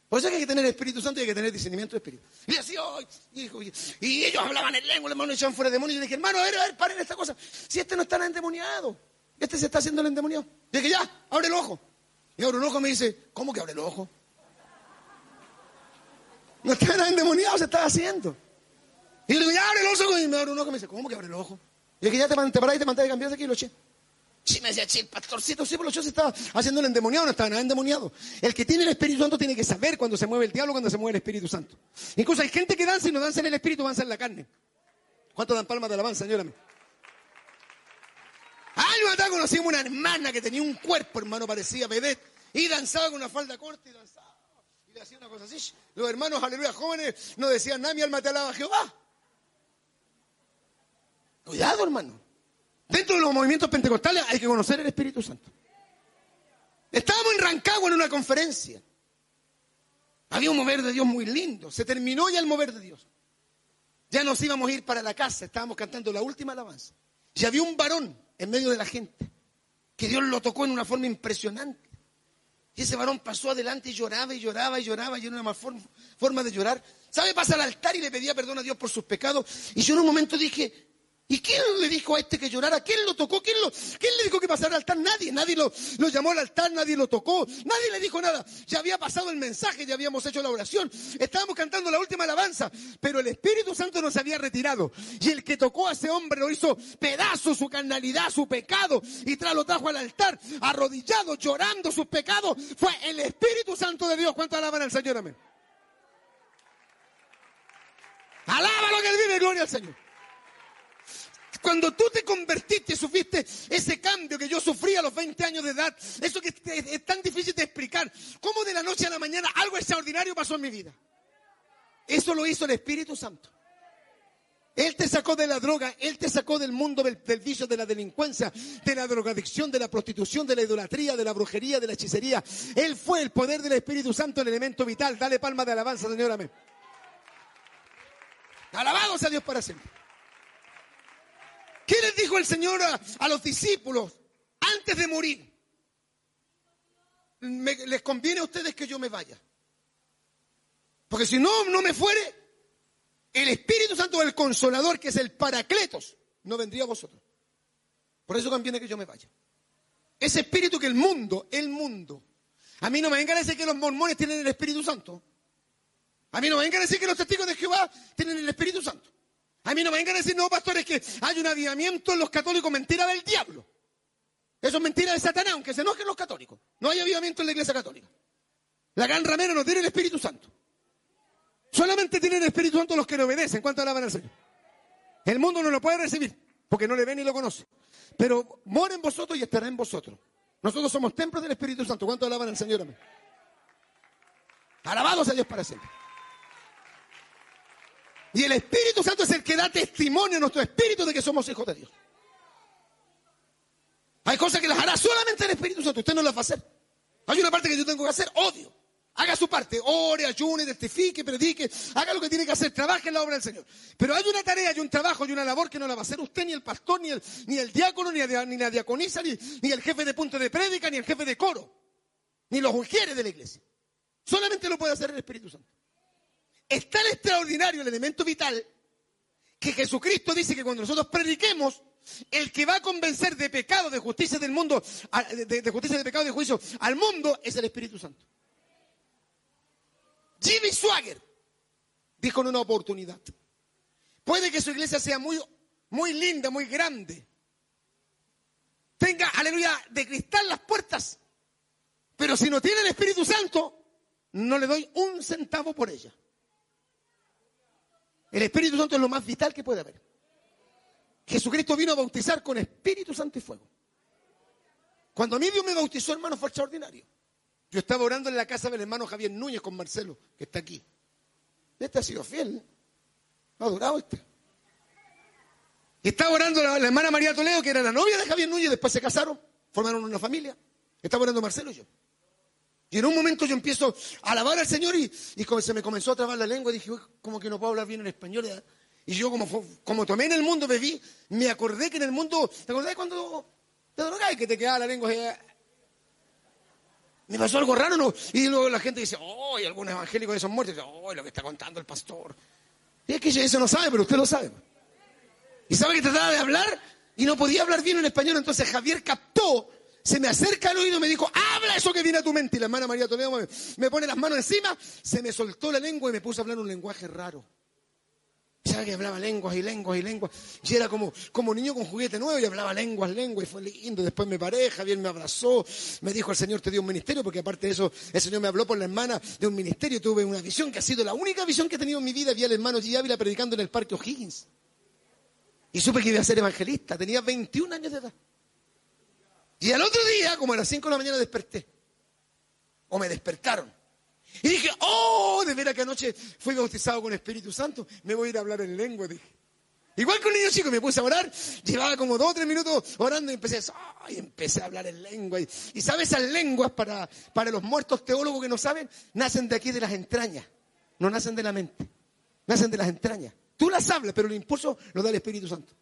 Por eso hay que tener Espíritu Santo y hay que tener discernimiento de Espíritu. Y "Ay", y, dijo, y- ellos hablaban en lengua, los hermanos echaban fuera demonios. Y dije, hermano, a ver, a ver, paren esta cosa. Si este no está endemoniado, este se está haciendo el endemoniado. Y dije, ya, abre el ojo. Y abre el ojo me dice, ¿cómo que abre el ojo? No estaba endemoniado, se estaba haciendo. Y le digo, ya abre el ojo. Y me abre un ojo y me dice, ¿cómo que abre el ojo? Y dije, ya te, te parás y te mandaste de cambiar aquí y lo eché. Sí, me decía, che, el pastorcito, sí, pero yo se estaba haciendo el endemoniado, no estaba nada endemoniado. El que tiene el Espíritu Santo tiene que saber cuando se mueve el diablo, cuando se mueve el Espíritu Santo. Incluso hay gente que danza y no danza en el Espíritu, danza en la carne. ¿Cuánto dan palmas de alabanza, señora? Años atrás conocimos una hermana que tenía un cuerpo, hermano, parecía bebé, y danzaba con una falda corta y danzaba. Y le hacía una cosa así. Los hermanos, aleluya, jóvenes, no decían nada, mi alma te alaba Jehová. Cuidado, hermano. Dentro de los movimientos pentecostales hay que conocer el Espíritu Santo. Estábamos en Rancagua en una conferencia. Había un mover de Dios muy lindo. Se terminó ya el mover de Dios. Ya nos íbamos a ir para la casa. Estábamos cantando la última alabanza. Y había un varón en medio de la gente que Dios lo tocó en una forma impresionante. Y ese varón pasó adelante y lloraba y lloraba y lloraba y era una forma, forma de llorar. ¿Sabe? Pasa al altar y le pedía perdón a Dios por sus pecados. Y yo en un momento dije, ¿y quién le dijo a este que llorara? ¿Quién lo tocó? ¿Quién, lo, quién le dijo que pasara al altar? Nadie. Nadie lo, lo llamó al altar, nadie lo tocó. Nadie le dijo nada. Ya había pasado el mensaje, ya habíamos hecho la oración. Estábamos cantando la última alabanza. Pero el Espíritu Santo nos había retirado. Y el que tocó a ese hombre lo hizo pedazo su carnalidad, su pecado. Y tras lo trajo al altar, arrodillado, llorando sus pecados. Fue el Espíritu Santo de Dios. ¿Cuánto alaban al Señor? Amén. Alaba lo que vive, gloria al Señor. Cuando tú te convertiste, sufriste ese cambio que yo sufrí a los 20 años de edad, eso que es, tan difícil de explicar, cómo de la noche a la mañana algo extraordinario pasó en mi vida. Eso lo hizo el Espíritu Santo. Él te sacó de la droga, Él te sacó del mundo del, del de la delincuencia, de la drogadicción, de la prostitución, de la idolatría, de la brujería, de la hechicería. Él fue el poder del Espíritu Santo, el elemento vital. Dale palma de alabanza, Señor, amén. Alabado sea Dios para siempre. ¿Qué les dijo el Señor a, los discípulos antes de morir? Les conviene a ustedes que yo me vaya. Porque si no, no me fuere, el Espíritu Santo, el Consolador, que es el Paracletos, no vendría a vosotros. Por eso conviene que yo me vaya. Ese espíritu que el mundo, el mundo. A mí no me vengan a decir que los mormones tienen el Espíritu Santo. A mí no me vengan a decir que los testigos de Jehová tienen el Espíritu Santo. A mí no me vengan a decir, no, pastores, que hay un avivamiento en los católicos, mentira del diablo. Eso es mentira de Satanás, aunque se enojen los católicos. No hay avivamiento en la iglesia católica. La gran ramera no tiene el Espíritu Santo. Solamente tienen el Espíritu Santo los que le obedecen. ¿Cuánto alaban al Señor? El mundo no lo puede recibir, porque no le ve ni lo conoce. Pero mora en vosotros y estará en vosotros. Nosotros somos templos del Espíritu Santo. ¿Cuánto alaban al Señor? Amén. Alabados a Dios para siempre. Y el Espíritu Santo es el que da testimonio a nuestro espíritu de que somos hijos de Dios. Hay cosas que las hará solamente el Espíritu Santo. Usted no las va a hacer. Hay una parte que yo tengo que hacer, odio. Haga su parte, ore, ayune, testifique, predique, haga lo que tiene que hacer, trabaje en la obra del Señor. Pero hay una tarea, hay un trabajo, hay una labor que no la va a hacer usted, ni el pastor, ni el, ni el diácono, ni, ni la diaconisa, ni, ni el jefe de punto de prédica, ni el jefe de coro, ni los ujieres de la iglesia. Solamente lo puede hacer el Espíritu Santo. Es tan extraordinario el elemento vital que Jesucristo dice que cuando nosotros prediquemos, el que va a convencer de pecado, de justicia del mundo, de, justicia, de pecado, de juicio al mundo, es el Espíritu Santo. Jimmy Swagger dijo en una oportunidad, puede que su iglesia sea muy, muy linda, muy grande, tenga, aleluya, de cristal las puertas. Pero si no tiene el Espíritu Santo, no le doy un centavo por ella. El Espíritu Santo es lo más vital que puede haber. Jesucristo vino a bautizar con Espíritu Santo y fuego. Cuando a mí Dios me bautizó, hermano, fue extraordinario. Yo estaba orando en la casa del hermano Javier Núñez con Marcelo, que está aquí. Este ha sido fiel. ¿eh? Ha durado este. Estaba orando la, la hermana María Toledo, que era la novia de Javier Núñez, después se casaron, formaron una familia. Estaba orando Marcelo y yo. Y en un momento yo empiezo a alabar al Señor y, como se me comenzó a trabar la lengua, dije, "Uy, como que no puedo hablar bien en español. ¿eh?". Y yo como, como tomé en el mundo, bebí, me acordé que en el mundo, ¿te acordás cuando te drogás que te quedaba la lengua? Me pasó algo raro, ¿no? Y luego la gente dice, oh, algunos evangélicos de esos muertos, oh, lo que está contando el pastor. Y es que eso no sabe, pero usted lo sabe. Y sabe que trataba de hablar y no podía hablar bien en español, entonces Javier captó, se me acerca al oído y me dijo, habla eso que viene a tu mente. Y la hermana María Toledo me, pone las manos encima, se me soltó la lengua y me puso a hablar un lenguaje raro. ¿Sabe que hablaba lenguas y lenguas y lenguas? Y era como, como niño con juguete nuevo y hablaba lenguas, lenguas y fue lindo. Después me paré, Javier me abrazó, me dijo el Señor te dio un ministerio, porque aparte de eso, el Señor me habló por la hermana de un ministerio. Tuve una visión que ha sido la única visión que he tenido en mi vida. Vi al hermano G. Ávila predicando en el Parque O'Higgins. Y supe que iba a ser evangelista. Tenía 21 años de edad. Y al otro día, como a las 5 de la mañana, desperté. O me despertaron. Y dije, oh, de veras que anoche fui bautizado con Espíritu Santo, me voy a ir a hablar en lengua, dije. Igual que un niño chico, me puse a orar, llevaba como dos o tres minutos orando y empecé, a- ay, empecé a hablar en lengua. Y, y sabes, esas lenguas para, para los muertos teólogos que no saben, nacen de aquí de las entrañas, no nacen de la mente, nacen de las entrañas. Tú las hablas, pero el impulso lo da el Espíritu Santo.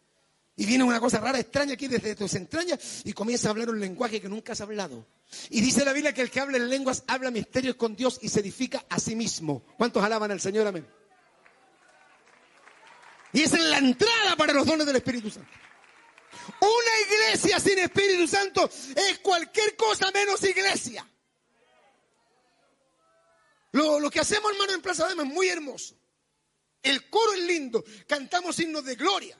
Y viene una cosa rara, extraña aquí desde tus entrañas y comienza a hablar un lenguaje que nunca has hablado. Y dice la Biblia que el que habla en lenguas habla misterios con Dios y se edifica a sí mismo. ¿Cuántos alaban al Señor? Amén. Y es la entrada para los dones del Espíritu Santo. Una iglesia sin Espíritu Santo es cualquier cosa menos iglesia. Lo, lo que hacemos, hermano, en Plaza Dama es muy hermoso. El coro es lindo, cantamos himnos de gloria.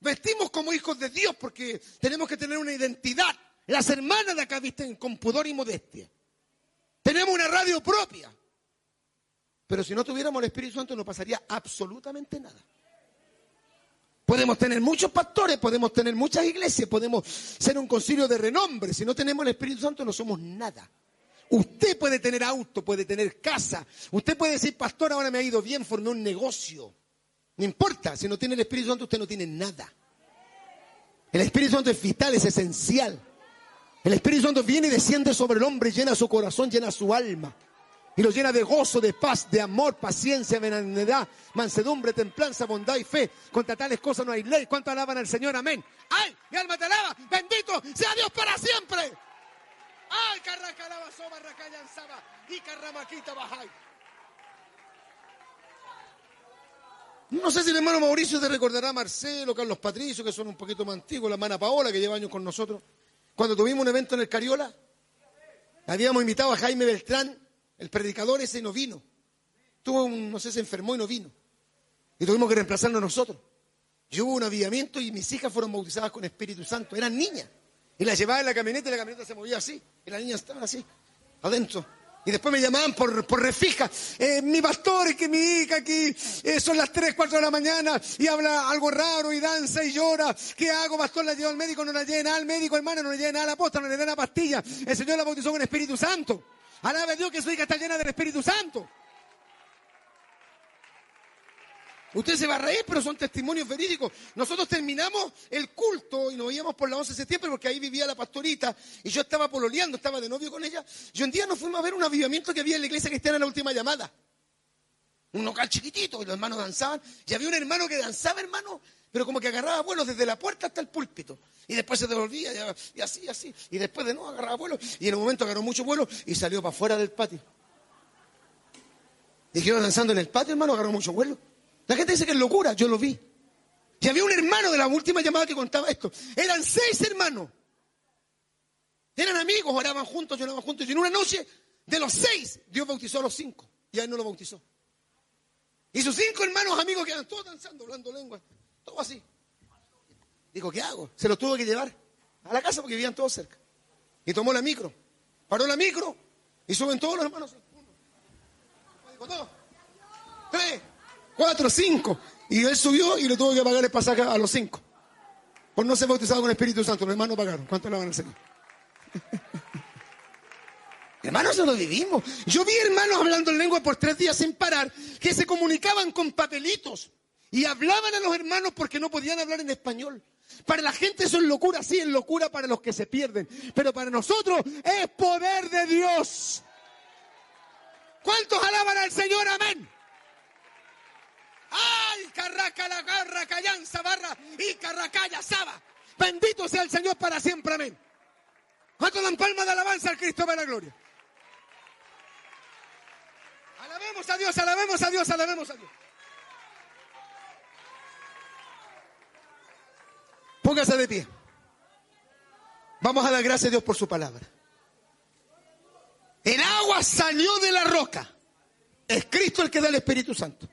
Vestimos como hijos de Dios porque tenemos que tener una identidad. Las hermanas de acá visten con pudor y modestia. Tenemos una radio propia. Pero si no tuviéramos el Espíritu Santo no pasaría absolutamente nada. Podemos tener muchos pastores, podemos tener muchas iglesias, podemos ser un concilio de renombre. Si no tenemos el Espíritu Santo no somos nada. Usted puede tener auto, puede tener casa. Usted puede decir, pastor, ahora me ha ido bien, formé un negocio. No importa, si no tiene el Espíritu Santo usted no tiene nada. El Espíritu Santo es vital, es esencial. El Espíritu Santo viene y desciende sobre el hombre, llena su corazón, llena su alma. Y lo llena de gozo, de paz, de amor, paciencia, benignidad, mansedumbre, templanza, bondad y fe. Contra tales cosas no hay ley. ¿Cuánto alaban al Señor? Amén. ¡Ay! Mi alma te alaba. Bendito sea Dios para siempre. ¡Ay! Carracalaba, soba, racayanzaba. Y carramaquita bajay. No sé si el hermano Mauricio te recordará a Marcelo, Carlos Patricio, que son un poquito más antiguos, la hermana Paola, que lleva años con nosotros. Cuando tuvimos un evento en el Cariola, habíamos invitado a Jaime Beltrán, el predicador ese, no vino. Tuvo un, no sé, se enfermó y no vino. Y tuvimos que reemplazarlo nosotros. Y hubo un avivamiento y mis hijas fueron bautizadas con Espíritu Santo. Eran niñas. Y las llevaba en la camioneta y la camioneta se movía así. Y las niñas estaban así, adentro. Y después me llamaban por, por refija. Eh, mi pastor, es que mi hija aquí eh, son las 3, 4 de la mañana y habla algo raro y danza y llora. ¿Qué hago, pastor? La llevo al médico, no la lleve nada al médico, hermano, no le lleve nada a la posta, no le dé una pastilla. El Señor la bautizó con Espíritu Santo. Alabe a Dios que su hija está llena del Espíritu Santo. Usted se va a reír, pero son testimonios verídicos. Nosotros terminamos el culto y nos íbamos por la 11 de septiembre porque ahí vivía la pastorita y yo estaba pololeando, estaba de novio con ella. Y un día nos fuimos a ver un avivamiento que había en la iglesia cristiana en la última llamada. Un local chiquitito y los hermanos danzaban. Y había un hermano que danzaba, hermano, pero como que agarraba vuelos desde la puerta hasta el púlpito. Y después se devolvía y, así, así. Y después de nuevo agarraba vuelo. Y en un momento agarró mucho vuelo y salió para afuera del patio. Y quedó danzando en el patio, hermano, agarró mucho vuelo. La gente dice que es locura, yo lo vi. Y había un hermano de la última llamada que contaba esto. Eran seis hermanos. Eran amigos, oraban juntos, lloraban juntos. Y en una noche, de los seis, Dios bautizó a los cinco. Y a él no lo bautizó. Y sus cinco hermanos amigos quedan todos danzando, hablando lengua. Todo así. Dijo, ¿qué hago? Se lo tuvo que llevar a la casa porque vivían todos cerca. Y tomó la micro. Paró la micro y suben todos los hermanos. Uno, dijo, dos, tres, cuatro, cinco. Y él subió y le tuvo que pagar el pasaje a los cinco. Por no ser bautizado con el Espíritu Santo. Los hermanos pagaron. ¿Cuánto le van al Señor? Hermanos, eso lo vivimos. Yo vi hermanos hablando en lengua por tres días sin parar, que se comunicaban con papelitos y hablaban a los hermanos porque no podían hablar en español. Para la gente eso es locura, sí, es locura para los que se pierden. Pero para nosotros es poder de Dios. ¿Cuántos alaban al Señor? Amén. ¡Ay, carraca la garra, callanza, barra y carracaya, saba! Bendito sea el Señor para siempre, amén. ¿Cuántos dan palmas de alabanza al Cristo de la gloria? Alabemos a Dios, alabemos a Dios, alabemos a Dios. Póngase de pie. Vamos a dar gracias a Dios por su palabra. El agua salió de la roca. Es Cristo el que da el Espíritu Santo.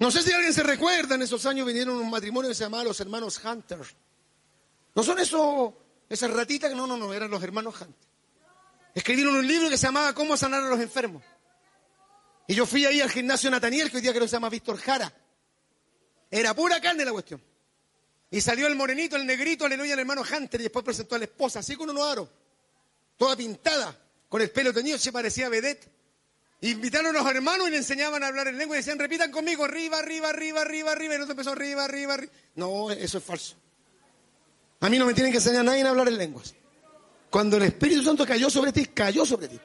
No sé si alguien se recuerda, en esos años vinieron un matrimonio que se llamaba los hermanos Hunter. No son esos, esas ratitas que no, no, no, eran los hermanos Hunter. Escribieron un libro que se llamaba Cómo sanar a los enfermos. Y yo fui ahí al gimnasio Nataniel, que hoy día que se llama Víctor Jara. Era pura carne la cuestión. Y salió el morenito, el negrito, aleluya, el hermano Hunter, y después presentó a la esposa, así con unos aros, toda pintada, con el pelo teñido, se parecía a vedette. Invitaron a los hermanos y le enseñaban a hablar en lengua y decían, repitan conmigo, arriba, arriba, arriba, arriba, arriba, y no empezó arriba, arriba, arriba. No, eso es falso. A mí no me tienen que enseñar a nadie a hablar en lenguas. Cuando el Espíritu Santo cayó sobre ti, cayó sobre ti.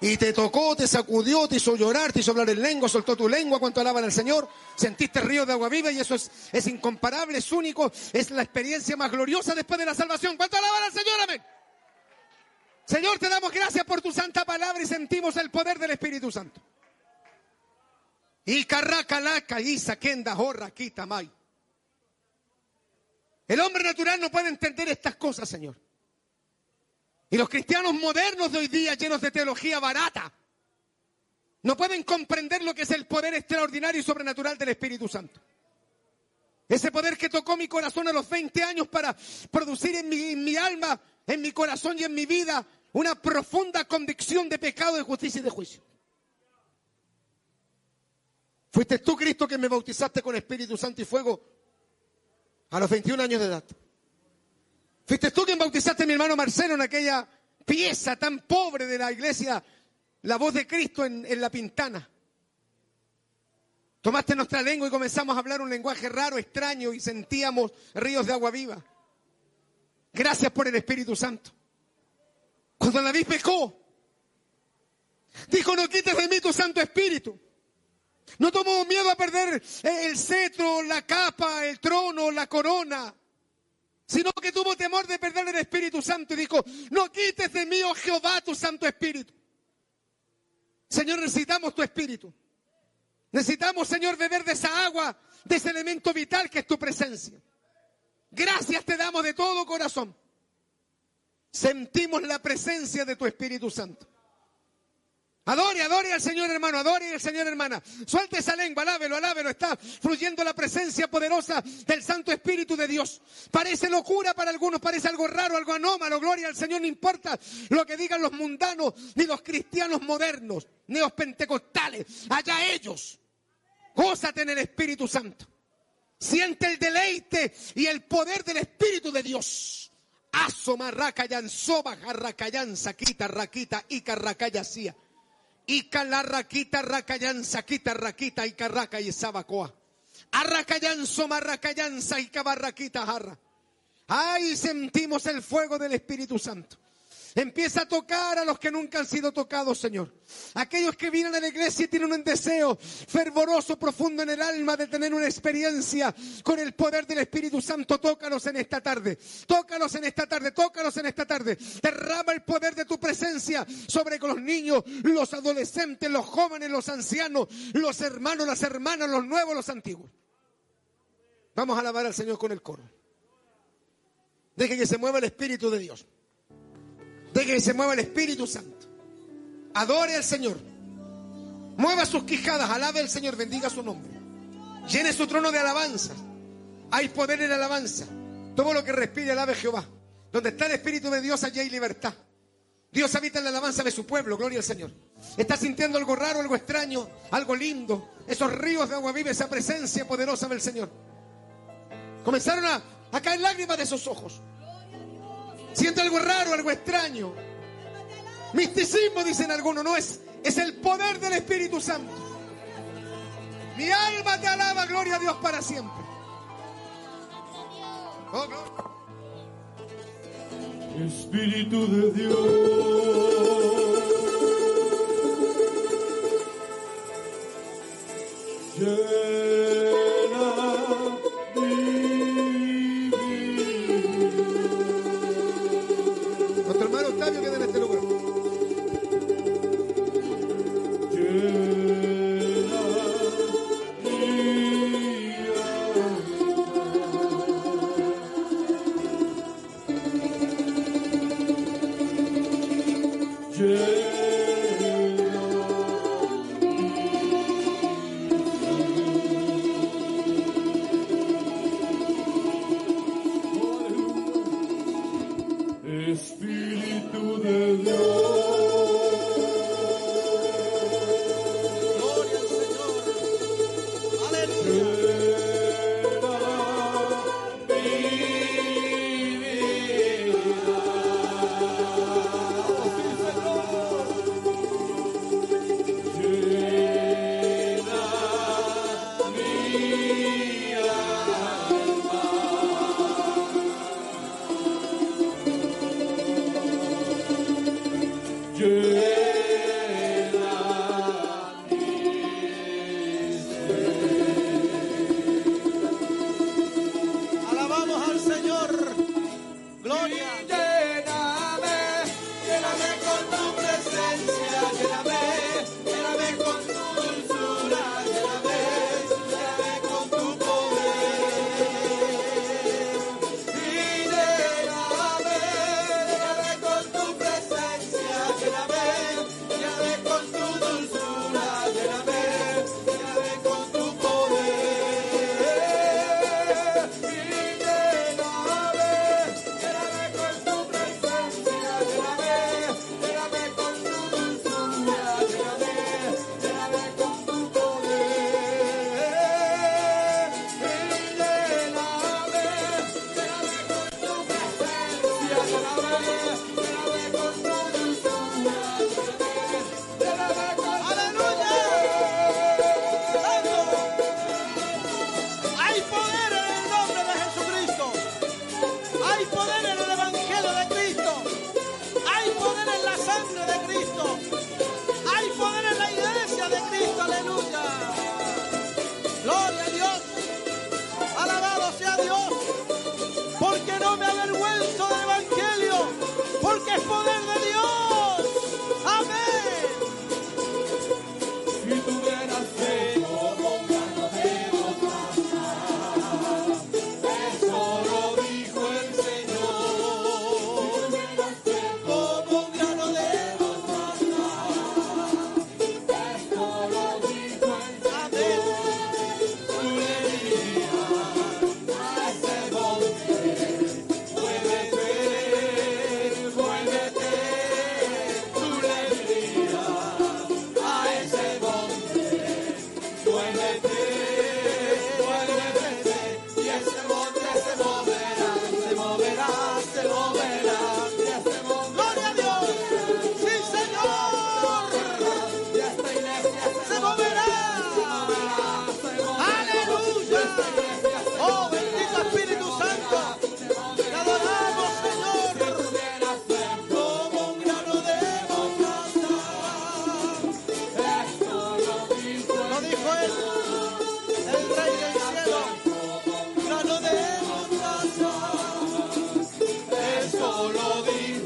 Y te tocó, te sacudió, te hizo llorar, te hizo hablar en lengua, soltó tu lengua cuando alaban al Señor. Sentiste ríos de agua viva y eso es, es incomparable, es único, es la experiencia más gloriosa después de la salvación. ¿Cuánto alaban al Señor? Amén. Señor, te damos gracias por tu santa palabra y sentimos el poder del Espíritu Santo. El hombre natural no puede entender estas cosas, Señor. Y los cristianos modernos de hoy día, llenos de teología barata, no pueden comprender lo que es el poder extraordinario y sobrenatural del Espíritu Santo. Ese poder que tocó mi corazón a los 20 años para producir en mi alma, en mi corazón y en mi vida una profunda convicción de pecado, de justicia y de juicio. Fuiste tú, Cristo, que me bautizaste con Espíritu Santo y fuego a los 21 años de edad. Fuiste tú quien bautizaste a mi hermano Marcelo en aquella pieza tan pobre de la iglesia, la voz de Cristo en, en la pintana. Tomaste nuestra lengua y comenzamos a hablar un lenguaje raro, extraño y sentíamos ríos de agua viva. Gracias por el Espíritu Santo. Cuando David pecó, dijo, no quites de mí tu Santo Espíritu. No tomó miedo a perder el cetro, la capa, el trono, la corona, sino que tuvo temor de perder el Espíritu Santo y dijo, no quites de mí, oh Jehová, tu Santo Espíritu. Señor, necesitamos tu Espíritu. Necesitamos, Señor, beber de esa agua, de ese elemento vital que es tu presencia. Gracias te damos de todo corazón. Sentimos la presencia de tu Espíritu Santo. Adore, adore al Señor hermano, adore al Señor hermana. Suelte esa lengua, alábelo, alábelo. Está fluyendo la presencia poderosa del Santo Espíritu de Dios. Parece locura para algunos, parece algo raro, algo anómalo. Gloria al Señor, no importa lo que digan los mundanos, ni los cristianos modernos, ni los pentecostales. Allá ellos. Gózate en el Espíritu Santo. Siente el deleite y el poder del Espíritu de Dios. Asoma racayan, soba jarracayan, saquita, raquita, y carracayasía. Ika la raquita, racayan, saquita, raquita, y carraca y sabacoa. Arracayan, soma racayan, saika barraquita, jarra. Ay, sentimos el fuego del Espíritu Santo. Empieza a tocar a los que nunca han sido tocados, Señor. Aquellos que vienen a la iglesia y tienen un deseo fervoroso, profundo en el alma de tener una experiencia con el poder del Espíritu Santo. Tócalos en esta tarde. Tócalos en esta tarde. Tócalos en esta tarde. Derrama el poder de tu presencia sobre los niños, los adolescentes, los jóvenes, los ancianos, los hermanos, las hermanas, los nuevos, los antiguos. Vamos a alabar al Señor con el coro. Deje que se mueva el Espíritu de Dios. Deje que se mueva el Espíritu Santo. Adore al Señor. Mueva sus quijadas, alabe al Señor, bendiga su nombre. Llene su trono de alabanzas. Hay poder en la alabanza. Todo lo que respire alabe Jehová. Donde está el Espíritu de Dios, allí hay libertad. Dios habita en la alabanza de su pueblo, gloria al Señor. ¿Estás sintiendo algo raro, algo extraño, algo lindo? Esos ríos de agua viva, esa presencia poderosa del Señor. Comenzaron a, a caer lágrimas de esos ojos. Siente algo raro, algo extraño. Misticismo, dicen algunos, no es. Es el poder del Espíritu Santo. Mi alma te alaba, gloria a Dios para siempre. Oh. Espíritu de Dios.